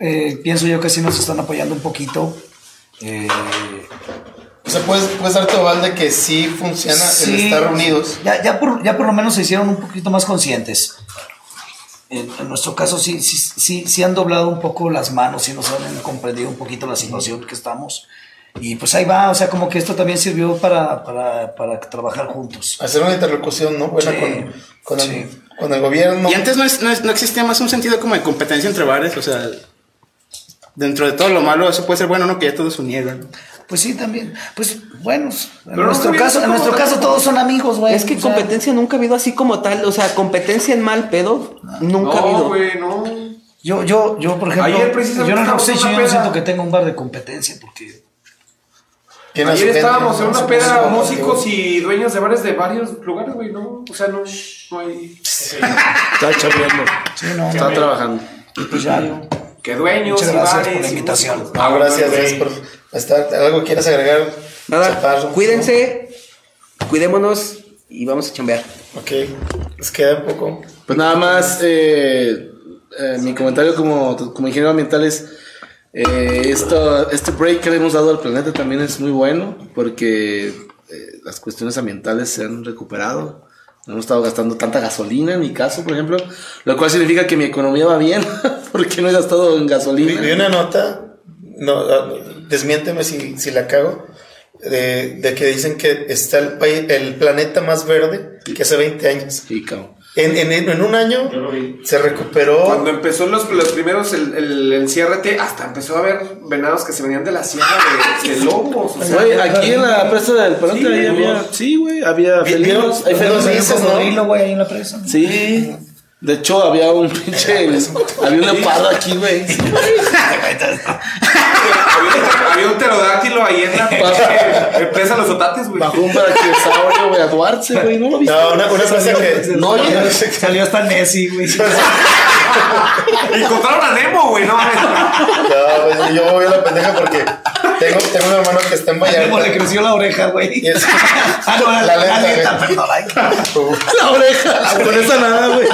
eh, pienso yo que sí nos están apoyando un poquito. Eh, O sea, puedes, puedes dar tu aval de que sí funciona el sí, estar unidos. Ya, ya, por, ya por lo menos se hicieron un poquito más conscientes. En, en nuestro caso sí, sí, sí, sí han doblado un poco las manos y nos han comprendido un poquito la situación que estamos. Y pues ahí va, o sea, como que esto también sirvió para, para, para trabajar juntos. Hacer una interlocución, ¿no? Buena Sí, con, con, sí. el, con el gobierno. Y antes no, es- no, es- no existía más un sentido como de competencia entre bares, o sea, dentro de todo lo malo, eso puede ser bueno, ¿no? Que ya todos se unieran. Pues sí, también. Pues bueno, en no nuestro caso, en nuestro caso todos son amigos, güey. Es que O sea, competencia nunca ha habido así como tal. O sea, competencia en mal pedo nunca ha No, habido. güey, no. Yo, yo, yo, por ejemplo, Ayer precisamente yo Rockstage una yo no siento que tenga un bar de competencia porque Ayer gente, estábamos en ¿no? una peda músicos y dueños de bares de varios lugares, güey, ¿no? O sea, no, no hay... Está chambeando. sí, no, Está trabajando. pues ya yo. Que dueños Muchas gracias bares por la invitación. músicos. Ah, gracias, por estar. ¿Algo quieres agregar? Nada, Chaparro? cuídense, cuidémonos y vamos a chambear. Ok, les queda un poco. Pues nada más, eh, eh, mi comentario como, como ingeniero ambiental es, eh, esto, este break que le hemos dado al planeta también es muy bueno porque eh, las cuestiones ambientales se han recuperado. No hemos estado gastando tanta gasolina en mi caso, por ejemplo, lo cual significa que mi economía va bien porque no he gastado en gasolina. vi una nota, no, ah, desmiénteme si, si la cago, de, de que dicen que está el, país, el planeta más verde que hace 20 años. Sí, cabrón. En, en, en un año se recuperó. Cuando empezó los, los primeros, el, el enciérrate, hasta empezó a haber venados que se venían de la sierra de, de lobos. O sea, Güey, aquí en la presa del Palote Sí, ahí había, unos- sí, güey, había felinos, hay felinos. güey, ahí en la presa. Sí. De hecho, había un pinche. había un leopardo aquí, güey. Había, un pterodáctilo ahí en la empresa Los Otates, güey. Bajó un brachiosaurio, güey, a Duarse, güey. No lo viste. No, una, una frase que. No, oye. Salió hasta Nessie, güey. Encontraron a Nemo, güey, no mames. No, pues, yo voy a la pendeja porque tengo, tengo un hermano que está en Como le Vallarta. creció la oreja, güey. Ah, no, la, La la, ay, La oreja. Con esa nada, güey.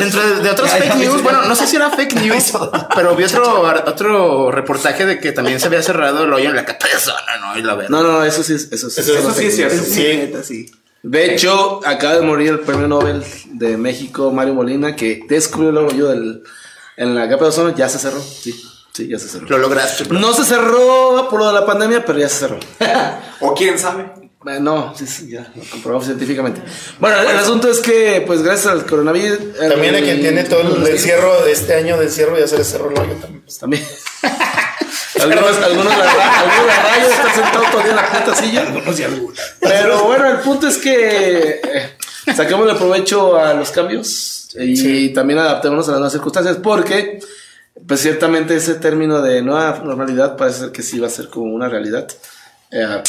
Dentro de, de otros Ya, fake news, bueno, no sé si era fake news, pero vi otro, otro reportaje de que también se había cerrado el hoyo en la Capesona, ¿no? Y la verdad. No, no, eso sí, es- eso sí. Eso- Eso sí es cierto. Sí. Neta, sí. De hecho, acaba de morir el premio Nobel de México, Mario Molina, que descubrió el hoyo del, en la capa de ozono, ya se cerró. Sí, sí, ya se cerró. Lo lograste. bro. No se cerró por lo de la pandemia, pero ya se cerró. O quién sabe. No, sí, sí, ya lo comprobamos científicamente. Bueno, el asunto es que, pues gracias al coronavirus. También a quien tiene todo el encierro de este año de encierro ya se le cerró el hoyo también. pues. También. algunos, algunos, la, algunos están sentados todavía en la puta silla. Pero bueno, el punto es que eh, saquemos el provecho a los cambios y también adaptémonos a las nuevas circunstancias porque, pues ciertamente ese término de nueva normalidad parece que sí va a ser como una realidad. Eh,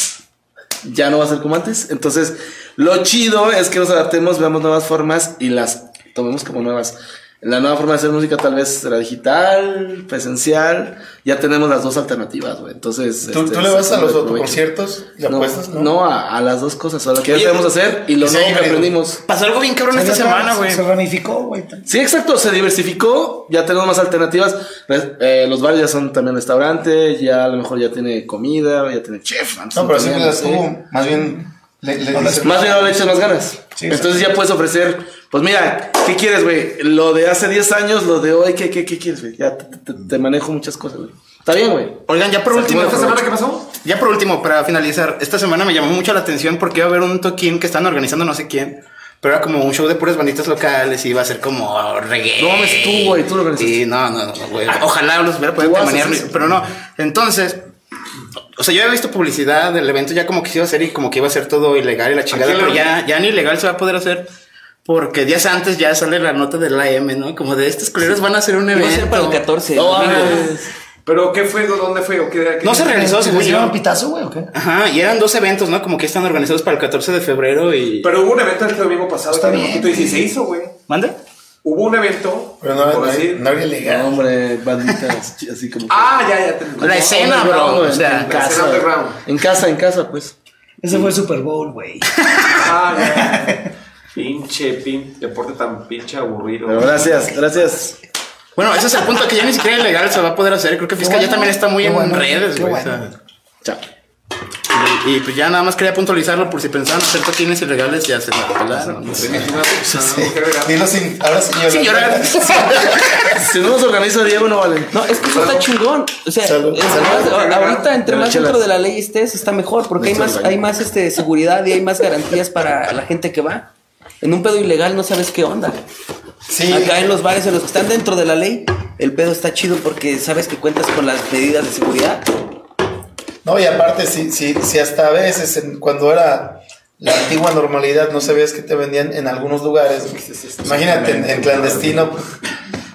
ya no va a ser como antes. Entonces, lo chido es que nos adaptemos, veamos nuevas formas y las tomemos como nuevas. La nueva forma de hacer música tal vez será digital, presencial. Ya tenemos las dos alternativas, güey. Entonces, ¿Tú, este, tú le vas a los autoconciertos? ¿Le No, apuestas? no, a, a las dos cosas. A lo que ya sabemos hacer y lo y nuevo que aprendimos. Pasó algo bien cabrón esta semana, güey. Se ramificó, güey. Sí, exacto, se diversificó, ya tenemos más alternativas. Eh, los bares ya son también restaurantes, ya a lo mejor ya tiene comida, ya tiene chef. antes No, pero siempre las tuvo. Más bien. Le, le dices- Más bien no le echas más ganas. Sí, Entonces ya puedes ofrecer, pues mira, ¿qué quieres, güey? Lo de hace 10 años, lo de hoy, ¿qué, qué, qué quieres, güey? Ya te, te- te manejo muchas cosas, güey. Está bien, güey. Oigan, ya por último, ¿Esta semana qué pasó? Ya por último, para finalizar, esta semana me llamó mucho la atención porque iba a haber un toquín que están organizando no sé quién, pero era como un show de puras banditas locales y iba a ser como reggae. No mames, tú, güey, tú lo organizaste. Sí, no, no, no, güey. Ojalá los hubiera podido manejar, pero no. Entonces, o sea, yo había visto publicidad del evento ya como que se iba a hacer y como que iba a ser todo ilegal y la chingada, pero ya, ya ni ilegal se va a poder hacer. Porque días antes ya sale la nota del AM, ¿no? Como de estos culeros van a hacer un evento. a ser para el 14. No, domingo. mames. ¿Pero qué fue? ¿Dónde fue? ¿O qué, qué- No se realizó, ¿Se yo. pitazo, güey, o qué? Ajá, y eran dos eventos, ¿no? Como que están organizados para el 14 de febrero y... Pero hubo un evento este domingo pasado Está bien. se hizo, güey. ¿Mande? Hubo un evento. Pero no, por no, decir- no habría legal. No, hombre, banditas, así como. que- Ah, ya, ya. te- La escena, bro. O sea, en la escena casa. En casa, en casa, pues. Ese fue el Super Bowl, güey. Ah, ya. Pinche, pin, deporte tan pinche aburrido. Pero gracias, gracias. Bueno, ese es el punto que ya ni siquiera ilegal se va a poder hacer. Creo que Fiscal ya también está muy en bueno, redes, güey. bueno. o sea, chao. Y, y pues ya nada más quería puntualizarlo por si pensaban hacer toquines ilegales, ya se la pelaron. ¿no? Sí, sí, no, que agregar. Dilo sin, ahora sin llorar. Sin llorar. Si no nos organiza Diego, no vale. No, es que eso está chingón. O sea, Salud. es Salud. más, ahorita entre más dentro de la ley estés, está mejor, porque hay más, hay más este seguridad y hay más garantías para la gente que va. En un pedo ilegal no sabes qué onda. Sí, Acá en los bares, en los que están dentro de la ley, el pedo está chido porque sabes que cuentas con las medidas de seguridad. No, y aparte, si, si, si hasta a veces, en- cuando era la antigua normalidad, no sabías que te vendían en algunos lugares. Imagínate, en, en clandestino.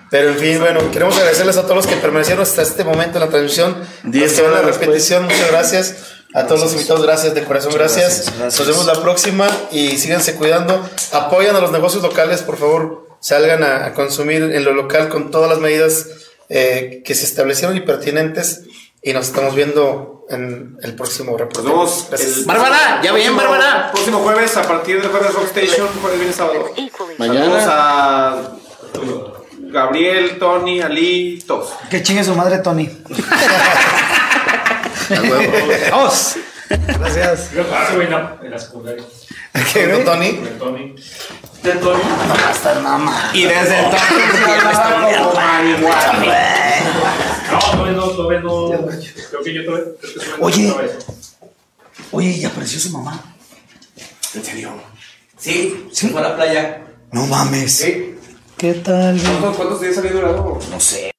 Pero en fin, bueno, queremos agradecerles a todos los que permanecieron hasta este momento en la transmisión. Diez Los que van a la horas repetición, muchas gracias. A todos los invitados, gracias de corazón, gracias. gracias, gracias. Nos vemos la próxima y síganse cuidando. Apoyan a los negocios locales, por favor. Salgan a, a consumir en lo local con todas las medidas eh, que se establecieron y pertinentes. Y nos estamos viendo en el próximo reporte. Nos vemos Bárbara, ya bien, Bárbara. Próximo jueves a partir del jueves Rockstation, jueves, viernes, sábado. Mañana. Saludos a Gabriel, Tony, Ali, todos. Que chingue su madre, Tony. Vamos. Gracias. Yo paso, güey, en la, en la secundaria. ¿Qué, no, Tony? Con el Tony. Y desde entonces No, todavía no, todavía no. Creo que yo todavía. Creo que todavía no Oye. Oye, y apareció su mamá. ¿En serio? Sí, se fue a la playa. No mames. Sí. ¿Qué tal, cuántos días había durado? No sé.